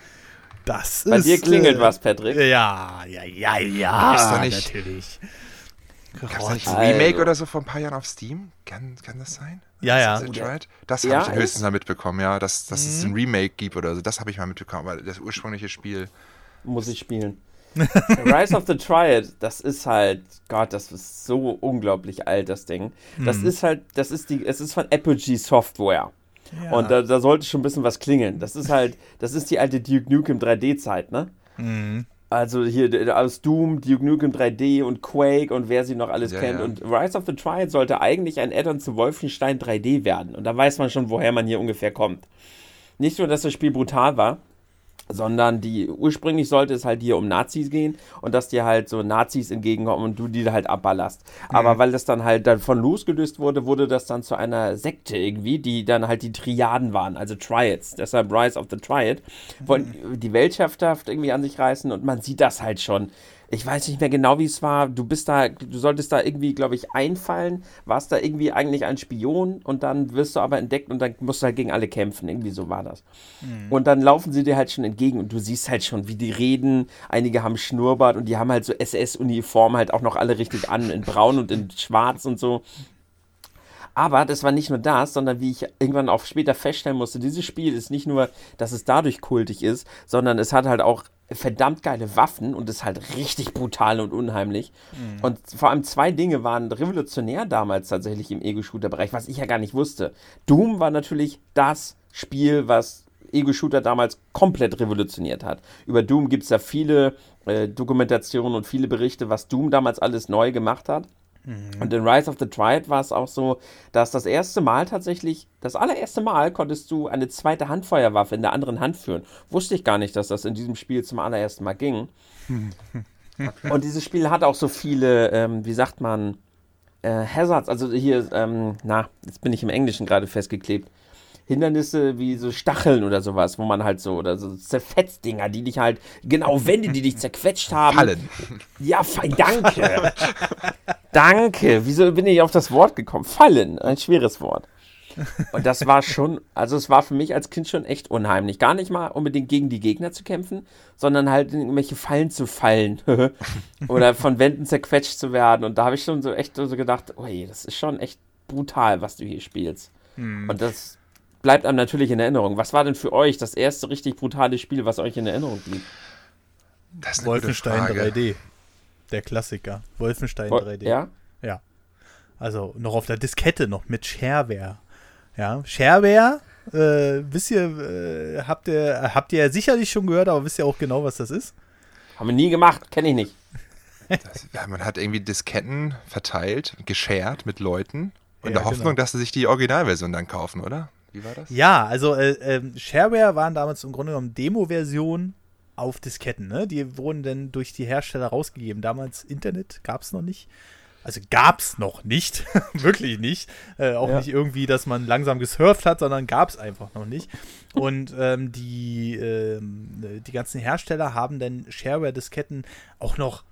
Speaker 1: Das
Speaker 3: Bei ist, dir klingelt äh, was, Patrick.
Speaker 1: Ja, ja, ja, ja.
Speaker 2: Ist da nicht, natürlich. Gab es nicht ein Remake also. oder so vor ein paar Jahren auf Steam? Kann, kann das sein?
Speaker 1: Ja, ja.
Speaker 2: Das habe ja, ich höchstens mal mitbekommen, ja, dass, dass mhm. es ein Remake gibt oder so. Das habe ich mal mitbekommen, aber das ursprüngliche Spiel.
Speaker 3: Muss ich spielen. Rise of the Triad, das ist halt, Gott, das ist so unglaublich alt, das Ding. Das mhm. ist halt, das ist die, es ist von Apogee Software. Ja. Und da, da, sollte schon ein bisschen was klingeln. Das ist halt, das ist die alte Duke Nukem 3D-Zeit, ne? Mhm. Also hier aus Doom, Duke Nukem 3D und Quake und wer sie noch alles ja, kennt. Ja. Und Rise of the Triad sollte eigentlich ein Add-on zu Wolfenstein 3D werden. Und da weiß man schon, woher man hier ungefähr kommt. Nicht nur, dass das Spiel brutal war, sondern die ursprünglich sollte es halt hier um Nazis gehen und dass dir halt so Nazis entgegenkommen und du die halt abballerst. Mhm. Aber weil das dann halt davon losgelöst wurde, wurde das dann zu einer Sekte irgendwie, die dann halt die Triaden waren, also Triads. Deshalb Rise of the Triad. Wollen mhm. die Weltherrschaft irgendwie an sich reißen und man sieht das halt schon ich weiß nicht mehr genau, wie es war. Du bist da, du solltest da irgendwie, glaube ich, einfallen, warst da irgendwie eigentlich ein Spion und dann wirst du aber entdeckt und dann musst du halt gegen alle kämpfen. Irgendwie so war das. Mhm. Und dann laufen sie dir halt schon entgegen und du siehst halt schon, wie die reden. Einige haben Schnurrbart und die haben halt so SS-Uniform halt auch noch alle richtig an, in braun und in schwarz und so. Aber das war nicht nur das, sondern wie ich irgendwann auch später feststellen musste, dieses Spiel ist nicht nur, dass es dadurch kultig ist, sondern es hat halt auch verdammt geile Waffen und ist halt richtig brutal und unheimlich. Mhm. Und vor allem zwei Dinge waren revolutionär damals tatsächlich im Ego-Shooter-Bereich, was ich ja gar nicht wusste. Doom war natürlich das Spiel, was Ego-Shooter damals komplett revolutioniert hat. Über Doom gibt es ja viele äh, Dokumentationen und viele Berichte, was Doom damals alles neu gemacht hat. Mhm. Und in Rise of the Triad war es auch so, dass das erste Mal tatsächlich, das allererste Mal konntest du eine zweite Handfeuerwaffe in der anderen Hand führen. Wusste ich gar nicht, dass das in diesem Spiel zum allerersten Mal ging. Und dieses Spiel hat auch so viele, ähm, wie sagt man, äh, Hazards, also hier, ähm, na, jetzt bin ich im Englischen gerade festgeklebt. Hindernisse wie so Stacheln oder sowas, wo man halt so, oder so Zerfetzdinger, die dich halt, genau Wände, die dich zerquetscht haben.
Speaker 2: Fallen.
Speaker 3: Ja, danke. danke. Wieso bin ich auf das Wort gekommen? Fallen, ein schweres Wort. Und das war schon, also es war für mich als Kind schon echt unheimlich. Gar nicht mal unbedingt gegen die Gegner zu kämpfen, sondern halt in irgendwelche Fallen zu fallen. Oder von Wänden zerquetscht zu werden. Und da habe ich schon so echt so gedacht, ui, das ist schon echt brutal, was du hier spielst. Hm. Und das bleibt einem natürlich in Erinnerung. Was war denn für euch das erste richtig brutale Spiel, was euch in Erinnerung blieb?
Speaker 1: Wolfenstein 3D. Der Klassiker. Wolfenstein Wol 3D.
Speaker 3: Ja?
Speaker 1: Ja. Also noch auf der Diskette noch mit Shareware. Ja, Shareware, äh, wisst ihr, äh, habt ihr, habt ihr sicherlich schon gehört, aber wisst ihr auch genau, was das ist?
Speaker 3: Haben wir nie gemacht, kenne ich nicht.
Speaker 2: Das, ja, man hat irgendwie Disketten verteilt, geshared mit Leuten, in ja, der Hoffnung, genau. dass sie sich die Originalversion dann kaufen, oder?
Speaker 1: Wie war das? Ja, also äh, äh, Shareware waren damals im Grunde genommen Demo-Versionen auf Disketten. Ne? Die wurden dann durch die Hersteller rausgegeben. Damals Internet gab es noch nicht. Also gab es noch nicht, wirklich nicht. Äh, auch ja. nicht irgendwie, dass man langsam gesurft hat, sondern gab es einfach noch nicht. Und ähm, die, ähm, die ganzen Hersteller haben dann Shareware-Disketten auch noch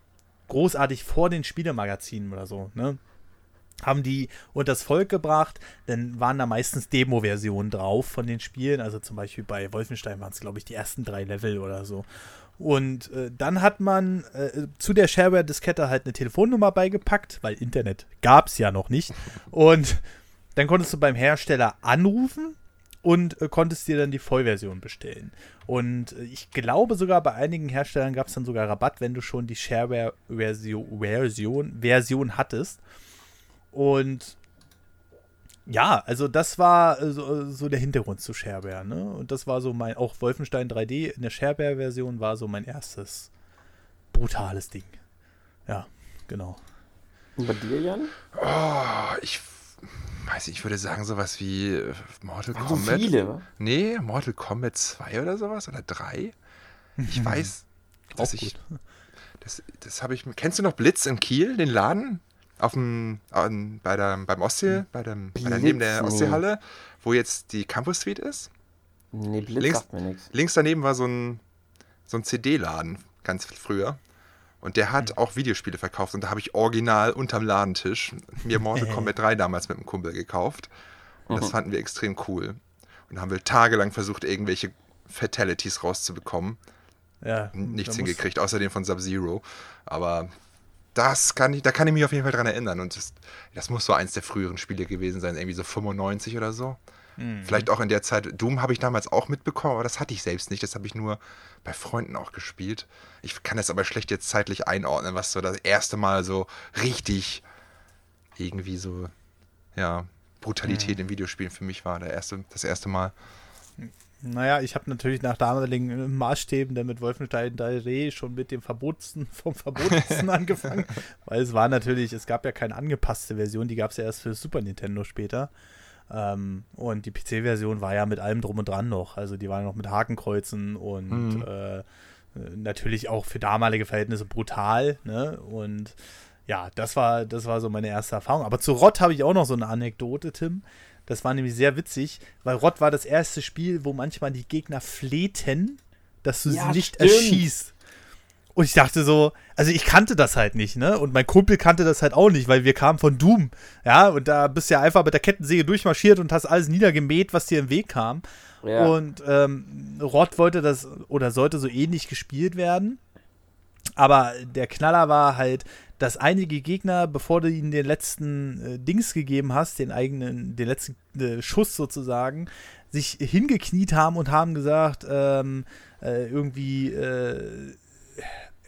Speaker 1: großartig vor den Spielemagazinen oder so. Ne? Haben die unters Volk gebracht, dann waren da meistens Demo-Versionen drauf von den Spielen, also zum Beispiel bei Wolfenstein waren es, glaube ich, die ersten drei Level oder so. Und äh, dann hat man äh, zu der Shareware-Diskette halt eine Telefonnummer beigepackt, weil Internet gab es ja noch nicht. Und dann konntest du beim Hersteller anrufen und äh, konntest dir dann die Vollversion bestellen. Und äh, ich glaube sogar bei einigen Herstellern gab es dann sogar Rabatt, wenn du schon die Shareware-Version Version, Version hattest. Und ja, also das war äh, so, so, der Hintergrund zu Shareware, ne? Und das war so mein, auch Wolfenstein 3D in der Shareware-Version war so mein erstes brutales Ding. Ja, genau.
Speaker 3: Und bei dir, Jan?
Speaker 2: Oh, ich weiß nicht, ich würde sagen sowas wie äh, Mortal
Speaker 3: Waren
Speaker 2: Kombat.
Speaker 3: So viele,
Speaker 2: Nee, Mortal Kombat 2 oder sowas oder 3. Ich weiß, dass ich das, das habe ich Kennst du noch Blitz in Kiel, den Laden? Auf dem, an, bei der, beim Ostsee, bei dem, bei der, neben der Ostseehalle, wo jetzt die Campus Suite ist.
Speaker 3: Nee, Blitz
Speaker 2: links,
Speaker 3: sagt mir nichts.
Speaker 2: Links daneben war so ein, so ein CD-Laden, ganz früher. Und der hat mhm. auch Videospiele verkauft und da habe ich original unterm Ladentisch mir Mortal Kombat 3 damals mit einem Kumpel gekauft. Und mhm. das fanden wir extrem cool. Und da haben wir tagelang versucht, irgendwelche Fatalities rauszubekommen.
Speaker 1: Ja,
Speaker 2: Nichts hingekriegt, außer den von Sub-Zero. Aber das kann ich, da kann ich mich auf jeden Fall dran erinnern. Und das, das muss so eins der früheren Spiele gewesen sein, irgendwie so 95 oder so. Mhm. Vielleicht auch in der Zeit. Doom habe ich damals auch mitbekommen, aber das hatte ich selbst nicht. Das habe ich nur bei Freunden auch gespielt. Ich kann das aber schlecht jetzt zeitlich einordnen, was so das erste Mal so richtig irgendwie so, ja, Brutalität mhm. in Videospielen für mich war. Der erste, das erste Mal.
Speaker 1: Naja, ich habe natürlich nach damaligen Maßstäben dann mit Wolfenstein 3D schon mit dem Verbotsten, vom Verbotsten angefangen. Weil es war natürlich, es gab ja keine angepasste Version, die gab es ja erst für Super Nintendo später. Ähm, und die PC-Version war ja mit allem drum und dran noch. Also die war noch mit Hakenkreuzen und mhm. äh, natürlich auch für damalige Verhältnisse brutal. Ne? Und ja, das war, das war so meine erste Erfahrung. Aber zu Rott habe ich auch noch so eine Anekdote, Tim. Das war nämlich sehr witzig, weil Rott war das erste Spiel, wo manchmal die Gegner flehten, dass du ja, sie nicht stimmt. erschießt. Und ich dachte so, also ich kannte das halt nicht, ne? Und mein Kumpel kannte das halt auch nicht, weil wir kamen von Doom, ja? Und da bist du ja einfach mit der Kettensäge durchmarschiert und hast alles niedergemäht, was dir im Weg kam. Ja. Und ähm, Rott wollte das oder sollte so ähnlich gespielt werden. Aber der Knaller war halt, dass einige Gegner, bevor du ihnen den letzten äh, Dings gegeben hast, den eigenen, den letzten äh, Schuss sozusagen, sich hingekniet haben und haben gesagt, ähm, äh, irgendwie äh,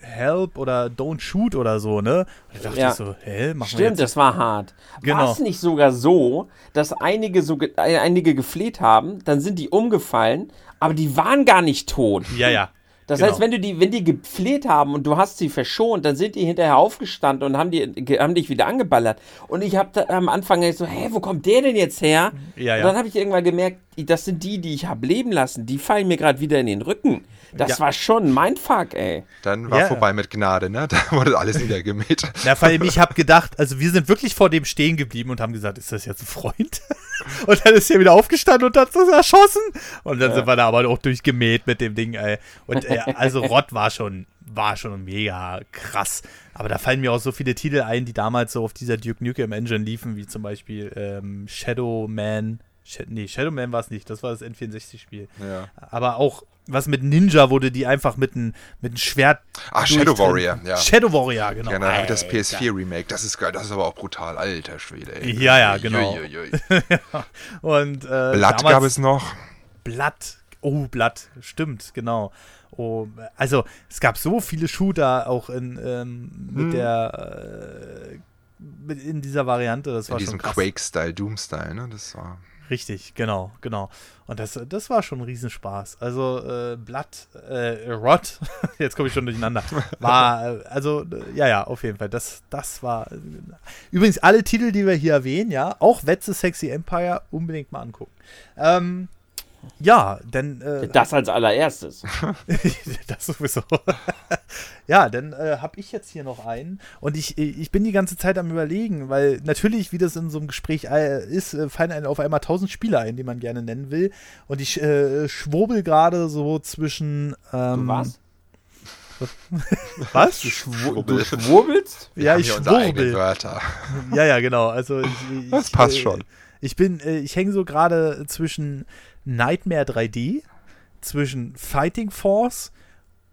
Speaker 1: Help oder Don't Shoot oder so, ne? Und da dachte
Speaker 3: Ja.
Speaker 1: ich so, hä, wir
Speaker 3: Stimmt,
Speaker 1: jetzt
Speaker 3: das war hart.
Speaker 1: Genau.
Speaker 3: War es nicht sogar so, dass einige, so ge- äh, einige gefleht haben, dann sind die umgefallen, aber die waren gar nicht tot.
Speaker 1: Ja, ja.
Speaker 3: Das
Speaker 1: Genau.
Speaker 3: heißt, wenn du die, wenn die gefleht haben und du hast sie verschont, dann sind die hinterher aufgestanden und haben, die, haben dich wieder angeballert. Und ich habe am Anfang so, hä, wo kommt der denn jetzt her?
Speaker 1: Ja, ja.
Speaker 3: Und dann habe ich irgendwann gemerkt, das sind die, die ich habe leben lassen. Die fallen mir gerade wieder in den Rücken. Das
Speaker 1: Ja.
Speaker 3: war schon ein Mindfuck, ey.
Speaker 2: Dann war
Speaker 1: Ja.
Speaker 2: vorbei mit Gnade, ne? Da wurde alles niedergemäht.
Speaker 1: Ja, vor allem, ich habe gedacht, also wir sind wirklich vor dem stehen geblieben und haben gesagt, ist das jetzt ein Freund? Und dann ist er wieder aufgestanden und hat uns erschossen. Und dann sind wir da aber auch durchgemäht mit dem Ding, ey. Und äh, also Rott war schon, war schon mega krass. Aber da fallen mir auch so viele Titel ein, die damals so auf dieser Duke Nukem Engine liefen, wie zum Beispiel ähm, Shadow Man. Sh nee, Shadow Man war es nicht, das war das N64-Spiel.
Speaker 2: Ja.
Speaker 1: Aber auch was mit Ninja, du die einfach mit einem mit Schwert.
Speaker 2: Ah, Shadow Warrior, ja.
Speaker 1: Shadow Warrior, genau.
Speaker 2: Hab ich das
Speaker 1: Alter.
Speaker 2: PS4-Remake. Das ist geil. Das ist aber auch brutal. Alter Schwede, ey.
Speaker 1: Ja, ja, genau.
Speaker 2: Uiuiui.
Speaker 1: Und äh,
Speaker 2: Blatt
Speaker 1: damals-
Speaker 2: gab es noch.
Speaker 1: Blatt. Oh, Blatt. Stimmt, genau. Oh, also es gab so viele Shooter auch in ähm, mit
Speaker 2: Hm.
Speaker 1: der äh, in dieser Variante. Das
Speaker 2: In
Speaker 1: war
Speaker 2: diesem
Speaker 1: schon krass.
Speaker 2: Quake-Style, Doom-Style, ne? Das war.
Speaker 1: Richtig, genau, genau. Und das, das war schon ein Riesenspaß. Also äh, Blatt, äh, Rot, jetzt komme ich schon durcheinander. War, äh, also, äh, ja, ja, auf jeden Fall. Das, das war. Äh, übrigens, alle Titel, die wir hier erwähnen, ja, auch Wetze Sexy Empire, unbedingt mal angucken. Ähm, ja, denn äh,
Speaker 3: Das als allererstes.
Speaker 1: das sowieso. ja, dann äh, habe ich jetzt hier noch einen und ich, ich bin die ganze Zeit am überlegen, weil natürlich, wie das in so einem Gespräch äh, ist, äh, fallen einem auf einmal tausend Spiele ein, die man gerne nennen will. Und ich äh, schwurbel gerade so zwischen. Ähm,
Speaker 3: Du was?
Speaker 1: Was?
Speaker 3: Schwu du schwurbelst?
Speaker 1: Ja,
Speaker 2: haben
Speaker 1: ich schwurbel.
Speaker 2: Wörter.
Speaker 1: Ja, ja, genau. Also ich, ich,
Speaker 2: Das passt
Speaker 1: äh,
Speaker 2: schon.
Speaker 1: Ich bin, äh, ich hänge so gerade zwischen Nightmare 3D, zwischen Fighting Force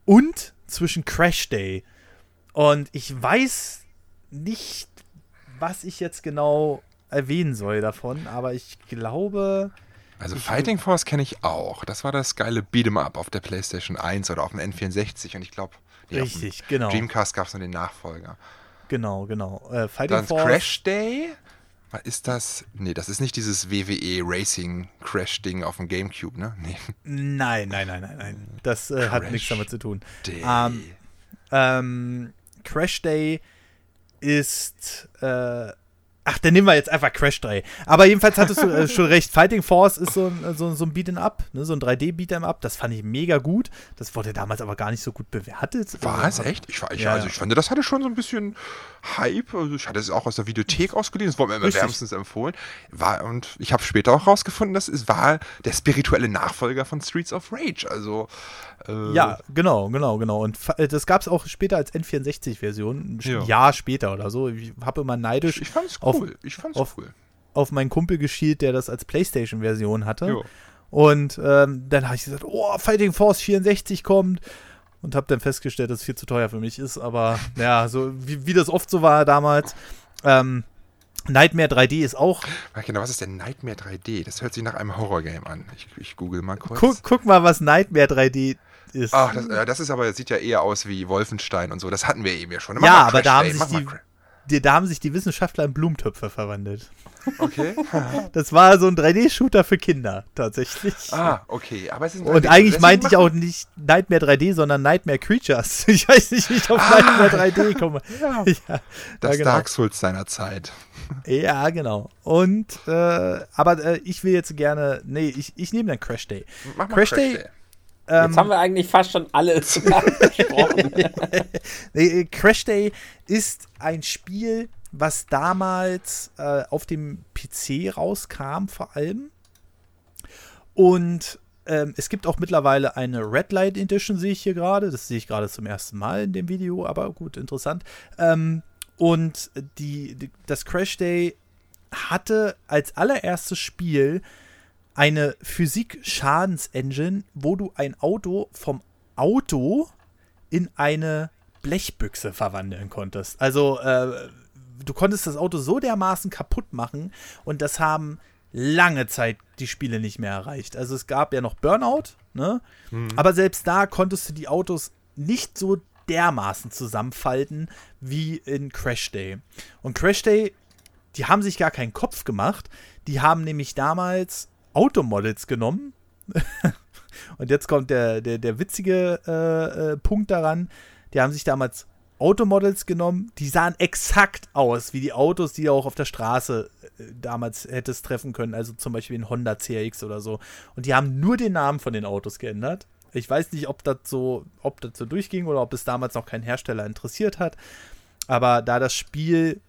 Speaker 1: und zwischen Crash Day. Und ich weiß nicht, was ich jetzt genau erwähnen soll davon, aber ich glaube,
Speaker 2: Also Fighting Force kenne ich auch. Das war das geile Beat'em Up auf der PlayStation 1 oder auf dem N64 und ich glaube,
Speaker 1: richtig, genau,
Speaker 2: Dreamcast gab es noch den Nachfolger.
Speaker 1: genau, genau. Äh, Fighting
Speaker 2: Dann
Speaker 1: Force.
Speaker 2: Crash Day. Was ist das? Nee, das ist nicht dieses WWE Racing Crash Ding auf dem Gamecube, ne? Nee.
Speaker 1: Nein, nein, nein, nein, nein. Das äh, hat nichts damit zu tun.
Speaker 2: Day.
Speaker 1: Ähm, Ähm, Crash Day ist. Äh, ach, dann nehmen wir jetzt einfach Crash Day. Aber jedenfalls hattest du äh, schon recht. Fighting Force ist so ein, so, so ein Beat'em Up, ne? so ein 3D-Beat'em Up. Das fand ich mega gut. Das wurde damals aber gar nicht so gut bewertet.
Speaker 2: War
Speaker 1: Also,
Speaker 2: es echt? Ich, war- ich,
Speaker 1: Ja,
Speaker 2: also ich fand, das hatte schon so ein bisschen Hype. Also ich hatte es auch aus der Videothek ausgeliehen. Das wurde mir immer
Speaker 1: Richtig.
Speaker 2: wärmstens empfohlen. War, und ich habe später auch rausgefunden, dass es war der spirituelle Nachfolger von Streets of Rage. Also äh,
Speaker 1: Ja, genau, genau, genau. Und äh, das gab es auch später als N64-Version, ein
Speaker 2: Ja.
Speaker 1: Jahr später oder so. Ich habe immer neidisch
Speaker 2: ich, fand's
Speaker 1: auf-
Speaker 2: cool. ich fand's
Speaker 1: auf-
Speaker 2: cool.
Speaker 1: auf meinen Kumpel geschielt, der das als PlayStation-Version hatte.
Speaker 2: Jo.
Speaker 1: Und ähm, dann habe ich gesagt, oh, Fighting Force 64 kommt. Und habe dann festgestellt, dass es viel zu teuer für mich ist. Aber ja, so wie, wie das oft so war damals. Ähm, Nightmare 3D ist auch.
Speaker 2: Genau, was ist denn Nightmare 3D? Das hört sich nach einem Horrorgame an. Ich, ich google mal kurz.
Speaker 1: Guck, guck mal, was Nightmare 3D ist.
Speaker 2: Ach, das, äh, das ist aber, sieht ja eher aus wie Wolfenstein und so. Das hatten wir eben ja schon. Mach
Speaker 1: ja,
Speaker 2: mal
Speaker 1: aber
Speaker 2: Crash
Speaker 1: da haben,
Speaker 2: Day, mal
Speaker 1: die, die, da haben sich die Wissenschaftler in Blumentöpfe verwandelt.
Speaker 2: Okay.
Speaker 1: Das war so ein 3D-Shooter für Kinder, tatsächlich.
Speaker 2: ah, okay. Aber es ist
Speaker 1: Und
Speaker 2: 3D.
Speaker 1: eigentlich meinte ich auch nicht Nightmare 3D, sondern Nightmare Creatures. Ich weiß nicht, wie ich auf
Speaker 2: Ah.
Speaker 1: Nightmare 3D komme.
Speaker 2: Ja,
Speaker 1: Ja,
Speaker 2: das
Speaker 1: ja, genau.
Speaker 2: Dark Souls seiner Zeit.
Speaker 1: Ja, genau. Und, äh, aber äh, ich will jetzt gerne, nee, ich, ich nehme dann Crash Day.
Speaker 2: Mach mal
Speaker 1: Crash Day- Ähm,
Speaker 3: Jetzt haben wir eigentlich fast schon alles besprochen.
Speaker 1: äh, Crash Day ist ein Spiel, was damals äh, auf dem PC rauskam, vor allem. Und ähm, es gibt auch mittlerweile eine Red Light Edition, sehe ich hier gerade. Das sehe ich gerade zum ersten Mal in dem Video, aber gut, interessant. Ähm, und die, die, das Crash Day hatte als allererstes Spiel eine Physik-Schadens-Engine, wo du ein Auto vom Auto in eine Blechbüchse verwandeln konntest. Also, äh, du konntest das Auto so dermaßen kaputt machen und das haben lange Zeit die Spiele nicht mehr erreicht. Also es gab ja noch Burnout, ne? Mhm. Aber selbst da konntest du die Autos nicht so dermaßen zusammenfalten wie in Crash Day. Und Crash Day, die haben sich gar keinen Kopf gemacht. Die haben nämlich damals Automodels genommen. Und jetzt kommt der, der, der witzige äh, äh, Punkt daran. Die haben sich damals Automodels genommen, die sahen exakt aus wie die Autos, die du auch auf der Straße äh, damals hättest treffen können. Also zum Beispiel ein Honda CRX oder so. Und die haben nur den Namen von den Autos geändert. Ich weiß nicht, ob das so, ob das so durchging oder ob es damals noch kein Hersteller interessiert hat. Aber da das Spiel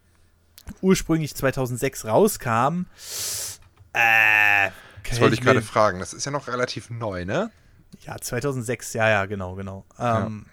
Speaker 1: ursprünglich 2006 rauskam,
Speaker 2: äh, das wollte ich gerade fragen. Das ist ja noch relativ neu, ne?
Speaker 1: Ja, 2006, ja, ja, genau, genau. Ähm, ja.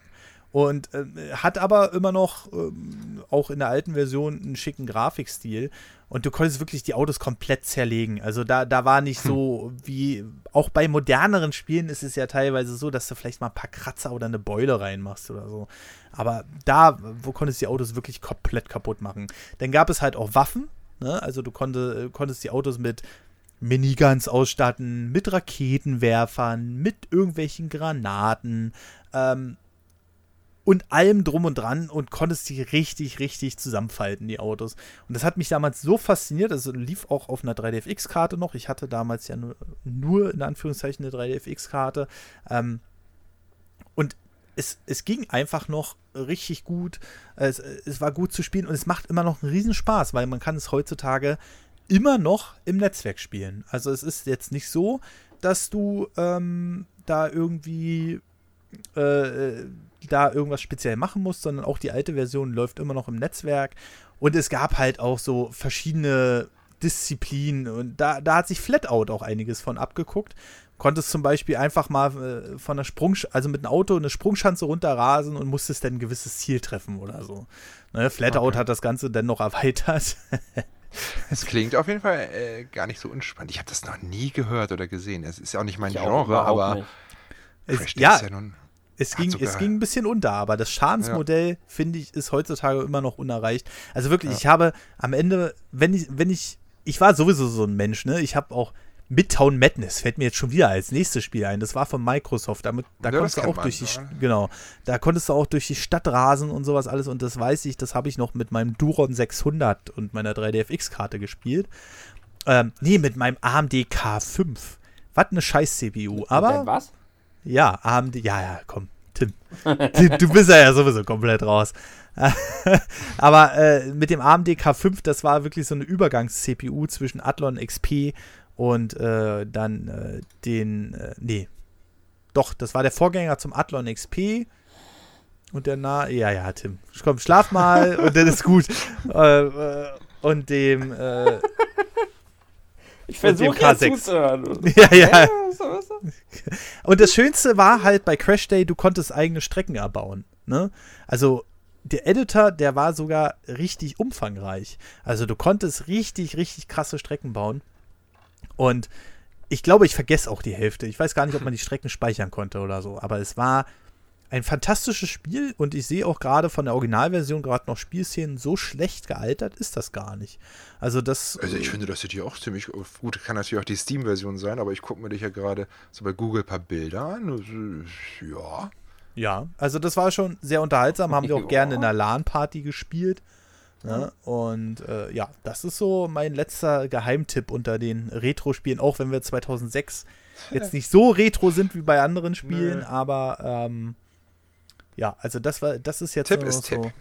Speaker 1: Und äh, hat aber immer noch, ähm, auch in der alten Version, einen schicken Grafikstil. Und du konntest wirklich die Autos komplett zerlegen. Also da, da war nicht hm. so wie, auch bei moderneren Spielen ist es ja teilweise so, dass du vielleicht mal ein paar Kratzer oder eine Beule reinmachst oder so. Aber da, wo konntest du die Autos wirklich komplett kaputt machen. Dann gab es halt auch Waffen. Ne? Also du konnte, konntest die Autos mit Miniguns ausstatten, mit Raketenwerfern, mit irgendwelchen Granaten. Ähm, und allem drum und dran und konntest die richtig, richtig zusammenfalten, die Autos. Und das hat mich damals so fasziniert, also lief auch auf einer 3DFX-Karte noch. Ich hatte damals ja nur, nur in Anführungszeichen eine 3DFX-Karte. Ähm, und es, es ging einfach noch richtig gut. Es, es war gut zu spielen und es macht immer noch einen Riesenspaß, weil man kann es heutzutage immer noch im Netzwerk spielen. Also es ist jetzt nicht so, dass du ähm, da irgendwie äh, da irgendwas speziell machen muss, sondern auch die alte Version läuft immer noch im Netzwerk. Und es gab halt auch so verschiedene Disziplinen und da, da hat sich Flatout auch einiges von abgeguckt. Konntest zum Beispiel einfach mal äh, von der Sprung, also mit einem Auto eine Sprungschanze runterrasen und musstest dann ein gewisses Ziel treffen oder so. Ne, Flatout okay. hat das Ganze dann noch erweitert.
Speaker 2: Es klingt auf jeden Fall äh, gar nicht so unspannend. Ich habe das noch nie gehört oder gesehen. Es ist ja auch nicht mein ich Genre, aber
Speaker 1: es, ja, ja nun es ging, es ging ein bisschen unter, aber das Schadensmodell, ja. finde ich, ist heutzutage immer noch unerreicht. Also wirklich, ja. ich habe am Ende, wenn ich, wenn ich, ich war sowieso so ein Mensch, ne? Ich habe auch Midtown Madness fällt mir jetzt schon wieder als nächstes Spiel ein. Das war von Microsoft. Damit, da ja, konntest du auch durch die ne? genau, da konntest du auch durch die Stadt rasen und sowas alles. Und das weiß ich, das habe ich noch mit meinem Duron 600 und meiner 3DFX-Karte gespielt. Ähm, nee, mit meinem AMD K5. Was eine scheiß CPU. Aber was? Ja, AMD, ja, ja, komm, Tim. du bist ja, ja sowieso komplett raus. Aber äh, mit dem AMD K5, das war wirklich so eine Übergangs-CPU zwischen Athlon XP und äh, dann äh, den, äh, nee, doch, das war der Vorgänger zum Athlon XP. Und der Na, ja, ja, Tim, komm, schlaf mal und dann ist gut. Äh, äh, und dem,
Speaker 3: ich versuche ja zuzuhören.
Speaker 1: Ja, ja. Und das Schönste war halt bei Crash Day, du konntest eigene Strecken erbauen. Ne? Also der Editor, der war sogar richtig umfangreich. Also du konntest richtig, richtig krasse Strecken bauen. Und ich glaube, ich vergesse auch die Hälfte. Ich weiß gar nicht, ob man die Strecken speichern konnte oder so. Aber es war ein fantastisches Spiel und ich sehe auch gerade von der Originalversion gerade noch Spielszenen, so schlecht gealtert ist das gar nicht. Also das.
Speaker 2: Also ich finde, das sieht ja auch ziemlich gut. Kann natürlich auch die Steam-Version sein, aber ich gucke mir dich ja gerade so bei Google ein paar Bilder an. Ja.
Speaker 1: Ja, also das war schon sehr unterhaltsam, haben wir auch gerne in der LAN-Party gespielt. Ne? Und äh, ja, das ist so mein letzter Geheimtipp unter den Retro-Spielen, auch wenn wir 2006 jetzt nicht so retro sind wie bei anderen Spielen, nee. aber ähm, ja, also das war, das ist jetzt
Speaker 2: Tipp ist so. Tipp.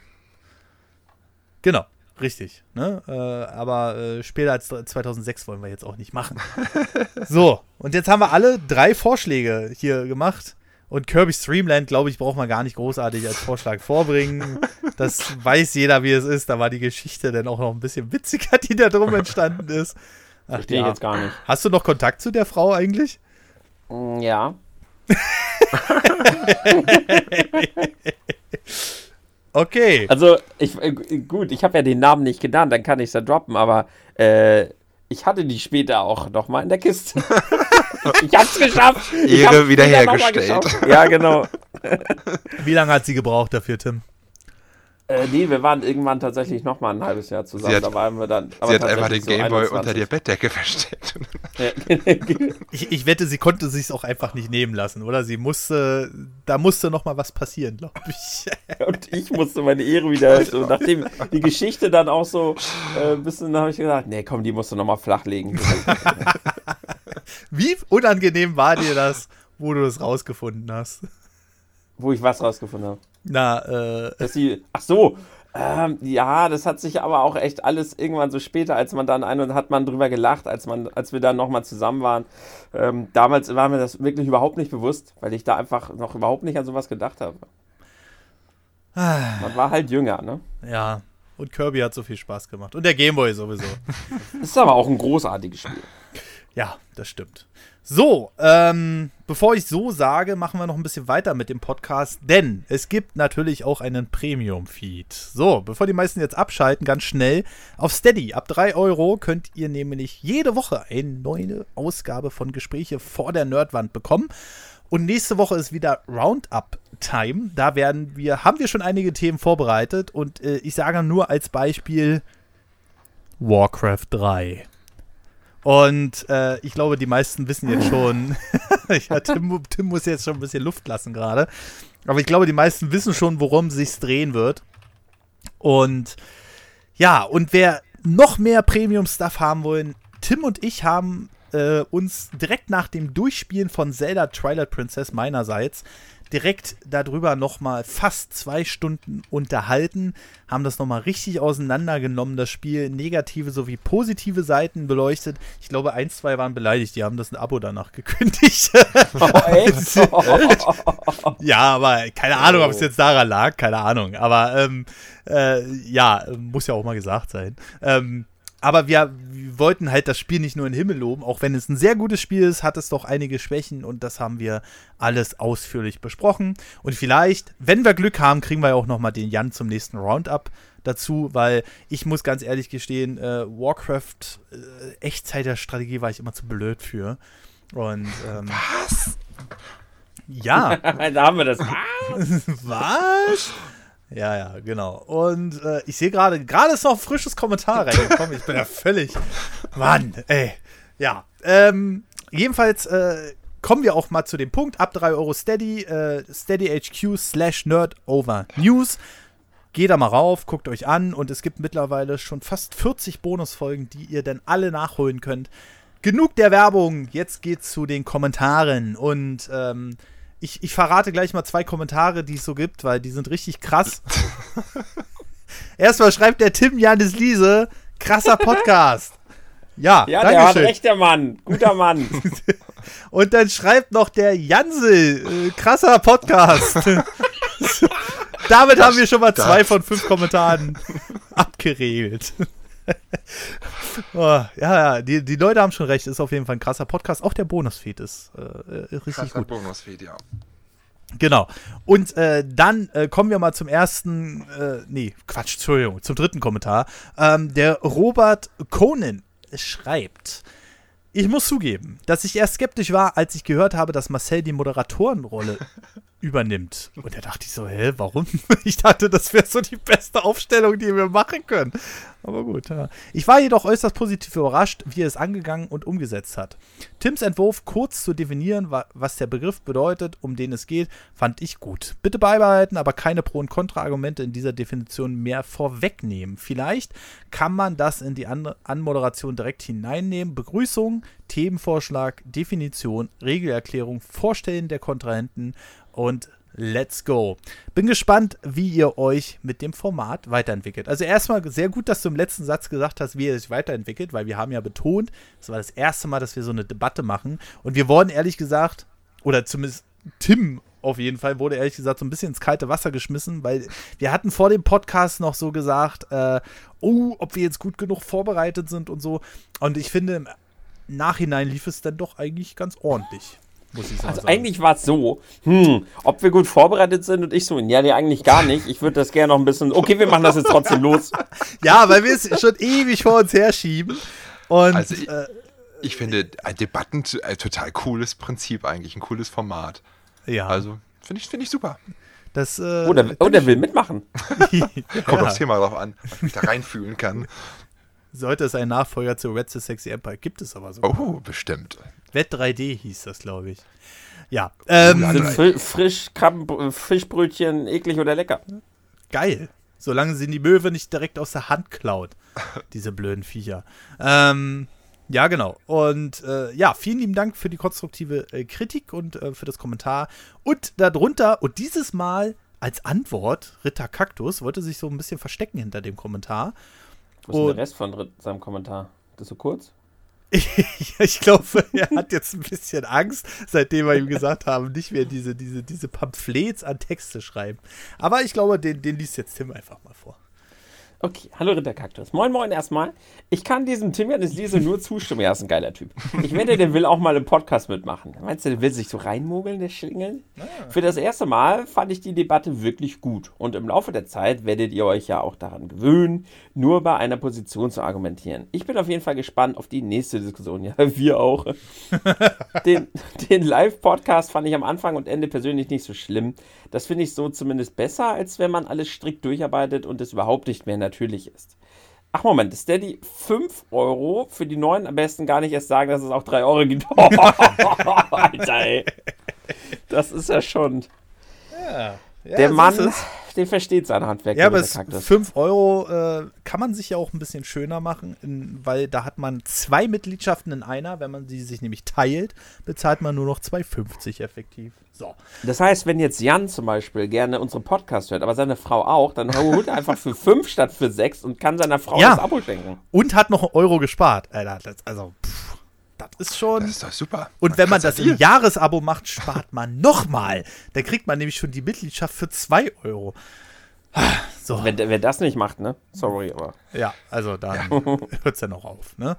Speaker 1: Genau, richtig. Ne? Äh, aber äh, später als 2006 wollen wir jetzt auch nicht machen. so, und jetzt haben wir alle drei Vorschläge hier gemacht. Und Kirby's Dreamland, glaube ich, braucht man gar nicht großartig als Vorschlag vorbringen. Das weiß jeder, wie es ist. Da war die Geschichte dann auch noch ein bisschen witziger, die da drum entstanden ist.
Speaker 3: Ach, Verstehe ja. ich jetzt gar nicht.
Speaker 1: Hast du noch Kontakt zu der Frau eigentlich?
Speaker 3: Mm, ja.
Speaker 1: okay.
Speaker 3: Also, ich, äh, gut, ich habe ja den Namen nicht genannt, dann kann ich es ja droppen, aber äh, ich hatte die später auch noch mal in der Kiste. ich hab's geschafft.
Speaker 2: Ehre wiederhergestellt.
Speaker 3: Ja, genau.
Speaker 1: Wie lange hat sie gebraucht dafür, Tim?
Speaker 3: Äh, nee, wir waren irgendwann tatsächlich noch mal ein halbes Jahr zusammen.
Speaker 2: hat-
Speaker 3: da waren wir dann.
Speaker 2: Sie hat einfach den
Speaker 3: so
Speaker 2: Gameboy
Speaker 3: 21.
Speaker 2: unter der Bettdecke versteckt.
Speaker 3: Ja,
Speaker 1: Ich, ich wette, sie konnte sich auch einfach nicht nehmen lassen, oder? Sie musste, da musste noch mal was passieren, glaube ich.
Speaker 3: Und ich musste meine Ehre wieder. So, nachdem die Geschichte dann auch so äh, ein bisschen, habe ich gedacht, nee, komm, die musst du noch mal flachlegen.
Speaker 1: Wie unangenehm war dir das, wo du das rausgefunden hast?
Speaker 3: Wo ich was rausgefunden habe.
Speaker 1: Na, äh,
Speaker 3: Dass sie, ach so, ähm, ja, das hat sich aber auch echt alles irgendwann so später, als man dann ein und hat man drüber gelacht, als man, als wir dann nochmal zusammen waren. Ähm, damals war mir das wirklich überhaupt nicht bewusst, weil ich da einfach noch überhaupt nicht an sowas gedacht habe. Man war halt jünger, ne?
Speaker 1: ja. Und Kirby hat so viel Spaß gemacht. Und der Gameboy sowieso.
Speaker 3: Das ist aber auch ein großartiges Spiel.
Speaker 1: Ja, das stimmt. So, ähm, bevor ich so sage, machen wir noch ein bisschen weiter mit dem Podcast, denn es gibt natürlich auch einen Premium-Feed. So, bevor die meisten jetzt abschalten, ganz schnell, auf Steady, ab 3 Euro könnt ihr nämlich jede Woche eine neue Ausgabe von Gespräche vor der Nerdwand bekommen. Und nächste Woche ist wieder Roundup-Time. Da werden wir, haben wir schon einige Themen vorbereitet und äh, ich sage nur als Beispiel Warcraft 3. Und äh, ich glaube, die meisten wissen jetzt schon, ja, Tim, Tim muss jetzt schon ein bisschen Luft lassen gerade, aber ich glaube, die meisten wissen schon, worum es sich drehen wird. Und ja, und wer noch mehr Premium-Stuff haben wollen, Tim und ich haben äh, uns direkt nach dem Durchspielen von Zelda Twilight Princess meinerseits direkt darüber nochmal fast zwei Stunden unterhalten, haben das nochmal richtig auseinandergenommen, das Spiel, negative sowie positive Seiten beleuchtet. Ich glaube, ein, zwei waren beleidigt, die haben das ein Abo danach gekündigt.
Speaker 3: Oh,
Speaker 1: ja, aber keine Ahnung, ob es jetzt daran lag, keine Ahnung. Aber ähm, äh, ja, muss ja auch mal gesagt sein. Ähm, aber wir, wir wollten halt das Spiel nicht nur in den Himmel loben, auch wenn es ein sehr gutes Spiel ist, hat es doch einige Schwächen und das haben wir alles ausführlich besprochen. Und vielleicht, wenn wir Glück haben, kriegen wir ja auch nochmal den Jan zum nächsten Roundup dazu, weil ich muss ganz ehrlich gestehen, äh, Warcraft äh, Echtzeit-Strategie war ich immer zu blöd für. Und ähm,
Speaker 2: Was?
Speaker 1: ja,
Speaker 3: da haben wir das.
Speaker 1: was? Ja, ja, genau. Und äh, ich sehe gerade, gerade ist noch ein frisches Kommentar reingekommen. Ich bin ja völlig. Mann, ey. Ja. Ähm, jedenfalls äh, kommen wir auch mal zu dem Punkt. Ab 3 Euro Steady, äh, SteadyHQ slash Nerd over News. Geht da mal rauf, guckt euch an und es gibt mittlerweile schon fast 40 Bonusfolgen, die ihr dann alle nachholen könnt. Genug der Werbung, jetzt geht's zu den Kommentaren und ähm, ich, ich verrate gleich mal zwei Kommentare, die es so gibt, weil die sind richtig krass. Erstmal schreibt der Tim Janis Liese, krasser Podcast. Ja,
Speaker 3: Ja, der hat recht, der Mann. Guter Mann.
Speaker 1: Und dann schreibt noch der Jansel, äh, krasser Podcast. Damit haben wir schon mal zwei
Speaker 2: das-
Speaker 1: von fünf Kommentaren abgeregelt. oh, ja, ja, die, die Leute haben schon recht, ist auf jeden Fall ein krasser Podcast. Auch der Bonusfeed ist äh, äh, richtig
Speaker 2: Krasser
Speaker 1: gut.
Speaker 2: Bonusfeed, ja.
Speaker 1: Genau. Und äh, dann äh, kommen wir mal zum ersten, äh, nee, Quatsch, Entschuldigung, zum dritten Kommentar. Ähm, der Robert Conan schreibt, ich muss zugeben, dass ich erst skeptisch war, als ich gehört habe, dass Marcel die Moderatorenrolle übernimmt. Und da dachte ich so, hä, warum? Ich dachte, das wäre so die beste Aufstellung, die wir machen können. Aber gut, ja. Ich war jedoch äußerst positiv überrascht, wie er es angegangen und umgesetzt hat. Tims Entwurf kurz zu definieren, wa- was der Begriff bedeutet, um den es geht, fand ich gut. Bitte beibehalten, aber keine Pro- und Kontra-Argumente in dieser Definition mehr vorwegnehmen. Vielleicht kann man das in die An Anmoderation direkt hineinnehmen. Begrüßung, Themenvorschlag, Definition, Regelerklärung, Vorstellen der Kontrahenten und Let's go. Bin gespannt, wie ihr euch mit dem Format weiterentwickelt. Also erstmal sehr gut, dass du im letzten Satz gesagt hast, wie ihr sich weiterentwickelt, weil wir haben ja betont, es war das erste Mal, dass wir so eine Debatte machen. Und wir wurden ehrlich gesagt, oder zumindest Tim auf jeden Fall, wurde ehrlich gesagt so ein bisschen ins kalte Wasser geschmissen, weil wir hatten vor dem Podcast noch so gesagt, äh, oh, ob wir jetzt gut genug vorbereitet sind und so. Und ich finde, im Nachhinein lief es dann doch eigentlich ganz ordentlich. Muss ich
Speaker 3: Also
Speaker 1: sagen.
Speaker 3: eigentlich war es so, hm, ob wir gut vorbereitet sind und ich so, ja, nee, eigentlich gar nicht. Ich würde das gerne noch ein bisschen, okay, wir machen das jetzt trotzdem los.
Speaker 1: Ja, weil wir es schon ewig vor uns herschieben. Und
Speaker 2: Also ich-
Speaker 1: äh,
Speaker 2: Ich finde äh, Debatten ein total cooles Prinzip eigentlich, ein cooles Format.
Speaker 1: ja,
Speaker 2: Also finde ich, finde ich super.
Speaker 1: Das, äh,
Speaker 3: Oh, der, oh, der will mitmachen.
Speaker 2: Kommt
Speaker 1: ja.
Speaker 2: aufs Thema drauf an, ob ich da reinfühlen kann.
Speaker 1: Sollte es ein Nachfolger zu Red the Sexy Empire, gibt es aber so.
Speaker 2: Oh, bestimmt.
Speaker 1: Wett 3D hieß das, glaube ich. Ja, ähm,
Speaker 2: Ja,
Speaker 3: Sind
Speaker 2: drei.
Speaker 3: fri frisch Krabben, Fischbrötchen eklig oder lecker?
Speaker 1: geil. Solange sie die Möwe nicht direkt aus der Hand klaut. Diese blöden Viecher. Ähm, ja, genau. Und äh, ja, vielen lieben Dank für die konstruktive äh, Kritik und äh, für das Kommentar. Und darunter, und dieses Mal als Antwort, Ritter Kaktus wollte sich so ein bisschen verstecken hinter dem Kommentar.
Speaker 3: Wo ist denn
Speaker 1: Und-
Speaker 3: der Rest von seinem Kommentar? Das ist so kurz?
Speaker 1: Ich glaube, er hat jetzt ein bisschen Angst, seitdem wir ihm gesagt haben, nicht mehr diese, diese, diese Pamphlets an Texte schreiben. Aber ich glaube, den, den liest jetzt Tim einfach mal vor.
Speaker 3: Okay, hallo Ritterkaktus. Moin Moin erstmal. Ich kann diesem Tim Janis Liese nur zustimmen. Er ist ein geiler Typ. Ich wette, der will auch mal im Podcast mitmachen. Meinst du, der will sich so reinmogeln, der Schlingel? Für das erste Mal fand ich die Debatte wirklich gut. Und im Laufe der Zeit werdet ihr euch ja auch daran gewöhnen, nur bei einer Position zu argumentieren. Ich bin auf jeden Fall gespannt auf die nächste Diskussion. Ja, wir auch. Den, den Live-Podcast fand ich am Anfang und Ende persönlich nicht so schlimm. Das finde ich so zumindest besser, als wenn man alles strikt durcharbeitet und es überhaupt nicht mehr natürlich ist. Ach Moment, Steady 5 Euro für die neuen am besten gar nicht erst sagen, dass es auch 3 Euro gibt. Alter, ey. Das ist ja schon. Der Mann, der versteht sein Handwerk.
Speaker 1: Ja, aber es,
Speaker 3: Kaktus.
Speaker 1: 5 Euro äh, kann man sich ja auch ein bisschen schöner machen, in, weil da hat man zwei Mitgliedschaften in einer. Wenn man sie sich nämlich teilt, bezahlt man nur noch 2,50 effektiv. So.
Speaker 3: Das heißt, wenn jetzt Jan zum Beispiel gerne unseren Podcast hört, aber seine Frau auch, dann holt er einfach für 5 statt für 6 und kann seiner Frau
Speaker 1: Ja.
Speaker 3: das Abo schenken.
Speaker 1: Und hat noch einen Euro gespart. Alter, das, also, pff, das ist schon.
Speaker 2: Das ist doch super.
Speaker 1: Und wenn man das im. Jahresabo macht, spart man nochmal. Da kriegt man nämlich schon die Mitgliedschaft für 2 Euro. So,
Speaker 3: Wenn, wer das nicht macht, ne? Sorry, aber.
Speaker 1: ja, also dann hört es ja noch auf, ne?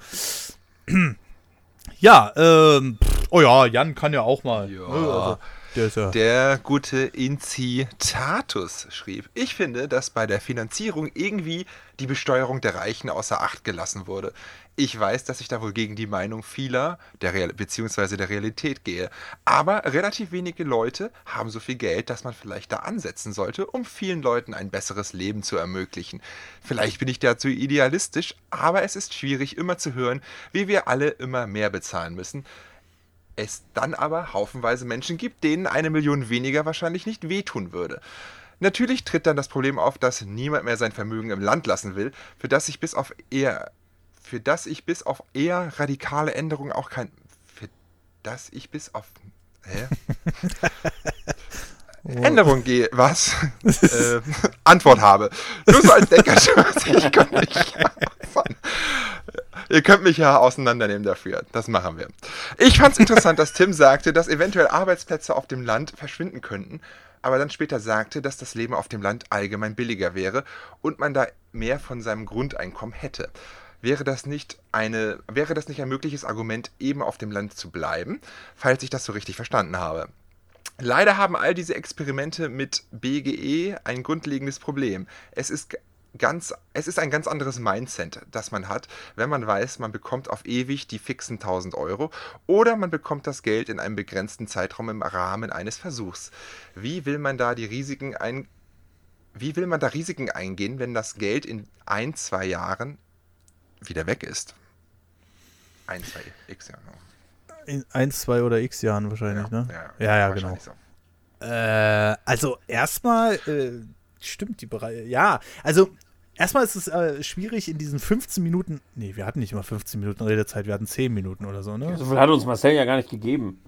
Speaker 1: Ja, ähm, pff, oh ja, Jan kann ja auch mal.
Speaker 2: Ja.
Speaker 1: Ne? Also, der ja.
Speaker 2: Der gute Incitatus schrieb, ich finde, dass bei der Finanzierung irgendwie die Besteuerung der Reichen außer Acht gelassen wurde. Ich weiß, dass ich da wohl gegen die Meinung vieler der Real bzw. der Realität gehe. Aber relativ wenige Leute haben so viel Geld, dass man vielleicht da ansetzen sollte, um vielen Leuten ein besseres Leben zu ermöglichen. Vielleicht bin ich dazu idealistisch, aber es ist schwierig immer zu hören, wie wir alle immer mehr bezahlen müssen es dann aber haufenweise Menschen gibt, denen eine Million weniger wahrscheinlich nicht wehtun würde. Natürlich tritt dann das Problem auf, dass niemand mehr sein Vermögen im Land lassen will, für das ich bis auf eher für das ich bis auf eher radikale Änderungen auch kein für das ich bis auf hä? Änderung gehe, was? äh, Antwort habe. Nur so als Denkerschutz. Ich kann nicht. Mann. Ihr könnt mich ja auseinandernehmen dafür. Das machen wir. Ich fand es interessant, dass Tim sagte, dass eventuell Arbeitsplätze auf dem Land verschwinden könnten, aber dann später sagte, dass das Leben auf dem Land allgemein billiger wäre und man da mehr von seinem Grundeinkommen hätte. Wäre das nicht eine, wäre das nicht ein mögliches Argument, eben auf dem Land zu bleiben, falls ich das so richtig verstanden habe? Leider haben all diese Experimente mit BGE ein grundlegendes Problem. Es ist ganz, es ist ein ganz anderes Mindset, das man hat, wenn man weiß, man bekommt auf ewig die fixen 1000 Euro oder man bekommt das Geld in einem begrenzten Zeitraum im Rahmen eines Versuchs. Wie will man da die Risiken ein, wie will man da Risiken eingehen, wenn das Geld in ein, zwei Jahren wieder weg ist? Ein, zwei X Jahre.
Speaker 1: In ein, zwei oder x Jahren wahrscheinlich, ne?
Speaker 2: ja,
Speaker 1: ja, ja genau.
Speaker 2: so.
Speaker 1: Äh, also erstmal äh, stimmt die Bereiche. Ja, also erstmal ist es äh, schwierig in diesen 15 Minuten. Nee, wir hatten nicht immer 15 Minuten Redezeit, wir hatten 10 Minuten oder so, ne?
Speaker 3: So viel hat uns Marcel ja gar nicht gegeben.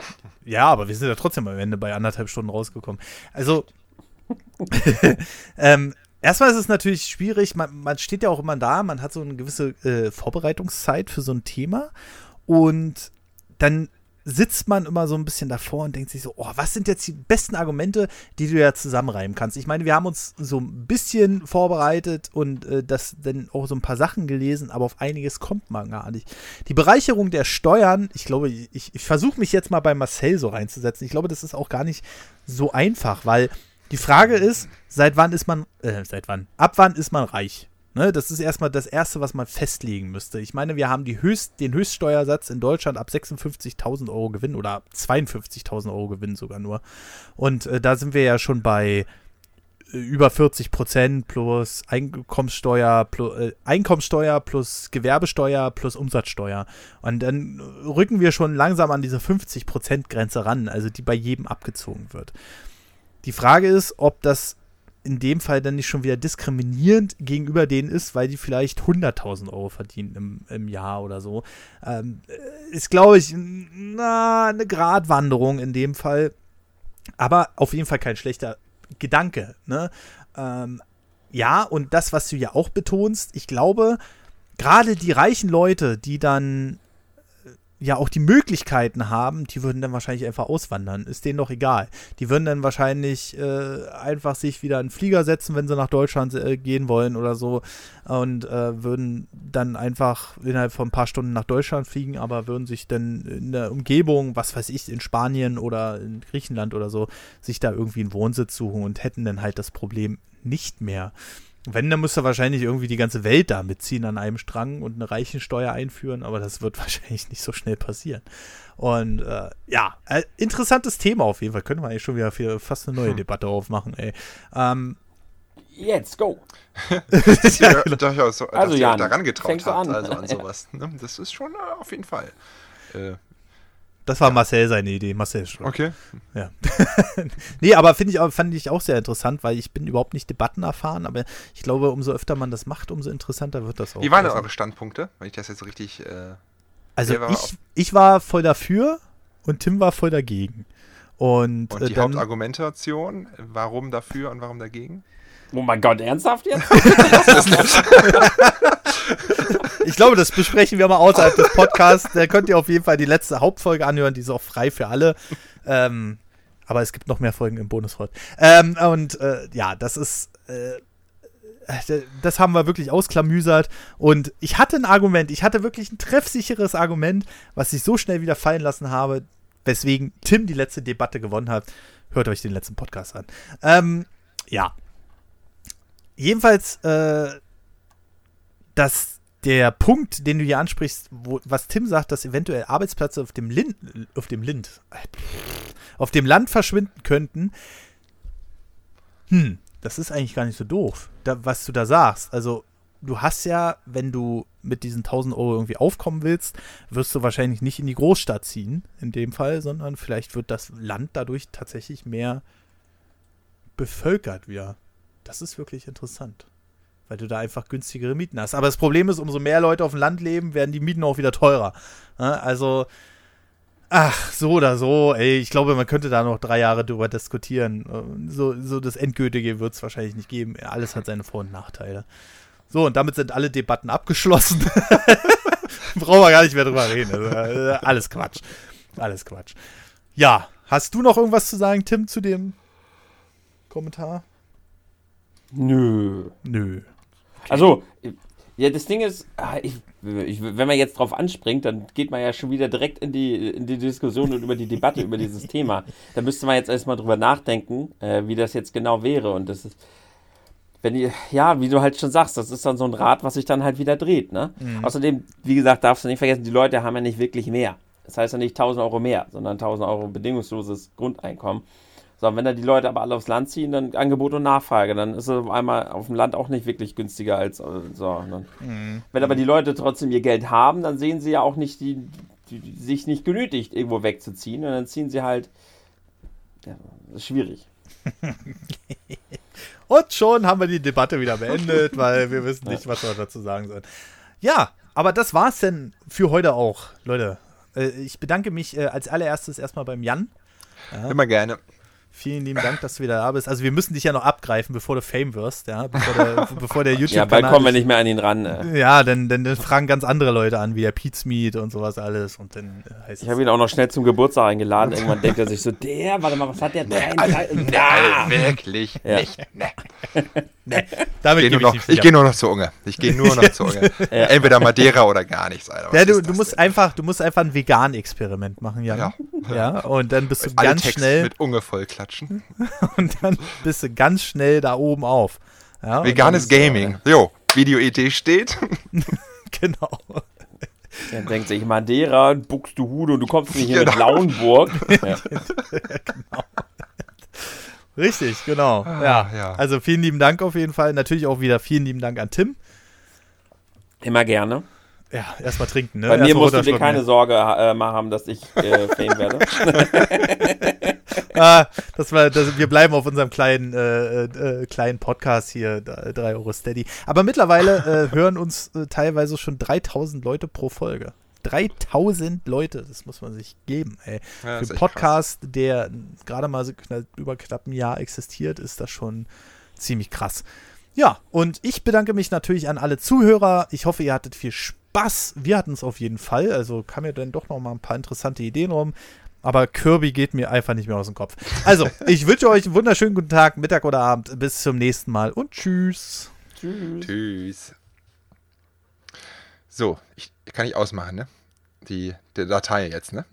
Speaker 1: Ja, aber wir sind ja trotzdem am Ende bei anderthalb Stunden rausgekommen. Also, ähm, erstmal ist es natürlich schwierig, man, man steht ja auch immer da, man hat so eine gewisse äh, Vorbereitungszeit für so ein Thema und dann sitzt man immer so ein bisschen davor und denkt sich so, oh, was sind jetzt die besten Argumente, die du ja zusammenreimen kannst? Ich meine, wir haben uns so ein bisschen vorbereitet und äh, das dann auch so ein paar Sachen gelesen, aber auf einiges kommt man gar nicht. Die Bereicherung der Steuern, ich glaube, ich, ich versuche mich jetzt mal bei Marcel so reinzusetzen. Ich glaube, das ist auch gar nicht so einfach, weil die Frage ist, seit wann ist man, äh, seit wann? Ab wann ist man reich? Ne, das ist erstmal das Erste, was man festlegen müsste. Ich meine, wir haben Höchst, den Höchststeuersatz in Deutschland ab 56.000 Euro Gewinn oder ab 52.000 Euro Gewinn sogar nur. Und äh, da sind wir ja schon bei über 40 Prozent plus Einkommenssteuer, plus äh, Einkommenssteuer plus Gewerbesteuer plus Umsatzsteuer. Und dann rücken wir schon langsam an diese 50 Prozent Grenze ran, also die bei jedem abgezogen wird. Die Frage ist, ob das in dem Fall dann nicht schon wieder diskriminierend gegenüber denen ist, weil die vielleicht 100.000 Euro verdienen im, im Jahr oder so. Ähm, ist, glaube ich, na, eine Gratwanderung in dem Fall. Aber auf jeden Fall kein schlechter Gedanke. Ne? Ähm, ja, und das, was du ja auch betonst, ich glaube, gerade die reichen Leute, die dann äh, ja auch die Möglichkeiten haben, die würden dann wahrscheinlich einfach auswandern. Ist denen doch egal. Die würden dann wahrscheinlich äh, einfach sich wieder in einen Flieger setzen, wenn sie nach Deutschland äh, gehen wollen oder so. Und äh, würden dann einfach innerhalb von ein paar Stunden nach Deutschland fliegen, aber würden sich dann in der Umgebung, was weiß ich, in Spanien oder in Griechenland oder so, sich da irgendwie einen Wohnsitz suchen und hätten dann halt das Problem nicht mehr. Wenn, dann müsste wahrscheinlich irgendwie die ganze Welt da mitziehen an einem Strang und eine Reichensteuer einführen, aber das wird wahrscheinlich nicht so schnell passieren. Und äh, ja, äh, interessantes Thema auf jeden Fall. Können wir eigentlich schon wieder für fast eine neue
Speaker 2: Hm.
Speaker 1: Debatte aufmachen, ey. Ähm,
Speaker 3: Jetzt, go.
Speaker 2: dass
Speaker 1: Ja,
Speaker 2: ihr
Speaker 1: genau.
Speaker 2: durchaus so, dass
Speaker 3: Also,
Speaker 2: ihr
Speaker 3: Jan,
Speaker 2: daran getraut habt,
Speaker 3: an.
Speaker 2: also an sowas. Ne? Das ist schon äh, auf jeden Fall. Äh,
Speaker 1: das war Marcel seine Idee. Marcel schuld.
Speaker 2: okay.
Speaker 1: Ja. nee, aber finde ich, fand ich auch sehr interessant, weil ich bin überhaupt nicht Debatten erfahren, aber ich glaube, umso öfter man das macht, umso interessanter wird das auch.
Speaker 2: Wie waren denn
Speaker 1: Also-
Speaker 2: eure Standpunkte? Wenn ich das jetzt so richtig. Äh,
Speaker 1: Also ich, ich war voll dafür und Tim war voll dagegen. Und,
Speaker 2: und
Speaker 1: äh,
Speaker 2: die
Speaker 1: dann,
Speaker 2: Hauptargumentation, warum dafür und warum dagegen?
Speaker 3: Oh mein Gott, ernsthaft jetzt?
Speaker 1: ich glaube, das besprechen wir mal außerhalb des Podcasts. Da könnt ihr auf jeden Fall die letzte Hauptfolge anhören, die ist auch frei für alle. Ähm, aber es gibt noch mehr Folgen im Bonusfolge. Ähm, und äh, ja, das ist. Äh, das haben wir wirklich ausklamüsert. Und ich hatte ein Argument, ich hatte wirklich ein treffsicheres Argument, was ich so schnell wieder fallen lassen habe, weswegen Tim die letzte Debatte gewonnen hat. Hört euch den letzten Podcast an. Ähm, ja. Jedenfalls, äh, dass der Punkt, den du hier ansprichst, wo, was Tim sagt, dass eventuell Arbeitsplätze auf dem Lind, auf dem Lind, auf dem Land verschwinden könnten, hm, das ist eigentlich gar nicht so doof, da, was du da sagst. Also, du hast ja, wenn du mit diesen 1000 Euro irgendwie aufkommen willst, wirst du wahrscheinlich nicht in die Großstadt ziehen, in dem Fall, sondern vielleicht wird das Land dadurch tatsächlich mehr bevölkert wieder. Das ist wirklich interessant weil du da einfach günstigere Mieten hast. Aber das Problem ist, umso mehr Leute auf dem Land leben, werden die Mieten auch wieder teurer. Also, ach, so oder so, ey, ich glaube, man könnte da noch drei Jahre drüber diskutieren. So, so das Endgültige wird es wahrscheinlich nicht geben. Alles hat seine Vor- und Nachteile. So, und damit sind alle Debatten abgeschlossen. Brauchen wir gar nicht mehr drüber reden. Also, äh, alles Quatsch. Alles Quatsch. Ja, hast du noch irgendwas zu sagen, Tim, zu dem Kommentar?
Speaker 3: Nö.
Speaker 1: Nö.
Speaker 3: Also, ja, das Ding ist, ah, ich, ich, wenn man jetzt drauf anspringt, dann geht man ja schon wieder direkt in die, in die Diskussion und über die Debatte über dieses Thema. Da müsste man jetzt erstmal drüber nachdenken, äh, wie das jetzt genau wäre. Und das ist, wenn die, ja, wie du halt schon sagst, das ist dann so ein Rad, was sich dann halt wieder dreht. Ne? Außerdem, wie gesagt, darfst du nicht vergessen, die Leute haben ja nicht wirklich mehr. Das heißt ja nicht 1000 Euro mehr, sondern 1000 Euro bedingungsloses Grundeinkommen. So, und wenn da die Leute aber alle aufs Land ziehen, dann Angebot und Nachfrage, dann ist es auf einmal auf dem Land auch nicht wirklich günstiger als äh, so. und Dann, Wenn aber die Leute trotzdem ihr Geld haben, dann sehen sie ja auch nicht die, die, die sich nicht genötigt, irgendwo wegzuziehen und dann ziehen sie halt. Ja, das ist schwierig.
Speaker 1: Und schon haben wir die Debatte wieder beendet, weil wir wissen nicht, was wir dazu sagen sollen. Ja, aber das war's denn für heute auch, Leute. Äh, ich bedanke mich äh, als allererstes erstmal beim Jan.
Speaker 2: Immer gerne.
Speaker 1: Vielen lieben Dank, dass du wieder da bist. Also wir müssen dich ja noch abgreifen, bevor du Fame wirst, ja, bevor der, bevor der YouTube
Speaker 3: Ja, bald kommen wir nicht mehr an ihn ran. Äh.
Speaker 1: Ja, dann, dann, dann fragen ganz andere Leute an, wie der Pete's Meat und sowas alles und dann äh, heißt
Speaker 3: Ich habe ihn auch noch schnell zum Geburtstag eingeladen. Irgendwann denkt er sich so, der, warte mal, was hat der? Drei, drei,
Speaker 2: Nein, wirklich
Speaker 3: Ja.
Speaker 2: nicht. Nee.
Speaker 1: damit
Speaker 2: Ich gehe nur, geh nur noch zur Unge. Ich gehe nur noch zur Unge. Entweder Madeira oder gar nichts, Alter.
Speaker 1: Ja, du, du musst
Speaker 2: denn?
Speaker 1: einfach, du musst einfach ein Vegan-Experiment machen, Jan.
Speaker 2: Ja.
Speaker 1: ja. Und dann bist du
Speaker 2: alle
Speaker 1: ganz
Speaker 2: Texte
Speaker 1: schnell
Speaker 2: mit Unge vollklatschen.
Speaker 1: und dann bist du ganz schnell da oben auf. Ja, dann
Speaker 2: Veganes
Speaker 1: äh,
Speaker 2: Gaming. Jo, Video-Idee steht.
Speaker 1: Genau.
Speaker 3: Er denkt sich, Madeira, Buxtehude und du kommst nicht hier
Speaker 2: Genau.
Speaker 3: mit Lauenburg. Ja.
Speaker 1: Richtig, genau.
Speaker 2: Ah,
Speaker 1: ja.
Speaker 2: ja.
Speaker 1: Also vielen lieben Dank auf jeden Fall. Natürlich auch wieder vielen lieben Dank an Tim.
Speaker 3: Immer gerne.
Speaker 1: Ja, erstmal trinken, ne?
Speaker 3: Bei mir
Speaker 1: Erstmal
Speaker 3: musst du dir keine
Speaker 1: ne?
Speaker 3: Sorge äh, mal haben, dass ich äh, Fame werde.
Speaker 1: Ah, das war, das, wir bleiben auf unserem kleinen, äh, äh, kleinen Podcast hier, 3 Euro Steady. Aber mittlerweile äh, hören uns äh, teilweise schon 3000 Leute pro Folge. 3000 Leute, das muss man sich geben, ey.
Speaker 2: Ja,
Speaker 1: Für einen Podcast, der gerade mal so knapp, über knapp ein Jahr existiert, ist das schon ziemlich krass. Ja, und ich bedanke mich natürlich an alle Zuhörer. Ich hoffe, ihr hattet viel Spaß. Wir hatten es auf jeden Fall. Also kam mir dann doch noch mal ein paar interessante Ideen rum. Aber Kirby geht mir einfach nicht mehr aus dem Kopf. Also, ich wünsche euch einen wunderschönen guten Tag, Mittag oder Abend. Bis zum nächsten Mal und tschüss.
Speaker 3: Tschüss.
Speaker 2: Tschüss. So, ich, kann ich ausmachen, ne? Die, die Datei jetzt, ne?